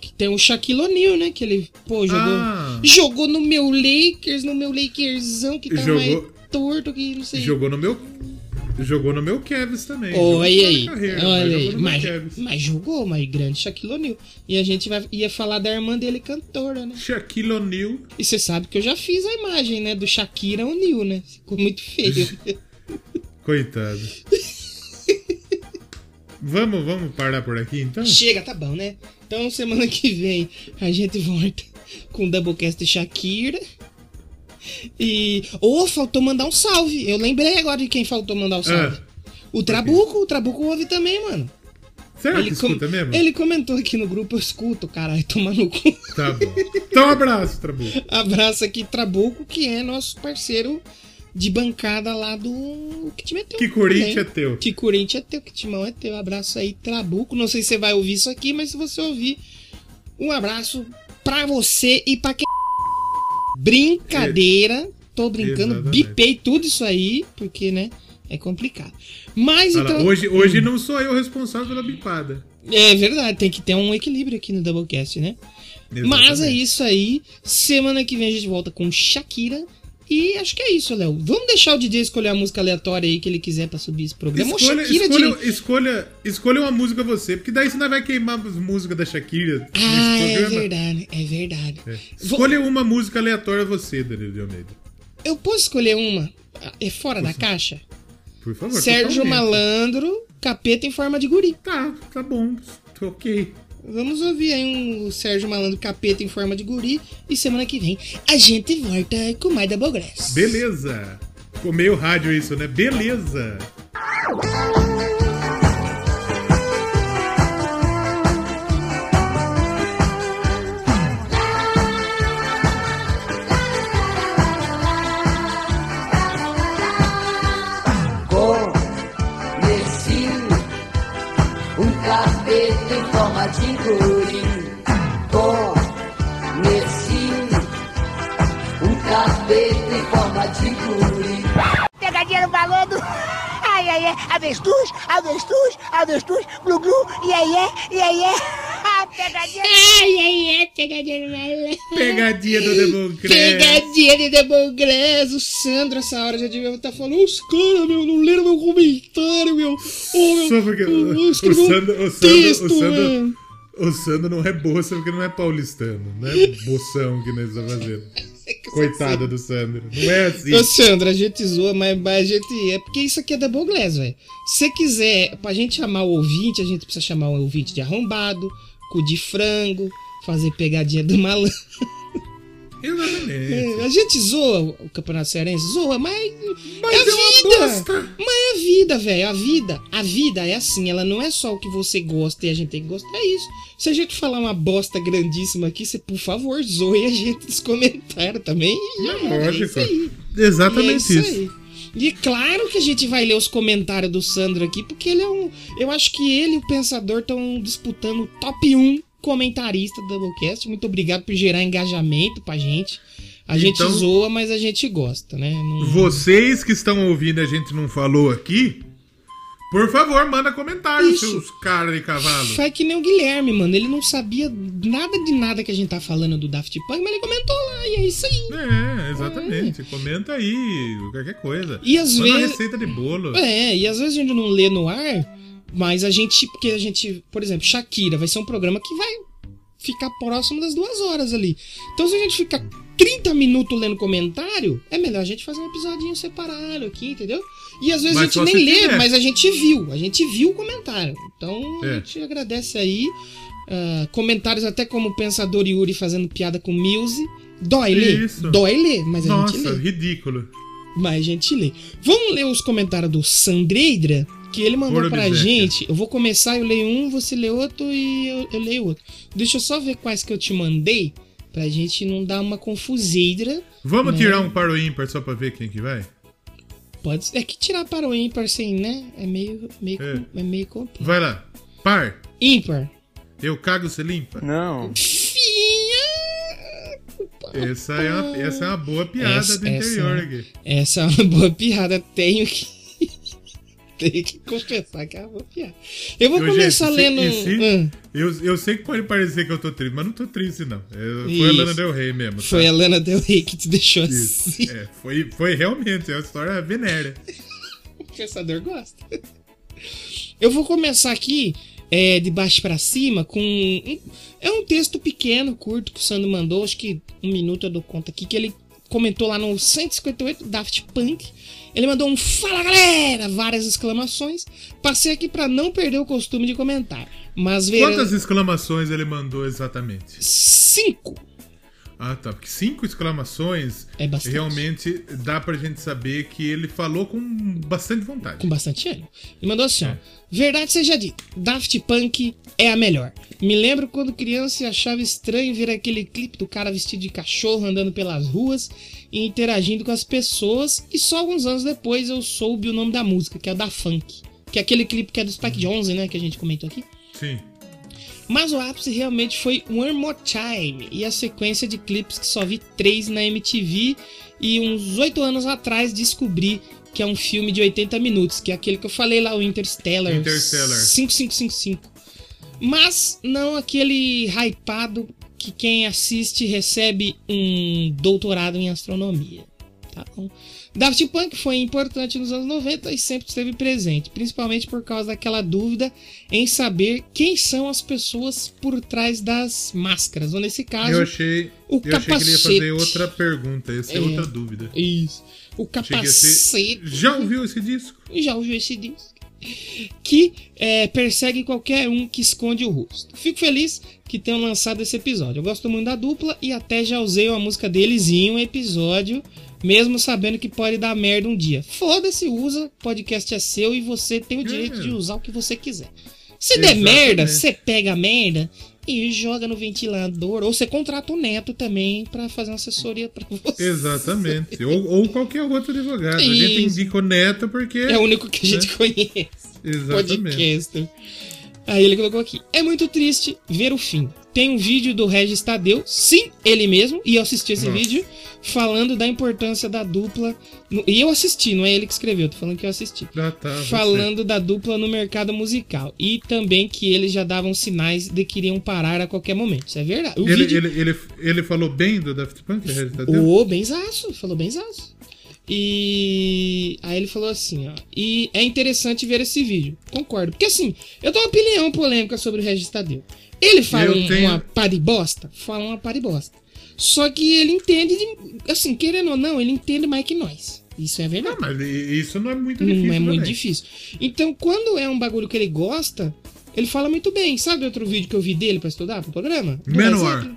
Speaker 1: Que tem o Shaquille O'Neal, né? Que ele, pô, jogou,
Speaker 2: Ah.
Speaker 1: jogou no meu Lakers, no meu Lakersão, que tá
Speaker 2: Jogou-
Speaker 1: mais torto que não sei.
Speaker 2: Jogou no meu. Jogou no meu Kevs também.
Speaker 1: Olha aí,
Speaker 2: carreira,
Speaker 1: olha
Speaker 2: mas
Speaker 1: aí. Mas, mas jogou, mas grande Shaquille O'Neal. E a gente vai, ia falar da irmã dele cantora, né?
Speaker 2: Shaquille O'Neal.
Speaker 1: E você sabe que eu já fiz a imagem, né? Do Shakira O'Neal, né? Ficou muito feio.
Speaker 2: Coitado. vamos, vamos parar por aqui então?
Speaker 1: Chega, tá bom, né? Então semana que vem a gente volta com o Doublecast Shakira. E. Ô, faltou mandar um salve. Eu lembrei agora de quem faltou mandar o salve.
Speaker 2: Ah.
Speaker 1: o Trabuco, o Trabuco ouve também, mano.
Speaker 2: Será que
Speaker 1: Ele,
Speaker 2: escuta mesmo?
Speaker 1: ele comentou aqui no grupo, eu escuto, caralho, toma no cu.
Speaker 2: Tá bom. Então, um abraço, Trabuco.
Speaker 1: Abraço aqui, Trabuco, que é nosso parceiro de bancada lá do. Que time é teu?
Speaker 2: Que Corinthians
Speaker 1: também.
Speaker 2: é teu.
Speaker 1: Que Corinthians é teu, que Timão é teu. Abraço aí, Trabuco. Não sei se você vai ouvir isso aqui, mas se você ouvir, um abraço pra você e pra quem. Brincadeira. Tô brincando,
Speaker 2: Exatamente.
Speaker 1: bipei tudo isso aí, porque, né? É complicado. Mas
Speaker 2: Olha
Speaker 1: então.
Speaker 2: hoje, hoje não sou eu responsável pela bipada.
Speaker 1: É verdade, tem que ter um equilíbrio aqui no Doublecast, né? Mas é
Speaker 2: Exatamente.
Speaker 1: isso aí. Semana que vem a gente volta com Shakira. E acho que é isso, Léo. Vamos deixar o DJ escolher a música aleatória aí que ele quiser pra subir esse programa.
Speaker 2: Escolha, escolha,
Speaker 1: de.
Speaker 2: escolha, escolha uma música você, porque daí você não vai queimar as músicas da Shakira
Speaker 1: Ah,
Speaker 2: nesse
Speaker 1: é
Speaker 2: programa.
Speaker 1: verdade, é verdade.
Speaker 2: É.
Speaker 1: Vou-
Speaker 2: Escolha uma música aleatória você, Danilo de Almeida.
Speaker 1: Eu posso escolher uma? É fora da caixa?
Speaker 2: Por favor.
Speaker 1: Sérgio
Speaker 2: totalmente.
Speaker 1: Malandro, capeta em forma de guri.
Speaker 2: Tá, tá bom. Ok.
Speaker 1: Vamos ouvir aí um Sérgio Malandro, capeta em forma de guri. E semana que vem a gente volta com mais Double Grass.
Speaker 2: Beleza. Ficou meio rádio isso, né? Beleza.
Speaker 8: Em forma de guri. Conheci um capeta em forma de guri.
Speaker 9: Pegadinha no balão do... Ai, ai, ai, avestruz, avestruz, avestruz, glu, glu, iê, iê, iê, iê. Pegadinha... Ai, ai, ai, pegadinha no balão.
Speaker 2: Pegadinha do Democrata.
Speaker 1: Pegadinha Grass. O Sandro, essa hora, já devia estar falando. Os caras, meu, não leram meu comentário, meu. Ô, meu.
Speaker 2: Só porque
Speaker 1: eu
Speaker 2: o, o
Speaker 1: um
Speaker 2: Sandro, o Sandro,
Speaker 1: texto,
Speaker 2: o Sandro,
Speaker 1: mano.
Speaker 2: o Sandro não é bolsa porque não é paulistano, não é boção que nós estamos fazendo. Coitada do Sandro. Não é assim.
Speaker 1: Ô, Sandro, a gente zoa, mas, mas a gente. É porque isso aqui é Double Glass, velho. Se você quiser, pra gente chamar o ouvinte, a gente precisa chamar o ouvinte de arrombado, cu de frango, fazer pegadinha do malandro.
Speaker 2: Exatamente.
Speaker 1: É, a gente zoa o Campeonato Cearense, zoa, mas.
Speaker 2: Mas
Speaker 1: é a
Speaker 2: é uma
Speaker 1: vida!
Speaker 2: bosta.
Speaker 1: Mas é a vida, velho. A vida. A vida é assim, ela não é só o que você gosta e a gente tem que gostar. É isso. Se a gente falar uma bosta grandíssima aqui, você, por favor, zoe a gente nos comentários também. Já era, é
Speaker 2: Lógico.
Speaker 1: isso aí.
Speaker 2: Exatamente
Speaker 1: E é
Speaker 2: isso.
Speaker 1: aí. E claro que a gente vai ler os comentários do Sandro aqui, porque ele é um. Eu acho que ele e o Pensador estão disputando o top 1 comentarista do Doublecast. Muito obrigado por gerar engajamento pra gente. A gente
Speaker 2: Então-
Speaker 1: zoa, mas a gente gosta, né? Não-
Speaker 2: Vocês que estão ouvindo a gente não falou aqui, por favor, manda comentários,
Speaker 1: Isso.
Speaker 2: seus caras de cavalo.
Speaker 1: Faz que nem o Guilherme, mano. Ele não sabia nada de nada que a gente tá falando do Daft Punk, mas ele comentou lá, e é isso aí.
Speaker 2: É, exatamente. Comenta aí, qualquer coisa.
Speaker 1: E às
Speaker 2: Manda uma
Speaker 1: vezes-
Speaker 2: receita de bolo.
Speaker 1: É, e às vezes a gente não lê no ar, mas a gente. Porque a gente. Por exemplo, Shakira vai ser um programa que vai ficar próximo das duas horas ali. Então se a gente ficar 30 minutos lendo comentário, é melhor a gente fazer um episodinho separado aqui, entendeu? E às vezes
Speaker 2: Mas
Speaker 1: a gente nem lê,
Speaker 2: quiser.
Speaker 1: mas a gente viu. A gente viu o comentário. Então a
Speaker 2: É.
Speaker 1: gente agradece aí. Ah, comentários até como o Pensador Yuri fazendo piada com Muse. Dói ler.
Speaker 2: Isso.
Speaker 1: Dói ler, mas a gente
Speaker 2: Nossa,
Speaker 1: lê.
Speaker 2: ridículo.
Speaker 1: Mas a gente lê. Vamos ler os comentários do Sandreidra, que ele mandou pra gente. Eu vou começar, eu leio um, você lê outro e eu, eu leio outro. Deixa eu só ver quais que eu te mandei, pra gente não dar uma confuseira.
Speaker 2: Vamos
Speaker 1: né?
Speaker 2: tirar um para o ímpar só pra ver quem que vai?
Speaker 1: Pode ser. É que tirar para o ímpar sem, né? É meio, meio,
Speaker 2: É.
Speaker 1: é. meio complicado.
Speaker 2: Vai lá. Par.
Speaker 1: Ímpar.
Speaker 2: Eu cago, você limpa?
Speaker 6: Não.
Speaker 2: Essa é uma, essa é uma boa piada
Speaker 1: Essa-
Speaker 2: do interior
Speaker 1: essa-
Speaker 2: aqui.
Speaker 1: Essa é uma boa piada. Tenho que. Tenho que confessar que é uma piada. Eu vou
Speaker 2: Ô,
Speaker 1: começar
Speaker 2: gente,
Speaker 1: lendo.
Speaker 2: se-
Speaker 1: Hum.
Speaker 2: Eu, eu sei que pode parecer que eu tô triste, mas não tô triste, não. É, foi a. Lana Del Rey mesmo. tá?
Speaker 1: Foi a Lana Del Rey que te deixou
Speaker 2: Isso.
Speaker 1: assim.
Speaker 2: É, foi, foi realmente, é uma história venérea.
Speaker 1: O pensador gosta. Eu vou começar aqui é, de baixo pra cima com. um- é um texto pequeno, curto, que o Sandro mandou. Acho que um minuto eu dou conta aqui. Que ele comentou lá no 158 Daft Punk. Ele mandou um Fala galera! Várias exclamações. Passei aqui pra não perder o costume de comentar. Mas verão.
Speaker 2: Quantas exclamações ele mandou exatamente?
Speaker 1: Cinco.
Speaker 2: Ah, tá. Porque cinco exclamações
Speaker 1: É bastante.
Speaker 2: realmente dá pra gente saber que ele falou com bastante vontade.
Speaker 1: Com bastante ânimo. Ele mandou assim, ó. Verdade seja dita, Daft Punk é a melhor. Me lembro quando criança e achava estranho ver aquele clipe do cara vestido de cachorro andando pelas ruas e interagindo com as pessoas. E só alguns anos depois eu soube o nome da música, que é o da Funk. Que é aquele clipe que é do Spike Jonze, né? Que a gente comentou aqui.
Speaker 2: Sim.
Speaker 1: Mas o ápice realmente foi One More Time e a sequência de clipes que só vi três na MTV e uns oito anos atrás descobri que é um filme de 80 minutos, que é aquele que eu falei lá, o Interstellar.
Speaker 2: Interstellar.
Speaker 1: 5555. Mas não aquele hypado que quem assiste recebe um doutorado em astronomia. Tá bom? Daft Punk foi importante nos anos 90 e sempre esteve presente, principalmente por causa daquela dúvida em saber quem são as pessoas por trás das máscaras. Ou nesse caso,
Speaker 2: Eu achei,
Speaker 1: o
Speaker 2: eu achei que ele ia fazer
Speaker 1: capacete.
Speaker 2: outra pergunta. Essa é,
Speaker 1: É.
Speaker 2: outra dúvida.
Speaker 1: Isso. O
Speaker 2: ia ser-
Speaker 1: capacete.
Speaker 2: Já ouviu esse disco?
Speaker 1: Já ouviu esse disco? Que é, persegue qualquer um que esconde o rosto. Fico feliz que tenham lançado esse episódio. Eu gosto muito da dupla e até já usei uma música deles em um episódio, mesmo sabendo que pode dar merda um dia. Foda-se, usa, podcast é seu e você tem o direito de usar o que você quiser. Se der
Speaker 2: Exatamente.
Speaker 1: merda, você pega a merda e joga no ventilador. Ou você contrata o neto também pra fazer uma assessoria pra você.
Speaker 2: Exatamente. ou, ou qualquer outro advogado. A gente
Speaker 1: Isso.
Speaker 2: indica o Neto porque.
Speaker 1: É o único que a gente conhece.
Speaker 2: Exatamente.
Speaker 1: Podcaster. Aí ele colocou aqui. É muito triste ver o fim. Tem um vídeo do Regis Tadeu, sim, ele mesmo, e eu assisti esse
Speaker 2: Nossa.
Speaker 1: vídeo, falando da importância da dupla. no- e eu assisti, não é ele que escreveu, tô falando que eu assisti.
Speaker 2: Ah, tá, você.
Speaker 1: falando da dupla no mercado musical. E também que eles já davam sinais de que iriam parar a qualquer momento. Isso é verdade. O
Speaker 2: Ele,
Speaker 1: vídeo...
Speaker 2: ele, ele, ele falou bem do Daft Punk? Regis Tadeu?
Speaker 1: Ô, benzaço, falou benzaço. E aí ele falou assim, ó. E é interessante ver esse vídeo. Concordo. Porque assim, eu tenho uma opinião polêmica sobre o Regis Tadeu. Ele fala
Speaker 2: tenho-
Speaker 1: uma paribosta? Fala uma paribosta. Só que ele entende, de- assim, querendo ou não, ele entende mais que nós. Isso é verdade.
Speaker 2: Não, mas isso não é muito
Speaker 1: Não
Speaker 2: difícil.
Speaker 1: é muito
Speaker 2: também.
Speaker 1: difícil. Então, quando é um bagulho que ele gosta, ele fala muito bem. Sabe outro vídeo que eu vi dele pra estudar pro programa?
Speaker 2: Menor.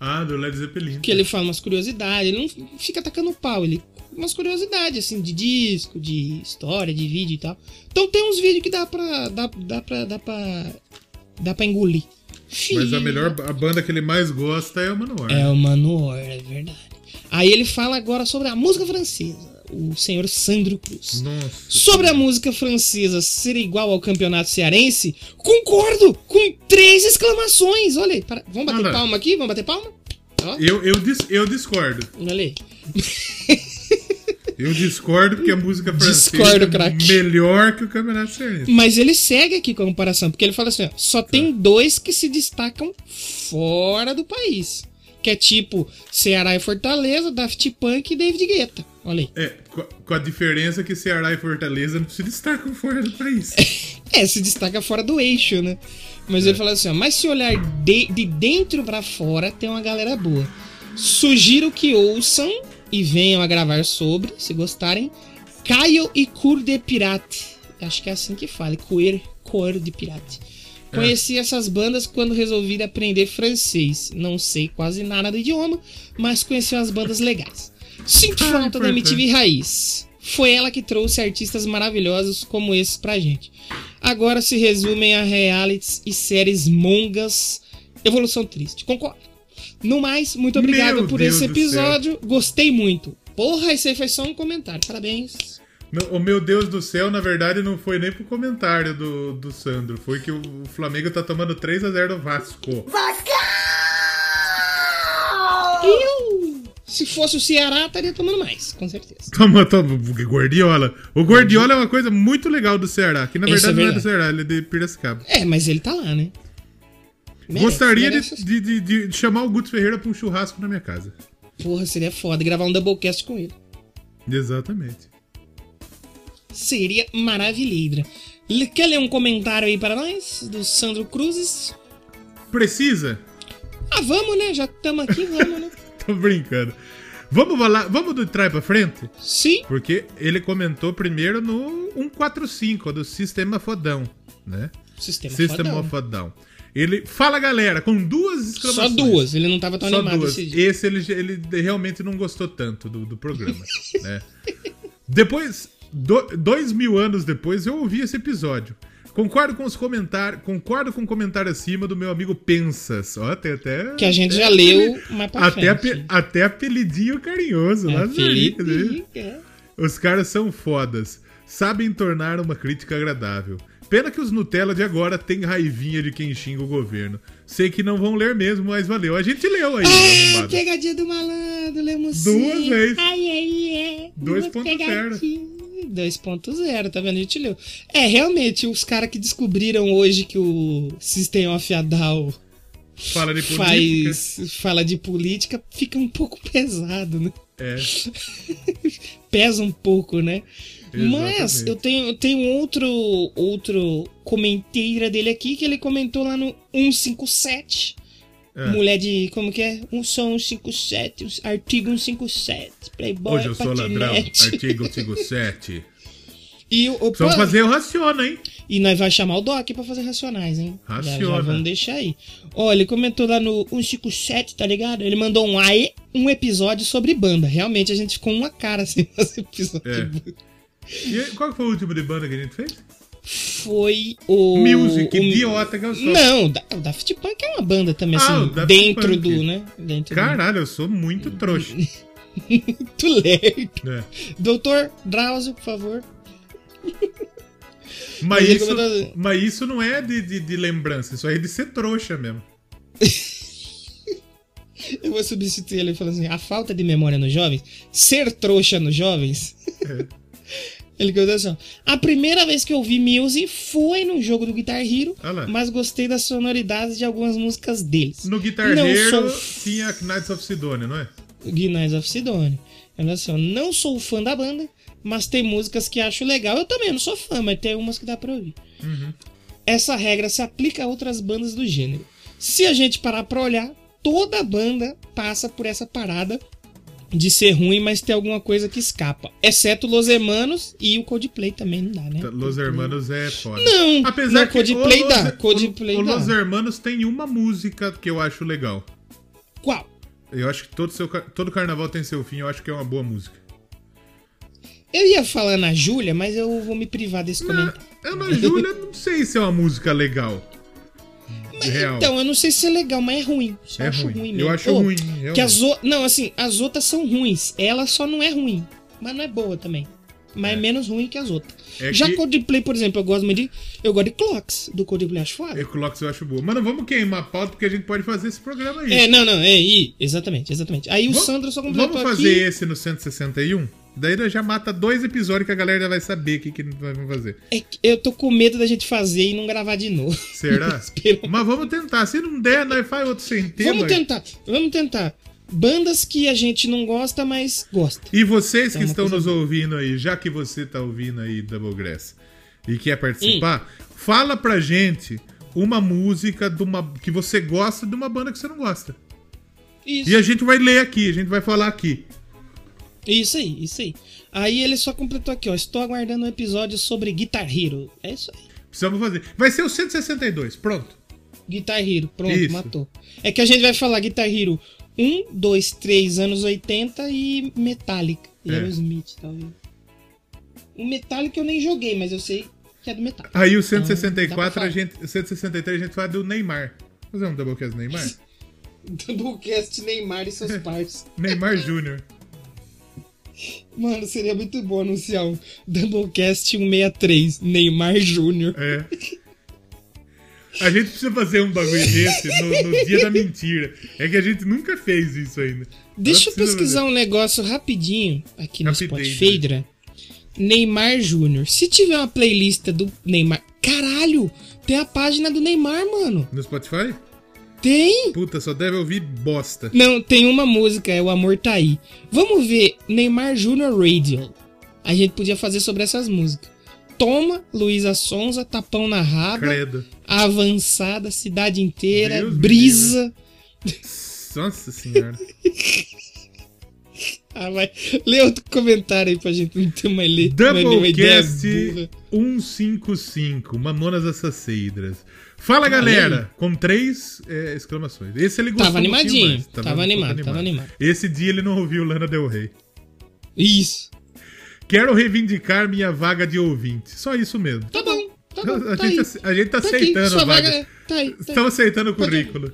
Speaker 2: Ah, do Led Zeppelin.
Speaker 1: Que ele fala umas curiosidades, ele não fica atacando pau, ele umas curiosidades, assim, de disco, de história, de vídeo e tal. Então tem uns vídeos que dá pra. dá, dá pra. dá pra. Dá pra engolir.
Speaker 2: Mas a melhor a banda que ele mais gosta é o Manowar.
Speaker 1: É o Manowar, é verdade. Aí ele fala agora sobre a música francesa, o senhor Sandro Cruz.
Speaker 2: Nossa.
Speaker 1: Sobre a música francesa ser igual ao campeonato cearense, concordo! Com três exclamações! Olha aí, para- vamos bater
Speaker 2: Olha
Speaker 1: palma aqui? Vamos bater palma? Ó,
Speaker 2: Eu, eu, dis- eu discordo.
Speaker 1: olha aí.
Speaker 2: Eu discordo porque a música francesa
Speaker 1: Discordo,
Speaker 2: é
Speaker 1: craque.
Speaker 2: melhor que o Campeonato Cearense.
Speaker 1: Mas ele segue aqui com a comparação, porque ele fala assim: ó, só tem dois que se destacam fora do país. Que é tipo Ceará e Fortaleza, Daft Punk e David Guetta. Olha aí.
Speaker 2: É, com a- diferença que Ceará e Fortaleza não se destacam fora do país.
Speaker 1: É, se destaca fora do eixo, né? Mas ele fala assim: ó, mas se olhar de, de dentro pra fora, tem uma galera boa. Sugiro que ouçam e venham a gravar sobre, se gostarem, Caio e Cur de Pirate. Acho que é assim que fala, Coer, Coer de Pirate. Conheci essas bandas quando resolvi aprender francês. Não sei quase nada do idioma, mas conheci umas bandas legais. Sinto falta da. MTV Raiz. Foi ela que trouxe artistas maravilhosos como esses pra gente. Agora se resumem a realities e séries mongas. Evolução triste. Concordo. No mais, muito obrigado
Speaker 2: Meu
Speaker 1: por
Speaker 2: Deus
Speaker 1: esse episódio. Gostei muito. Porra, esse aí foi só um comentário. Parabéns.
Speaker 2: O meu Deus do céu, na verdade, não foi nem pro comentário do, do Sandro. Foi que o Flamengo tá tomando 3x0 do Vasco.
Speaker 1: Eu, se fosse o Ceará, estaria tomando mais, com certeza.
Speaker 2: Toma, toma, Gordiola. O Gordiola é uma coisa muito legal do Ceará, que na verdade
Speaker 1: é
Speaker 2: não é do
Speaker 1: verdade.
Speaker 2: Ceará, ele é de Piracicaba.
Speaker 1: É, mas ele tá lá, né? Merece,
Speaker 2: Gostaria
Speaker 1: merece.
Speaker 2: de, de- de- de chamar o Guto Ferreira pra um churrasco na minha casa.
Speaker 1: Porra, seria foda gravar um Doublecast com ele.
Speaker 2: Exatamente.
Speaker 1: Seria maravilhoso. Quer ler um comentário aí para nós? Do Sandro Cruzes?
Speaker 2: Precisa?
Speaker 1: Ah, vamos, né? Já estamos aqui, vamos, né?
Speaker 2: Tô brincando. Vamos falar, vamos do trás pra frente?
Speaker 1: Sim.
Speaker 2: Porque ele comentou primeiro no 145 do Sistema Fodão, né?
Speaker 1: Sistema
Speaker 2: System
Speaker 1: fodão.
Speaker 2: Down. Ele fala galera, com duas
Speaker 1: Só
Speaker 2: exclamações.
Speaker 1: duas, ele não tava tão
Speaker 2: Só
Speaker 1: animado
Speaker 2: duas.
Speaker 1: esse dia.
Speaker 2: Esse ele, ele realmente não gostou tanto do, do programa. né? Depois, do- dois mil anos depois, eu ouvi esse episódio. Concordo com os comentários. Concordo com o comentário acima do meu amigo Pensas. Ó, tem até.
Speaker 1: Que a gente já
Speaker 2: até
Speaker 1: leu mais pra
Speaker 2: até, ape- até apelidinho carinhoso. lá
Speaker 1: É,
Speaker 2: no
Speaker 1: Felipe,
Speaker 2: Felipe.
Speaker 1: é.
Speaker 2: Os caras são fodas. Sabem tornar uma crítica agradável. Pena que os Nutella de agora têm raivinha de quem xinga o governo. Sei que não vão ler mesmo, mas valeu. A gente leu aí, arrombado.
Speaker 1: pegadinha do malandro, lemos
Speaker 2: Duas
Speaker 1: sim.
Speaker 2: vezes.
Speaker 1: Ai, ai, ai.
Speaker 2: 2.0.
Speaker 1: Duas pegadinhas. 2.0, tá vendo? A gente leu. É, realmente, os caras que descobriram hoje que o System of a Down
Speaker 2: Fala de política.
Speaker 1: faz, fala de política, fica um pouco pesado, né?
Speaker 2: É.
Speaker 1: Pesa um pouco, né? Mas
Speaker 2: Exatamente.
Speaker 1: eu tenho, eu tenho outro, outro comenteira dele aqui que ele comentou lá no 157.
Speaker 2: É.
Speaker 1: Mulher de. Como que é? Um som 157, um artigo 157. Playboy,
Speaker 2: Hoje eu sou ladrão.
Speaker 1: patinete.
Speaker 2: Artigo 57.
Speaker 1: E, o, o,
Speaker 2: Precisamos fazer o Raciona, hein?
Speaker 1: E nós vai chamar o Doc pra fazer racionais, hein? Já, já
Speaker 2: Raciona.
Speaker 1: vamos deixar aí. Ó, ele comentou lá no 157, tá ligado? Ele mandou um AE, um episódio sobre banda. Realmente a gente ficou uma cara sem fazer episódio
Speaker 2: É.
Speaker 1: de.
Speaker 2: E aí, qual foi o último de banda que a gente fez?
Speaker 1: Foi o.
Speaker 2: Music,
Speaker 1: o-
Speaker 2: idiota que eu sou.
Speaker 1: Não, o Daft Punk é uma banda também,
Speaker 2: Ah, o
Speaker 1: assim, dentro
Speaker 2: Punk.
Speaker 1: do, né? Dentro
Speaker 2: Caralho, eu sou muito trouxa.
Speaker 1: do. Muito lerdo.
Speaker 2: É.
Speaker 1: Doutor Drauzio, por favor.
Speaker 2: Mas, isso, mas isso não é de, de, de lembrança, isso aí é de ser trouxa mesmo.
Speaker 1: Eu vou substituir ele falando assim: a falta de memória nos jovens, ser trouxa nos jovens.
Speaker 2: É.
Speaker 1: Ele comentou assim: a primeira vez que eu vi Muse foi num jogo do Guitar Hero,
Speaker 2: Ah
Speaker 1: mas gostei das sonoridades de algumas músicas deles.
Speaker 2: No Guitar
Speaker 1: Não
Speaker 2: Hero
Speaker 1: sou
Speaker 2: tinha Knights of Sidonia, não é?
Speaker 1: Guinness of Sidonia. Ela assim, ó, não sou fã da banda, mas tem músicas que acho legal. Eu também não sou fã, mas tem umas que dá pra ouvir. Essa regra se aplica a outras bandas do gênero. Se a gente parar pra olhar, toda banda passa por essa parada de ser ruim, mas ter alguma coisa que escapa. Exceto Los Hermanos e o Coldplay também não dá, né?
Speaker 2: Los Hermanos é foda.
Speaker 1: Não,
Speaker 2: Apesar
Speaker 1: não,
Speaker 2: que
Speaker 1: Coldplay
Speaker 2: o
Speaker 1: dá,
Speaker 2: Los-
Speaker 1: Coldplay
Speaker 2: o, o
Speaker 1: dá.
Speaker 2: Los Hermanos tem uma música que eu acho legal.
Speaker 1: Qual?
Speaker 2: Eu acho que todo, seu, todo carnaval tem seu fim, eu acho que é uma boa música.
Speaker 1: Eu ia falar na Júlia, mas eu vou me privar desse comentário.
Speaker 2: Ana Júlia, não sei se é uma música legal. Real.
Speaker 1: Então, eu não sei se é legal, mas é ruim. Só
Speaker 2: É
Speaker 1: acho
Speaker 2: ruim.
Speaker 1: ruim
Speaker 2: Eu
Speaker 1: mesmo.
Speaker 2: acho
Speaker 1: Ô,
Speaker 2: ruim,
Speaker 1: Que as o... Não, assim, as outras são ruins. Ela só não é ruim. Mas não é boa também. Mas é, menos ruim que as outras.
Speaker 2: É
Speaker 1: Já
Speaker 2: que-
Speaker 1: Coldplay, por exemplo, eu gosto muito de. Eu gosto de Clocks, do Coldplay, acho foda.
Speaker 2: Eu coloco se eu acho boa. Mas não vamos queimar a pauta porque a gente pode fazer esse programa aí.
Speaker 1: É, não, não, é, e, exatamente, exatamente. Aí o
Speaker 2: Vamos-
Speaker 1: Sandro só completou
Speaker 2: Vamos fazer
Speaker 1: aqui.
Speaker 2: esse no 161? Daí nós já mata dois episódios que a galera já vai saber o que, que nós vamos fazer.
Speaker 1: É que eu tô com medo da gente fazer e não gravar de novo.
Speaker 2: Será? Mas vamos tentar. Se não der, nós faz outro sem tema.
Speaker 1: Vamos tentar, vamos tentar. Bandas que a gente não gosta, mas gosta.
Speaker 2: E vocês que
Speaker 1: É uma
Speaker 2: estão nos ouvindo aí, já que você tá ouvindo aí Doublegrass e quer participar,
Speaker 1: Hum.
Speaker 2: fala pra gente uma música de uma, que você gosta de uma banda que você não gosta.
Speaker 1: Isso.
Speaker 2: E a gente vai ler aqui, a gente vai falar aqui.
Speaker 1: Isso aí, isso aí. Aí ele só completou aqui, ó. Estou aguardando um episódio sobre Guitar Hero. É isso aí.
Speaker 2: Precisamos fazer. Vai ser o 162, pronto.
Speaker 1: Guitar Hero, pronto,
Speaker 2: Isso.
Speaker 1: matou. É que a gente vai falar Guitar Hero 1, 2, 3, anos 80 e Metallica. E
Speaker 2: É.
Speaker 1: Aerosmith, talvez. O Metallica eu nem joguei, mas eu sei que é do Metallica.
Speaker 2: Aí o
Speaker 1: Então, dá
Speaker 2: 164,
Speaker 1: pra
Speaker 2: a gente, o 163 a gente fala do Neymar. Fazer um Doublecast Neymar?
Speaker 1: Doublecast Neymar e seus partes.
Speaker 2: Neymar Júnior.
Speaker 1: Mano, seria muito bom anunciar um Doublecast 163, Neymar Júnior.
Speaker 2: É. A gente precisa fazer um bagulho desse no, no dia da mentira. É que a gente nunca fez isso ainda.
Speaker 1: Deixa eu pesquisar
Speaker 2: fazer.
Speaker 1: um negócio rapidinho aqui no
Speaker 2: Rapidez,
Speaker 1: Spotify. né? Neymar Júnior. Se tiver uma playlist do Neymar. Caralho! Tem a página do Neymar, mano.
Speaker 2: No Spotify?
Speaker 1: Tem!
Speaker 2: Puta, só deve ouvir bosta.
Speaker 1: Não, tem uma música, é o Amor Tá Aí. Vamos ver Neymar Júnior Radio. A gente podia fazer sobre essas músicas. Toma, Luísa Sonza, Tapão na Raba,
Speaker 2: Credo.
Speaker 1: Avançada, Cidade Inteira,
Speaker 2: Deus
Speaker 1: Brisa.
Speaker 2: Nossa senhora.
Speaker 1: Ah, vai. Lê outro comentário aí pra gente não ter uma, le... uma, uma ideia
Speaker 2: Doublecast
Speaker 1: burra.
Speaker 2: 155, Mamonas Assasseiras. Fala galera! Com três é, exclamações. Esse ele gostou
Speaker 1: Tava animadinho,
Speaker 2: mais,
Speaker 1: tava
Speaker 2: um pouco
Speaker 1: animado, tava animado.
Speaker 2: Esse dia ele não ouviu Lana Del Rey.
Speaker 1: Isso.
Speaker 2: Quero reivindicar minha vaga de ouvinte. Só isso mesmo.
Speaker 1: Tá bom, tá bom.
Speaker 2: A,
Speaker 1: tá
Speaker 2: gente,
Speaker 1: aí.
Speaker 2: a gente tá,
Speaker 1: Tá aqui,
Speaker 2: aceitando
Speaker 1: sua
Speaker 2: a vaga.
Speaker 1: vaga tá aí, tá aí.
Speaker 2: Estamos aceitando o currículo.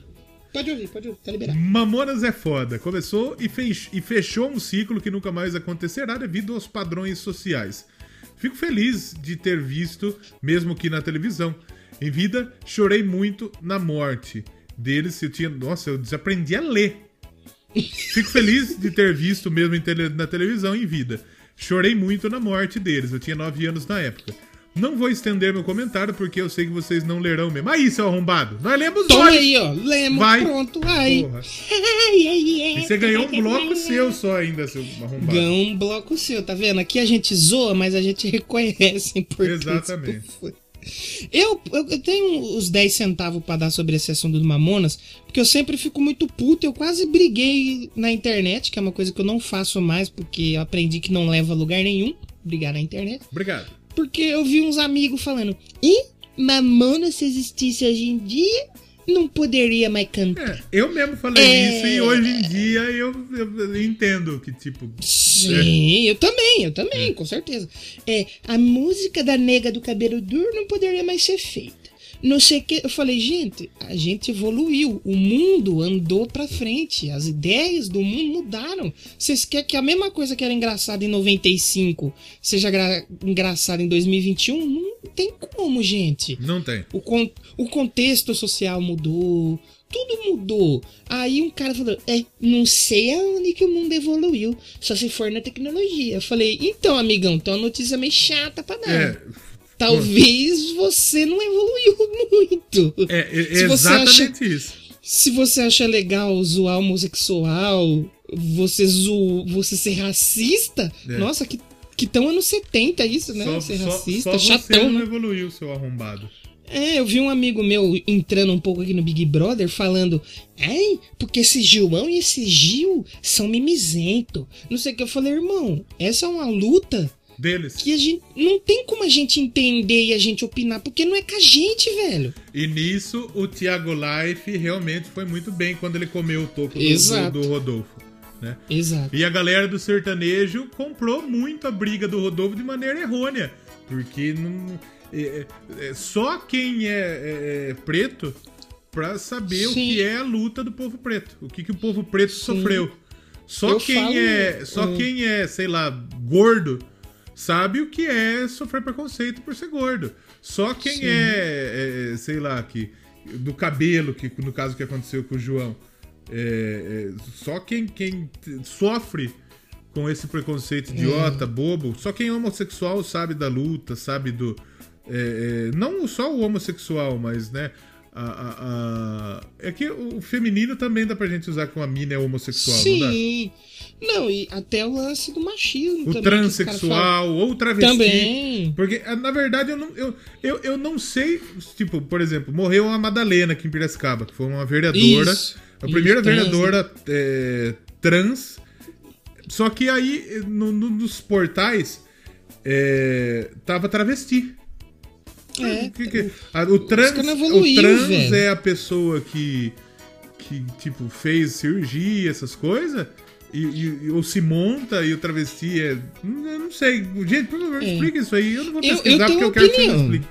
Speaker 1: Pode ouvir, pode ouvir, tá liberado.
Speaker 2: Mamonas é foda. Começou e, fez, e fechou um ciclo que nunca mais acontecerá devido aos padrões sociais. Fico feliz de ter visto, mesmo que na televisão. Em vida, chorei muito na morte deles. Eu tinha, nossa, eu desaprendi a ler. Fico feliz de ter visto mesmo tele- na televisão em vida. Chorei muito na morte deles. Eu tinha 9 anos na época. Não vou estender meu comentário porque eu sei que vocês não lerão mesmo. Aí, seu arrombado. Nós lemos
Speaker 1: Toma
Speaker 2: dois.
Speaker 1: aí, ó. Lemos,
Speaker 2: Vai.
Speaker 1: pronto, aí.
Speaker 2: Porra.
Speaker 1: Ai, ai, ai.
Speaker 2: E você ganhou um bloco seu só ainda, seu arrombado.
Speaker 1: Ganhou um bloco seu, tá vendo? Aqui a gente zoa, mas a gente reconhece a importância
Speaker 2: Exatamente.
Speaker 1: Eu, eu, tenho os 10 centavos pra dar sobre esse assunto do Mamonas, porque eu sempre fico muito puto. Eu quase briguei na internet, que é uma coisa que eu não faço mais, porque eu aprendi que não leva a lugar nenhum brigar na internet.
Speaker 2: Obrigado.
Speaker 1: Porque eu vi uns amigos falando: e Mamonas, se existisse hoje em dia, não poderia mais cantar.
Speaker 2: Eu mesmo falei
Speaker 1: É.
Speaker 2: isso e hoje em dia eu, eu- eu entendo que, tipo.
Speaker 1: Sim, eu também, eu também, com certeza. É, a música da nega do cabelo duro não poderia mais ser feita. Não sei o que. Eu falei, gente, a gente evoluiu. O mundo andou pra frente. As ideias do mundo mudaram. Vocês querem que a mesma coisa que era engraçada em 95 seja gra- engraçada em 2021? Não tem como, gente.
Speaker 2: Não tem.
Speaker 1: O, con- o contexto social mudou, tudo mudou. Aí um cara falou: É, não sei aonde que o mundo evoluiu, só se for na tecnologia. Eu falei: Então, amigão, tem uma notícia meio chata pra dar.
Speaker 2: É,
Speaker 1: Talvez você não evoluiu muito.
Speaker 2: é, é
Speaker 1: Se você
Speaker 2: exatamente
Speaker 1: acha-
Speaker 2: isso.
Speaker 1: Se você acha legal zoar homossexual, você zo... você ser racista,
Speaker 2: É.
Speaker 1: nossa, que, que tão anos 70 isso, né?
Speaker 2: Só,
Speaker 1: ser
Speaker 2: só-
Speaker 1: racista,
Speaker 2: só você
Speaker 1: chatão,
Speaker 2: não
Speaker 1: né?
Speaker 2: evoluiu, seu arrombado.
Speaker 1: É, eu vi um amigo meu entrando um pouco aqui no Big Brother falando, ai, porque esse João e esse Gil são mimizento. Não sei o que. Eu falei, irmão, essa é uma luta
Speaker 2: Deles.
Speaker 1: que a gente. Não tem como a gente entender e a gente opinar, porque não é com a gente, velho.
Speaker 2: E nisso, o Thiago Life realmente foi muito bem quando ele comeu o toco do, do, do Rodolfo. Né?
Speaker 1: Exato.
Speaker 2: E a galera do sertanejo comprou muito a briga do Rodolfo de maneira errônea. Porque não, é- é- é só quem é, é- é preto pra saber o
Speaker 1: Sim.
Speaker 2: que é a luta do povo preto. O que, que o povo preto sofreu. Só
Speaker 1: Eu
Speaker 2: quem
Speaker 1: falo,
Speaker 2: é. Só
Speaker 1: hum.
Speaker 2: quem é, sei lá, gordo sabe o que é sofrer preconceito por ser gordo. Só quem
Speaker 1: Sim.
Speaker 2: é, é, sei lá, que do cabelo, que no caso que aconteceu com o João, é, é, só quem, quem sofre com esse preconceito idiota, bobo, só quem é homossexual sabe da luta, sabe do. é, é, não só o homossexual, mas, né? A, a- a- é que o feminino também dá pra gente usar com a mina é homossexual, não dá?
Speaker 1: Não, e até o lance do machismo.
Speaker 2: O
Speaker 1: também,
Speaker 2: transexual ou travesti.
Speaker 1: Também.
Speaker 2: Porque, ah, na verdade, eu não, eu, eu, eu não sei. Tipo, por exemplo, morreu a Madalena aqui em Piracicaba, que foi uma vereadora.
Speaker 1: Isso.
Speaker 2: a primeira
Speaker 1: Isso, trans,
Speaker 2: vereadora é, trans. Só que aí, no- no- nos portais, é, tava travesti.
Speaker 1: É.
Speaker 2: O que que- a- o trans,
Speaker 1: não
Speaker 2: o trans
Speaker 1: velho.
Speaker 2: é a pessoa que, que tipo, fez cirurgia, essas coisas, e, e- ou se monta e o travesti é. Eu não sei. Gente, por favor,
Speaker 1: É.
Speaker 2: explica isso aí. Eu não vou
Speaker 1: Eu- eu
Speaker 2: pesquisar
Speaker 1: tenho
Speaker 2: porque eu quero que você me explique.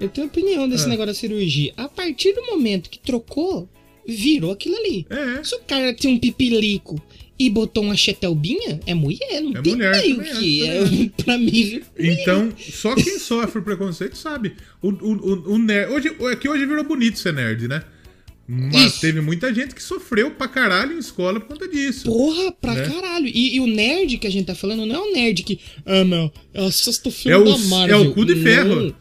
Speaker 1: Eu tenho opinião desse
Speaker 2: Ah.
Speaker 1: negócio da cirurgia. A partir do momento que trocou, virou aquilo ali.
Speaker 2: É.
Speaker 1: Se o cara tem um pipilico e botou uma chetelbinha, é mulher, não
Speaker 2: É
Speaker 1: tem
Speaker 2: mulher,
Speaker 1: meio
Speaker 2: é,
Speaker 1: que. É, pra mim?
Speaker 2: Então, só quem sofre preconceito sabe. O, o, o, o nerd. Hoje, é que hoje virou bonito ser nerd, né? Mas teve muita gente que sofreu pra caralho em escola por conta disso.
Speaker 1: Porra, pra
Speaker 2: Né?
Speaker 1: caralho. E, e o nerd que a gente tá falando não é o nerd que. Ah, não. Eu assisto filme
Speaker 2: É o-
Speaker 1: da Marvel.
Speaker 2: é o cu de
Speaker 1: Não.
Speaker 2: ferro.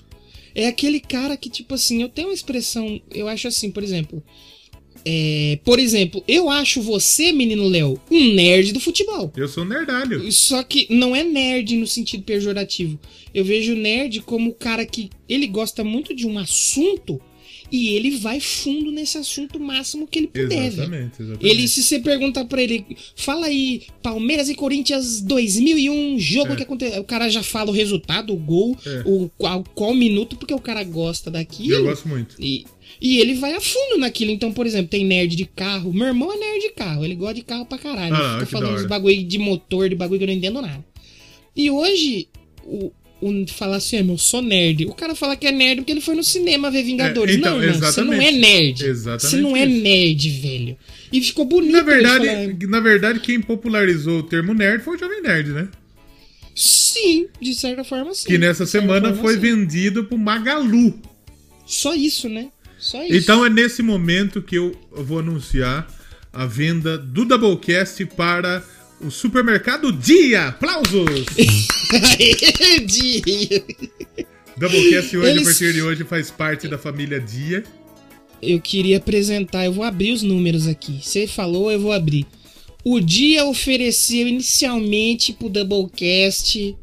Speaker 1: É aquele cara que, tipo assim, eu tenho uma expressão. Eu acho assim, por exemplo. É, por exemplo, eu acho você, menino Léo, um nerd do futebol.
Speaker 2: Eu sou um nerdalho.
Speaker 1: Só que não é nerd no sentido pejorativo. Eu vejo nerd como o cara que ele gosta muito de um assunto E ele vai fundo nesse assunto o máximo que ele puder.
Speaker 2: Exatamente, exatamente.
Speaker 1: Ele, se você perguntar pra ele, fala aí, Palmeiras e Corinthians 2001, jogo
Speaker 2: É.
Speaker 1: que aconteceu. O cara já fala o resultado, o gol,
Speaker 2: É.
Speaker 1: o qual, qual minuto, porque o cara gosta daquilo.
Speaker 2: Eu gosto muito.
Speaker 1: E, e ele vai a fundo naquilo. Então, por exemplo, tem nerd de carro. Meu irmão é nerd de carro, ele gosta de carro pra caralho.
Speaker 2: Ah,
Speaker 1: ele fica falando uns bagulho de motor, de bagulho que eu não entendo nada. E hoje, o, o falar assim, "Ah, meu, eu sou nerd. O cara fala que é nerd porque ele foi no cinema ver Vingadores.
Speaker 2: É, então,
Speaker 1: não, irmão, você não é nerd.
Speaker 2: Exatamente
Speaker 1: Você não é
Speaker 2: isso.
Speaker 1: nerd, velho. E ficou bonito.
Speaker 2: Na verdade,
Speaker 1: falar-
Speaker 2: na verdade, quem popularizou o termo nerd foi o Jovem Nerd, né?
Speaker 1: Sim, de certa forma sim.
Speaker 2: Que nessa semana
Speaker 1: forma,
Speaker 2: foi
Speaker 1: sim.
Speaker 2: vendido pro Magalu.
Speaker 1: Só isso, né? Só isso.
Speaker 2: Então é nesse momento que eu vou anunciar a venda do Doublecast para o supermercado Dia. Aplausos!
Speaker 1: Dia.
Speaker 2: Doublecast hoje,
Speaker 1: Eles-
Speaker 2: a partir de hoje, faz parte da família Dia.
Speaker 1: Eu queria apresentar, eu vou abrir os números aqui. Você falou, eu vou abrir. O dia ofereceu inicialmente pro Doublecast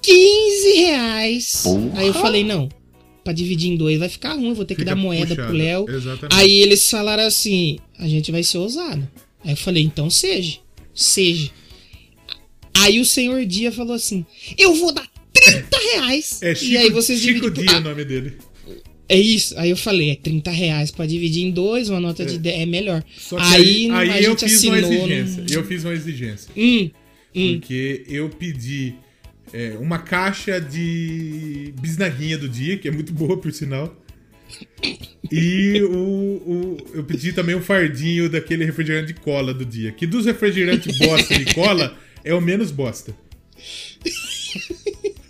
Speaker 1: 15 reais. Aí eu falei, não, pra dividir em dois vai ficar ruim, vou ter que
Speaker 2: Fica
Speaker 1: dar moeda
Speaker 2: puxado.
Speaker 1: pro Léo. Aí eles falaram assim, a gente vai ser ousado. Aí eu falei, então seja, seja. Aí o senhor Dia falou assim, eu vou dar 30 reais.
Speaker 2: É Chico,
Speaker 1: e aí vocês
Speaker 2: Chico
Speaker 1: dividem-
Speaker 2: Dia
Speaker 1: Ah,
Speaker 2: o nome dele.
Speaker 1: é isso. Aí eu falei, é 30 reais pra dividir em dois, uma nota de 10 é melhor.
Speaker 2: Só que
Speaker 1: aí
Speaker 2: aí,
Speaker 1: a
Speaker 2: aí eu
Speaker 1: gente
Speaker 2: fiz uma exigência.
Speaker 1: num-
Speaker 2: Eu fiz uma exigência.
Speaker 1: Hum, hum.
Speaker 2: Porque eu pedi é, uma caixa de bisnaguinha do dia, que é muito boa, por sinal. E o, o- eu pedi também um fardinho daquele refrigerante de cola do dia. Que dos refrigerantes bosta de cola é o menos bosta.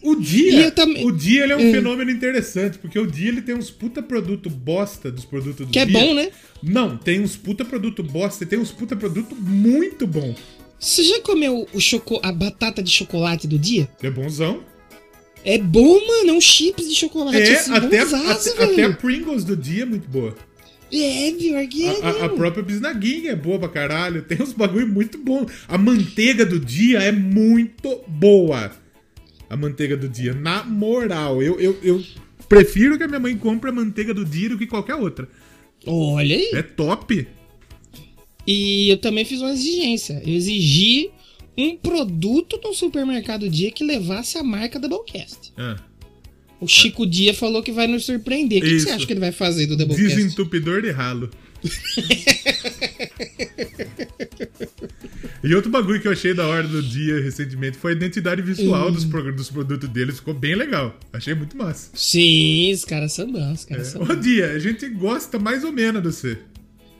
Speaker 2: O dia,
Speaker 1: também-
Speaker 2: o dia ele é um
Speaker 1: Hum.
Speaker 2: fenômeno interessante, porque o dia ele tem uns puta produto bosta dos produtos do
Speaker 1: Que é
Speaker 2: dia.
Speaker 1: bom, né?
Speaker 2: Não, tem uns puta produto bosta e tem uns puta produto muito bom.
Speaker 1: Você já comeu o choco... a batata de chocolate do dia?
Speaker 2: É bonzão.
Speaker 1: É bom, mano. É um chips de chocolate.
Speaker 2: É,
Speaker 1: assim,
Speaker 2: até, a-
Speaker 1: bonzaço,
Speaker 2: até, até a. Pringles do dia é muito boa.
Speaker 1: É, pior que é.
Speaker 2: A, a- a própria bisnaguinha é boa pra caralho. Tem uns bagulho muito bom. A manteiga do dia é muito boa. A manteiga do dia. Na moral, eu, eu, eu prefiro que a minha mãe compre a manteiga do dia do que qualquer outra.
Speaker 1: Olha aí.
Speaker 2: É top.
Speaker 1: E eu também fiz uma exigência. Eu exigi um produto no supermercado dia que levasse a marca da Doublecast.
Speaker 2: Ah,
Speaker 1: O Chico Dia falou que vai nos surpreender. O que, que você acha que ele vai fazer do Doublecast?
Speaker 2: desentupidor de ralo. e outro bagulho que eu achei da hora do dia recentemente foi a identidade visual
Speaker 1: Hum.
Speaker 2: dos, dos produtos deles. Ficou bem legal. Achei muito massa.
Speaker 1: Sim, os caras são bons, os caras são
Speaker 2: Ô,
Speaker 1: bons.
Speaker 2: Dia, a gente gosta mais ou menos de você.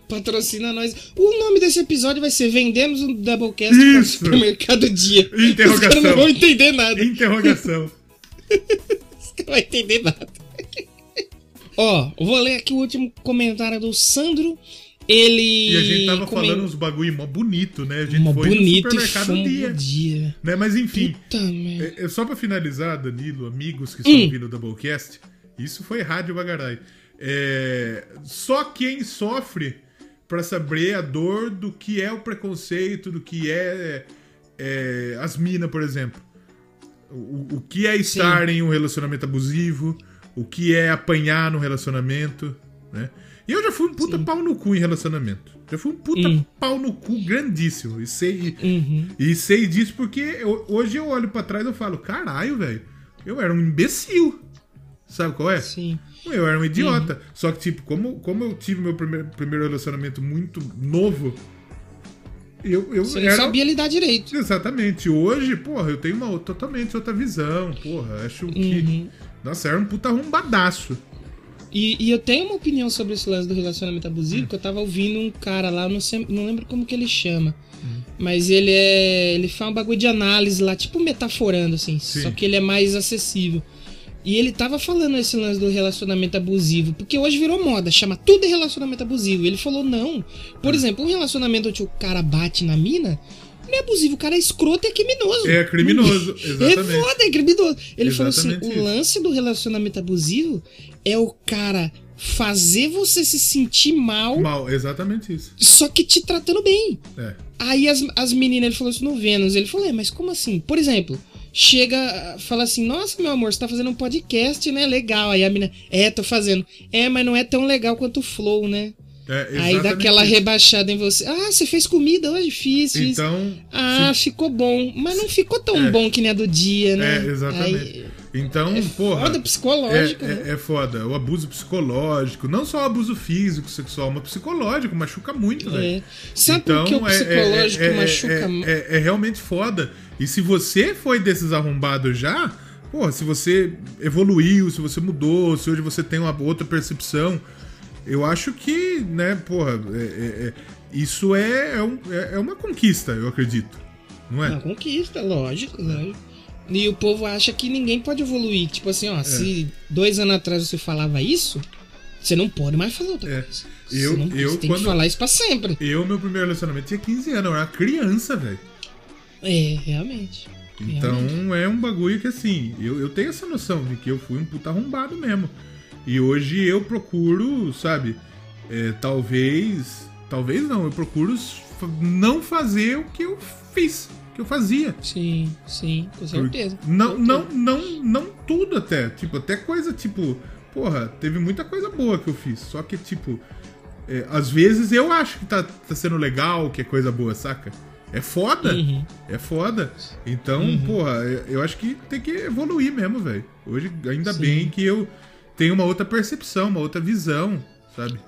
Speaker 1: Patrocina nós. O nome desse episódio vai ser Vendemos um Doublecast para o
Speaker 2: Isso.
Speaker 1: supermercado dia.
Speaker 2: Interrogação.
Speaker 1: Os caras não vão entender nada.
Speaker 2: Interrogação.
Speaker 1: Os caras não vão entender nada. Ó, vou ler aqui o último comentário do Sandro. Ele.
Speaker 2: E a gente tava
Speaker 1: comen-
Speaker 2: falando uns bagulho mó bonito, né? A gente
Speaker 1: Mó
Speaker 2: foi
Speaker 1: bonito
Speaker 2: no supermercado dia.
Speaker 1: dia.
Speaker 2: Né? Mas enfim, é, é só pra finalizar, Danilo, amigos que estão
Speaker 1: Hum.
Speaker 2: ouvindo o Doublecast, isso foi Rádio Bagarai. É, só quem sofre pra saber a dor do que é o preconceito, do que é, é, as minas, por exemplo. O, o que é estar em um relacionamento abusivo, o que é apanhar no relacionamento, né? E eu já fui um puta pau no cu em relacionamento. Já fui um puta
Speaker 1: Hum.
Speaker 2: pau no cu grandíssimo. E sei,
Speaker 1: Uhum.
Speaker 2: e sei disso porque eu- hoje eu olho pra trás e eu falo, caralho, velho, eu era um imbecil. Sabe qual é?
Speaker 1: Sim.
Speaker 2: Eu era um idiota. Só que, tipo, como, como eu tive meu primeiro, primeiro relacionamento muito novo, eu, eu
Speaker 1: Você não
Speaker 2: era.
Speaker 1: sabia lidar direito.
Speaker 2: Exatamente. Hoje, porra, eu tenho uma totalmente outra visão. Porra, acho que.
Speaker 1: Uhum.
Speaker 2: Nossa, era um puta arrombadaço.
Speaker 1: E, e eu tenho uma opinião sobre esse lance do relacionamento abusivo, que eu tava ouvindo um cara lá, não, sei, não lembro como que ele chama. Mas ele é. Ele faz um bagulho de análise lá, tipo metaforando, assim.
Speaker 2: Sim.
Speaker 1: Só que ele é mais acessível. E ele tava falando esse lance do relacionamento abusivo, porque hoje virou moda, chama tudo de relacionamento abusivo. E ele falou, não. Por exemplo, um relacionamento onde o cara bate na mina, não é abusivo, o cara é escroto e é criminoso.
Speaker 2: É criminoso,
Speaker 1: É
Speaker 2: exatamente.
Speaker 1: foda, é criminoso. Ele falou assim:
Speaker 2: Exatamente
Speaker 1: o
Speaker 2: isso.
Speaker 1: lance do relacionamento abusivo é o cara fazer você se sentir mal,
Speaker 2: Mal, exatamente isso.
Speaker 1: só que te tratando bem.
Speaker 2: É.
Speaker 1: Aí as, as meninas, ele falou isso no Vênus. Ele falou: é, mas como assim? Por exemplo, chega, fala assim: Nossa, meu amor, você tá fazendo um podcast, né? Legal. Aí a mina, é, tô fazendo. É, mas não é tão legal quanto o Flow, né?
Speaker 2: É,
Speaker 1: Aí dá aquela
Speaker 2: isso.
Speaker 1: rebaixada em você. Ah, você fez comida hoje? Fiz, fiz.
Speaker 2: Então,
Speaker 1: ah, ficou bom. Mas não ficou tão bom que nem a do dia, né?
Speaker 2: É, exatamente.
Speaker 1: Aí,
Speaker 2: Então, porra.
Speaker 1: foda psicológico,
Speaker 2: É,
Speaker 1: né?
Speaker 2: é, é foda. O abuso psicológico. Não só o abuso físico, sexual, mas psicológico. Machuca muito, velho.
Speaker 1: É. Sabe por que o
Speaker 2: é- é-
Speaker 1: psicológico
Speaker 2: é- é-
Speaker 1: machuca
Speaker 2: é, é, é realmente foda. E se você foi desses arrombados já, porra, se você evoluiu, se você mudou, se hoje você tem uma outra percepção, eu acho que, né, porra, é- é- é- isso é, é, um- é- é uma conquista, eu acredito. Não é?
Speaker 1: Uma conquista, lógico, lógico. E o povo acha que ninguém pode evoluir. Tipo assim,
Speaker 2: É.
Speaker 1: ó, se dois anos atrás você falava isso, você não pode mais falar outra coisa.
Speaker 2: Eu-
Speaker 1: você, não,
Speaker 2: eu,
Speaker 1: tem
Speaker 2: quando-
Speaker 1: que falar isso pra sempre.
Speaker 2: Eu, meu primeiro relacionamento tinha 15 anos, eu era criança, velho.
Speaker 1: É, realmente.
Speaker 2: Então
Speaker 1: Realmente.
Speaker 2: é um bagulho que assim, eu, eu tenho essa noção de que eu fui um puta arrombado mesmo. E hoje eu procuro, sabe, é, talvez. Talvez não, eu procuro não fazer o que eu fiz, que eu fazia.
Speaker 1: Sim, sim, com certeza.
Speaker 2: Não, não, não, não tudo até. Tipo, até coisa tipo. Porra, teve muita coisa boa que eu fiz. Só que, tipo, é, às vezes eu acho que tá, tá sendo legal, que é coisa boa, saca? É foda.
Speaker 1: Uhum.
Speaker 2: É foda. Então, porra, eu- eu acho que tem que evoluir mesmo, velho. Hoje, ainda
Speaker 1: Sim.
Speaker 2: bem que eu tenho uma outra percepção, uma outra visão, sabe?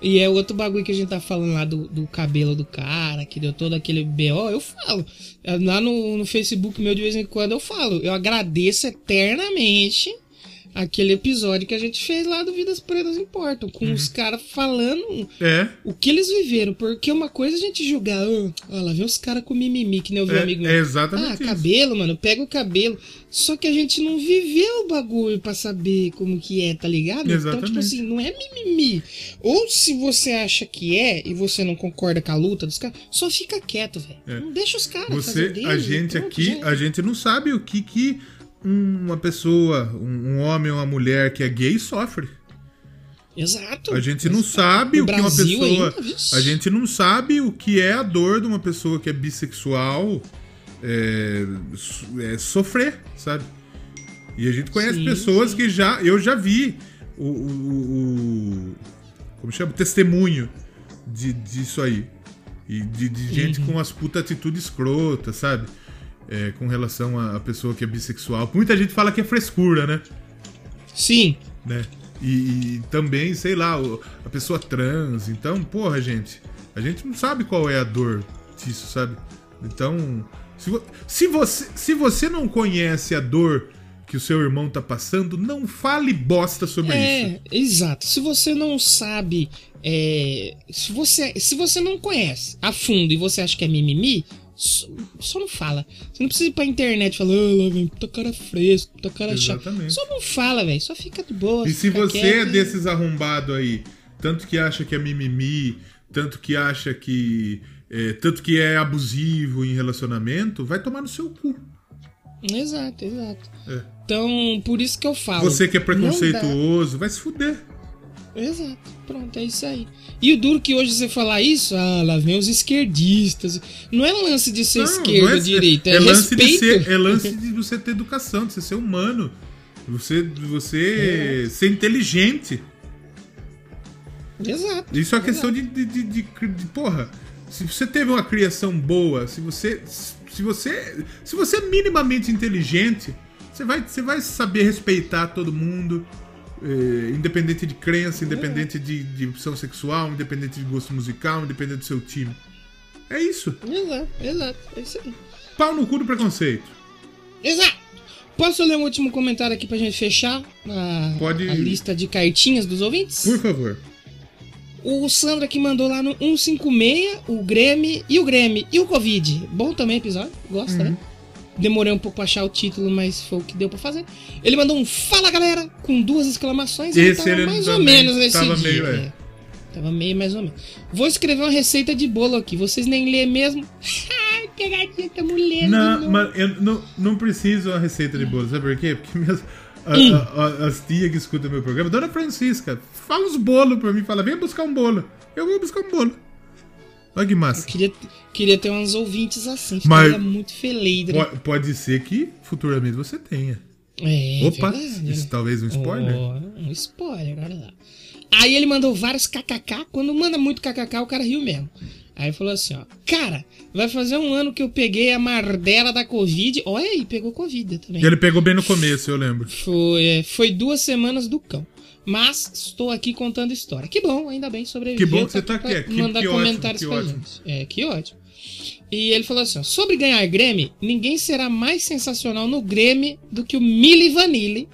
Speaker 1: E é outro bagulho que a gente tá falando lá do, do cabelo do cara, que deu todo aquele BO, eu falo. Lá no, no Facebook meu, de vez em quando, eu falo. Eu agradeço eternamente aquele episódio que a gente fez lá do Vidas Pretas Importam, com os caras falando
Speaker 2: É.
Speaker 1: o que eles viveram. Porque uma coisa a gente julgar, ah, ó, lá vem os caras com mimimi, que nem eu vi um
Speaker 2: É-
Speaker 1: amigo meu.
Speaker 2: é exatamente
Speaker 1: Ah,
Speaker 2: isso.
Speaker 1: cabelo, mano, pega o cabelo. Só que a gente não viveu o bagulho pra saber como que é, tá ligado? Então, tipo
Speaker 2: Exatamente.
Speaker 1: assim, não é mimimi. Ou se você acha que é e você não concorda com a luta dos caras, só fica quieto, velho.
Speaker 2: É.
Speaker 1: Não deixa os caras
Speaker 2: Você,
Speaker 1: fazer deles,
Speaker 2: a gente
Speaker 1: pronto,
Speaker 2: aqui,
Speaker 1: já.
Speaker 2: a gente não sabe o que que uma pessoa, um, um homem ou uma mulher que é gay sofre.
Speaker 1: Exato.
Speaker 2: A gente não sabe
Speaker 1: No
Speaker 2: o que uma pessoa.
Speaker 1: ainda,
Speaker 2: a gente não sabe o que é a dor de uma pessoa que é bissexual é, é, sofrer, sabe? E a gente conhece
Speaker 1: Sim,
Speaker 2: pessoas
Speaker 1: sim.
Speaker 2: que já. Eu já vi o. o- o- como chama? O testemunho de, disso aí. E de, de gente
Speaker 1: Uhum.
Speaker 2: com as puta atitude escrota, sabe? É, com relação à pessoa que é bissexual. Muita gente fala que é frescura, né?
Speaker 1: Sim.
Speaker 2: né? E, e também, sei lá, a pessoa trans. Então, porra, gente, a gente não sabe qual é a dor disso, sabe? Então, se, vo- se, você, se você não conhece a dor que o seu irmão tá passando, não fale bosta sobre isso.
Speaker 1: É, exato. Se você não sabe, é, se você se você não conhece a fundo e você acha que é mimimi, só, só não fala. Você não precisa ir pra internet e falar, lá vem, puta cara fresco, puta cara chato. Só não fala, velho. Só fica de boa.
Speaker 2: E se você
Speaker 1: quieto
Speaker 2: é
Speaker 1: e-
Speaker 2: desses arrombados aí, tanto que acha que é mimimi, tanto que acha que. é, tanto que é abusivo em relacionamento, vai tomar no seu cu.
Speaker 1: Exato, exato.
Speaker 2: É.
Speaker 1: Então, por isso que eu falo.
Speaker 2: Você que é preconceituoso, vai se fuder.
Speaker 1: Exato, pronto, é isso aí. E o duro que hoje você falar isso, ah, lá vem os esquerdistas. Não é lance de ser
Speaker 2: Não,
Speaker 1: esquerda ou
Speaker 2: é-
Speaker 1: direita, é,
Speaker 2: é lance de
Speaker 1: respeito.
Speaker 2: ser, é lance de você ter educação, de você ser humano, você, você
Speaker 1: É.
Speaker 2: ser inteligente.
Speaker 1: Exato.
Speaker 2: Isso é uma questão de, de, de, de- de- porra. Se você teve uma criação boa, se você, se você, se você é minimamente inteligente, você vai, você vai saber respeitar todo mundo, eh, independente de crença, independente de, de opção sexual, independente de gosto musical, independente do seu time. É isso.
Speaker 1: Exato, exato, é isso aí.
Speaker 2: Pau no cu do preconceito.
Speaker 1: Exato. Posso ler um último comentário aqui pra gente fechar a,
Speaker 2: Pode.
Speaker 1: a lista de cartinhas dos ouvintes?
Speaker 2: Por favor.
Speaker 1: O Sandro aqui mandou lá no 156, o Grêmio e o Grêmio e o Covid. Bom também episódio, gosta,
Speaker 2: Uhum.
Speaker 1: né? Demorei um pouco pra achar o título, mas foi o que deu pra fazer. Ele mandou um Fala Galera com duas exclamações e
Speaker 2: Esse
Speaker 1: tava
Speaker 2: ele
Speaker 1: mais ou menos nesse
Speaker 2: tava
Speaker 1: dia.
Speaker 2: meio, é.
Speaker 1: é. Tava meio mais ou menos. Vou escrever uma receita de bolo aqui, vocês nem lê mesmo. Ai, pegadinha, tamo lendo.
Speaker 2: Não,
Speaker 1: novo.
Speaker 2: mas eu não, não preciso uma receita de bolo, sabe por quê? Porque minhas, a-
Speaker 1: Hum.
Speaker 2: a- a- as tias que escutam meu programa, Dona Francisca, fala uns bolos pra mim, fala, vem buscar um bolo. Eu vou buscar um bolo. Olha que massa.
Speaker 1: Queria, queria ter uns ouvintes assim,
Speaker 2: Mas-
Speaker 1: ficaria muito feliz. né?
Speaker 2: Po- Pode ser que futuramente você tenha.
Speaker 1: É,
Speaker 2: Opa,
Speaker 1: verdade,
Speaker 2: isso talvez um spoiler.
Speaker 1: Ó, um spoiler, olha lá. Aí ele mandou vários kkk. Quando manda muito kkk, o cara riu mesmo. Aí falou assim, ó. Cara, vai fazer um ano que eu peguei a mardela da Covid. Olha aí, pegou Covid também.
Speaker 2: Ele pegou bem no começo, eu lembro.
Speaker 1: Foi, é, foi duas semanas do cão. Mas estou aqui contando história. Que bom, ainda bem sobreviveu.
Speaker 2: Que bom que você tá
Speaker 1: aqui pra
Speaker 2: Que-
Speaker 1: mandar
Speaker 2: que ótimo,
Speaker 1: comentários
Speaker 2: que
Speaker 1: pra
Speaker 2: ótimo.
Speaker 1: gente. É, que ótimo. E ele falou assim: ó, sobre ganhar Grêmio, ninguém será mais sensacional no Grêmio do que o Milli Vanilli.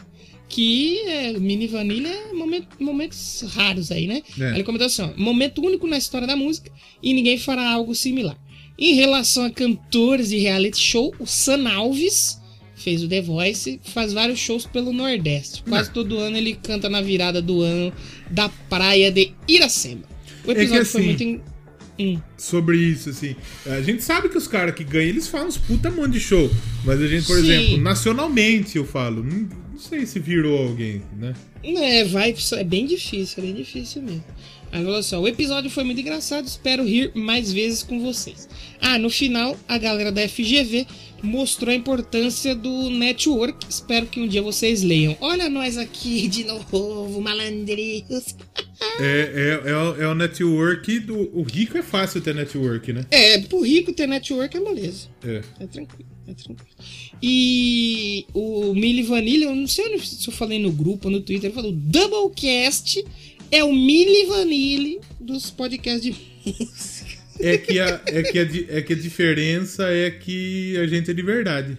Speaker 1: Que é, Mini Vanilli é momen- momentos raros aí, né?
Speaker 2: É.
Speaker 1: Aí ele comentou assim: ó, momento único na história da música e ninguém fará algo similar. Em relação a cantores de reality show, o San Alves fez o The Voice, faz vários shows pelo Nordeste. Quase
Speaker 2: É.
Speaker 1: todo ano ele canta na virada do ano da praia de Iracema. O
Speaker 2: É que
Speaker 1: episódio foi
Speaker 2: assim,
Speaker 1: muito. Em... Hum.
Speaker 2: Sobre isso, assim. A gente sabe que os caras que ganham, eles falam uns puta monte de show. Mas a gente, por
Speaker 1: Sim.
Speaker 2: exemplo, nacionalmente eu falo, não, não sei se virou alguém, né?
Speaker 1: É, vai, é bem difícil, é bem difícil mesmo. Aí falou assim: ó, o episódio foi muito engraçado, espero rir mais vezes com vocês. Ah, no final, a galera da FGV mostrou a importância do network. Espero que um dia vocês leiam. Olha nós aqui de novo, malandrinhos.
Speaker 2: É, é, é, o, é o network do. O rico é fácil ter network, né?
Speaker 1: É, pro rico ter network é moleza.
Speaker 2: É.
Speaker 1: É tranquilo, é tranquilo. E o Milli Vanilli, eu não sei se eu falei no grupo ou no Twitter, ele falou: Doublecast é o Milli Vanilli dos podcasts de música.
Speaker 2: É que, a, é, que a, é que a diferença é que a gente é de verdade.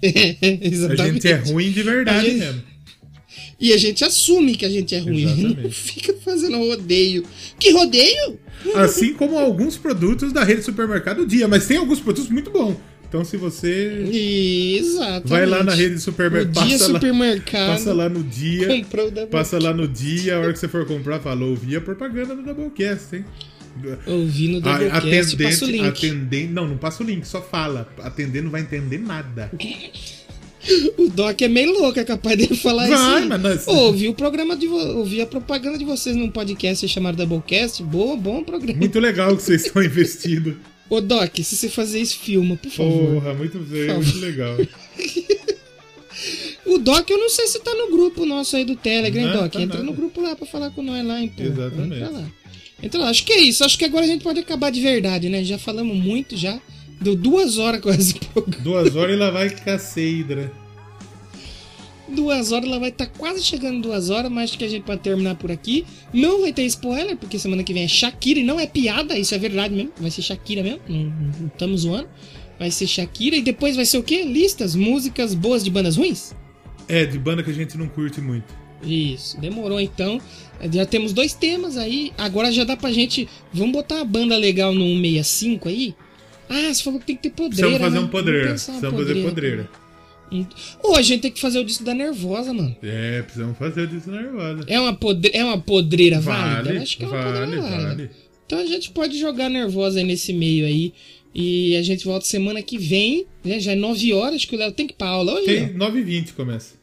Speaker 2: A
Speaker 1: Exatamente.
Speaker 2: gente é ruim de verdade
Speaker 1: A gente-
Speaker 2: mesmo.
Speaker 1: E a gente assume que a gente é ruim.
Speaker 2: Exatamente.
Speaker 1: Não fica fazendo rodeio. Que rodeio?
Speaker 2: Assim como alguns produtos da rede supermercado dia, mas tem alguns produtos muito bons. Então se você
Speaker 1: Exatamente.
Speaker 2: vai lá na rede supermercado,
Speaker 1: O dia
Speaker 2: passa, lá,
Speaker 1: supermercado.
Speaker 2: passa lá no dia, passa lá no dia, a hora que você for comprar, fala, ouvi a propaganda do Doublecast, hein?
Speaker 1: Ouvi no Doublecast, passa o link.
Speaker 2: não, não passa o link, só fala. Atendente não vai entender nada.
Speaker 1: O Doc é meio louco, é capaz dele falar isso.
Speaker 2: Vai,
Speaker 1: aí.
Speaker 2: mas nós-
Speaker 1: ouvi o programa de ouvi a propaganda de vocês num podcast chamado Doublecast. Boa, bom programa.
Speaker 2: Muito legal que vocês estão investindo.
Speaker 1: Ô, Doc, se você fazer isso, filma, por favor.
Speaker 2: Porra, muito,
Speaker 1: favor.
Speaker 2: muito legal.
Speaker 1: O Doc, eu não sei se tá no grupo nosso aí do Telegram,
Speaker 2: Não,
Speaker 1: Doc.
Speaker 2: tá
Speaker 1: Entra
Speaker 2: nada.
Speaker 1: no grupo lá pra falar com nós lá, então.
Speaker 2: Exatamente.
Speaker 1: Entra lá. Lá. Acho que é isso. Acho que agora a gente pode acabar de verdade, né? Já falamos muito já. Deu duas horas quase.
Speaker 2: Duas horas e lá vai caceidra.
Speaker 1: Duas horas, ela vai estar quase chegando duas horas, mas acho que a gente pode terminar por aqui. Não vai ter spoiler, porque semana que vem é Shakira e não é piada, isso é verdade mesmo. Vai ser Shakira mesmo, não, estamos zoando. Vai ser Shakira e depois vai ser o quê? Listas, músicas boas de bandas ruins?
Speaker 2: É, de banda que a gente não curte muito.
Speaker 1: Isso, demorou então. Já temos dois temas aí. Agora já dá pra gente. Vamos botar uma banda legal no 165 aí? Ah, você falou que tem que ter podreira.
Speaker 2: Precisamos fazer
Speaker 1: né?
Speaker 2: um podreira.
Speaker 1: Uma
Speaker 2: Precisamos fazer podreira.
Speaker 1: Hum. Ô, a gente tem que fazer o disco da Nervosa, mano.
Speaker 2: É, precisamos fazer disso nervosa.
Speaker 1: É uma, podre... é uma podreira válida?
Speaker 2: Vale,
Speaker 1: Eu acho que é uma
Speaker 2: vale,
Speaker 1: podreira válida.
Speaker 2: vale.
Speaker 1: Então a gente pode jogar nervosa aí nesse meio aí. E a gente volta semana que vem, né? Já é 9 horas, acho que o Léo tem que ir pra aula hoje.
Speaker 2: Tem
Speaker 1: Léo?
Speaker 2: 9h20 começa.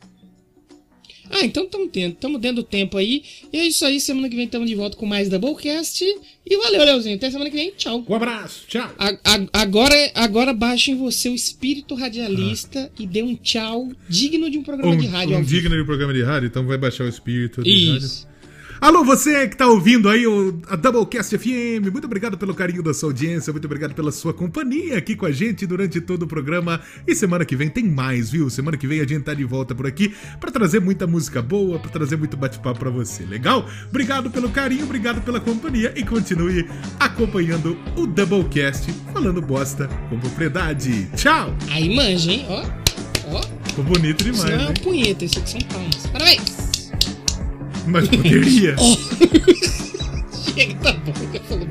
Speaker 1: Ah, então estamos dentro, estamos dentro do tempo aí. E é isso aí, semana que vem estamos de volta com mais Doublecast. E valeu, Leozinho. Até semana que vem. Tchau.
Speaker 2: Um abraço, tchau.
Speaker 1: A- a- agora, agora baixe em você o espírito radialista e dê um tchau digno de um programa
Speaker 2: Um,
Speaker 1: de rádio.
Speaker 2: um digno de programa de rádio, então vai baixar o espírito. de
Speaker 1: Isso.
Speaker 2: Alô, você que tá ouvindo aí o, a Doublecast FM, muito obrigado pelo carinho da sua audiência, muito obrigado pela sua companhia aqui com a gente durante todo o programa. E semana que vem tem mais, viu? Semana que vem a gente tá de volta por aqui pra trazer muita música boa, pra trazer muito bate-papo pra você, legal? Obrigado pelo carinho, obrigado pela companhia e continue acompanhando o Doublecast falando bosta com propriedade. Tchau!
Speaker 1: Aí manja, hein? Ó, ó.
Speaker 2: Ficou bonito
Speaker 1: Isso
Speaker 2: demais,
Speaker 1: não é
Speaker 2: né?
Speaker 1: uma punheta, isso aqui são palmas. Parabéns!
Speaker 2: Mas poderia.
Speaker 1: Chega, tá bom. Já falou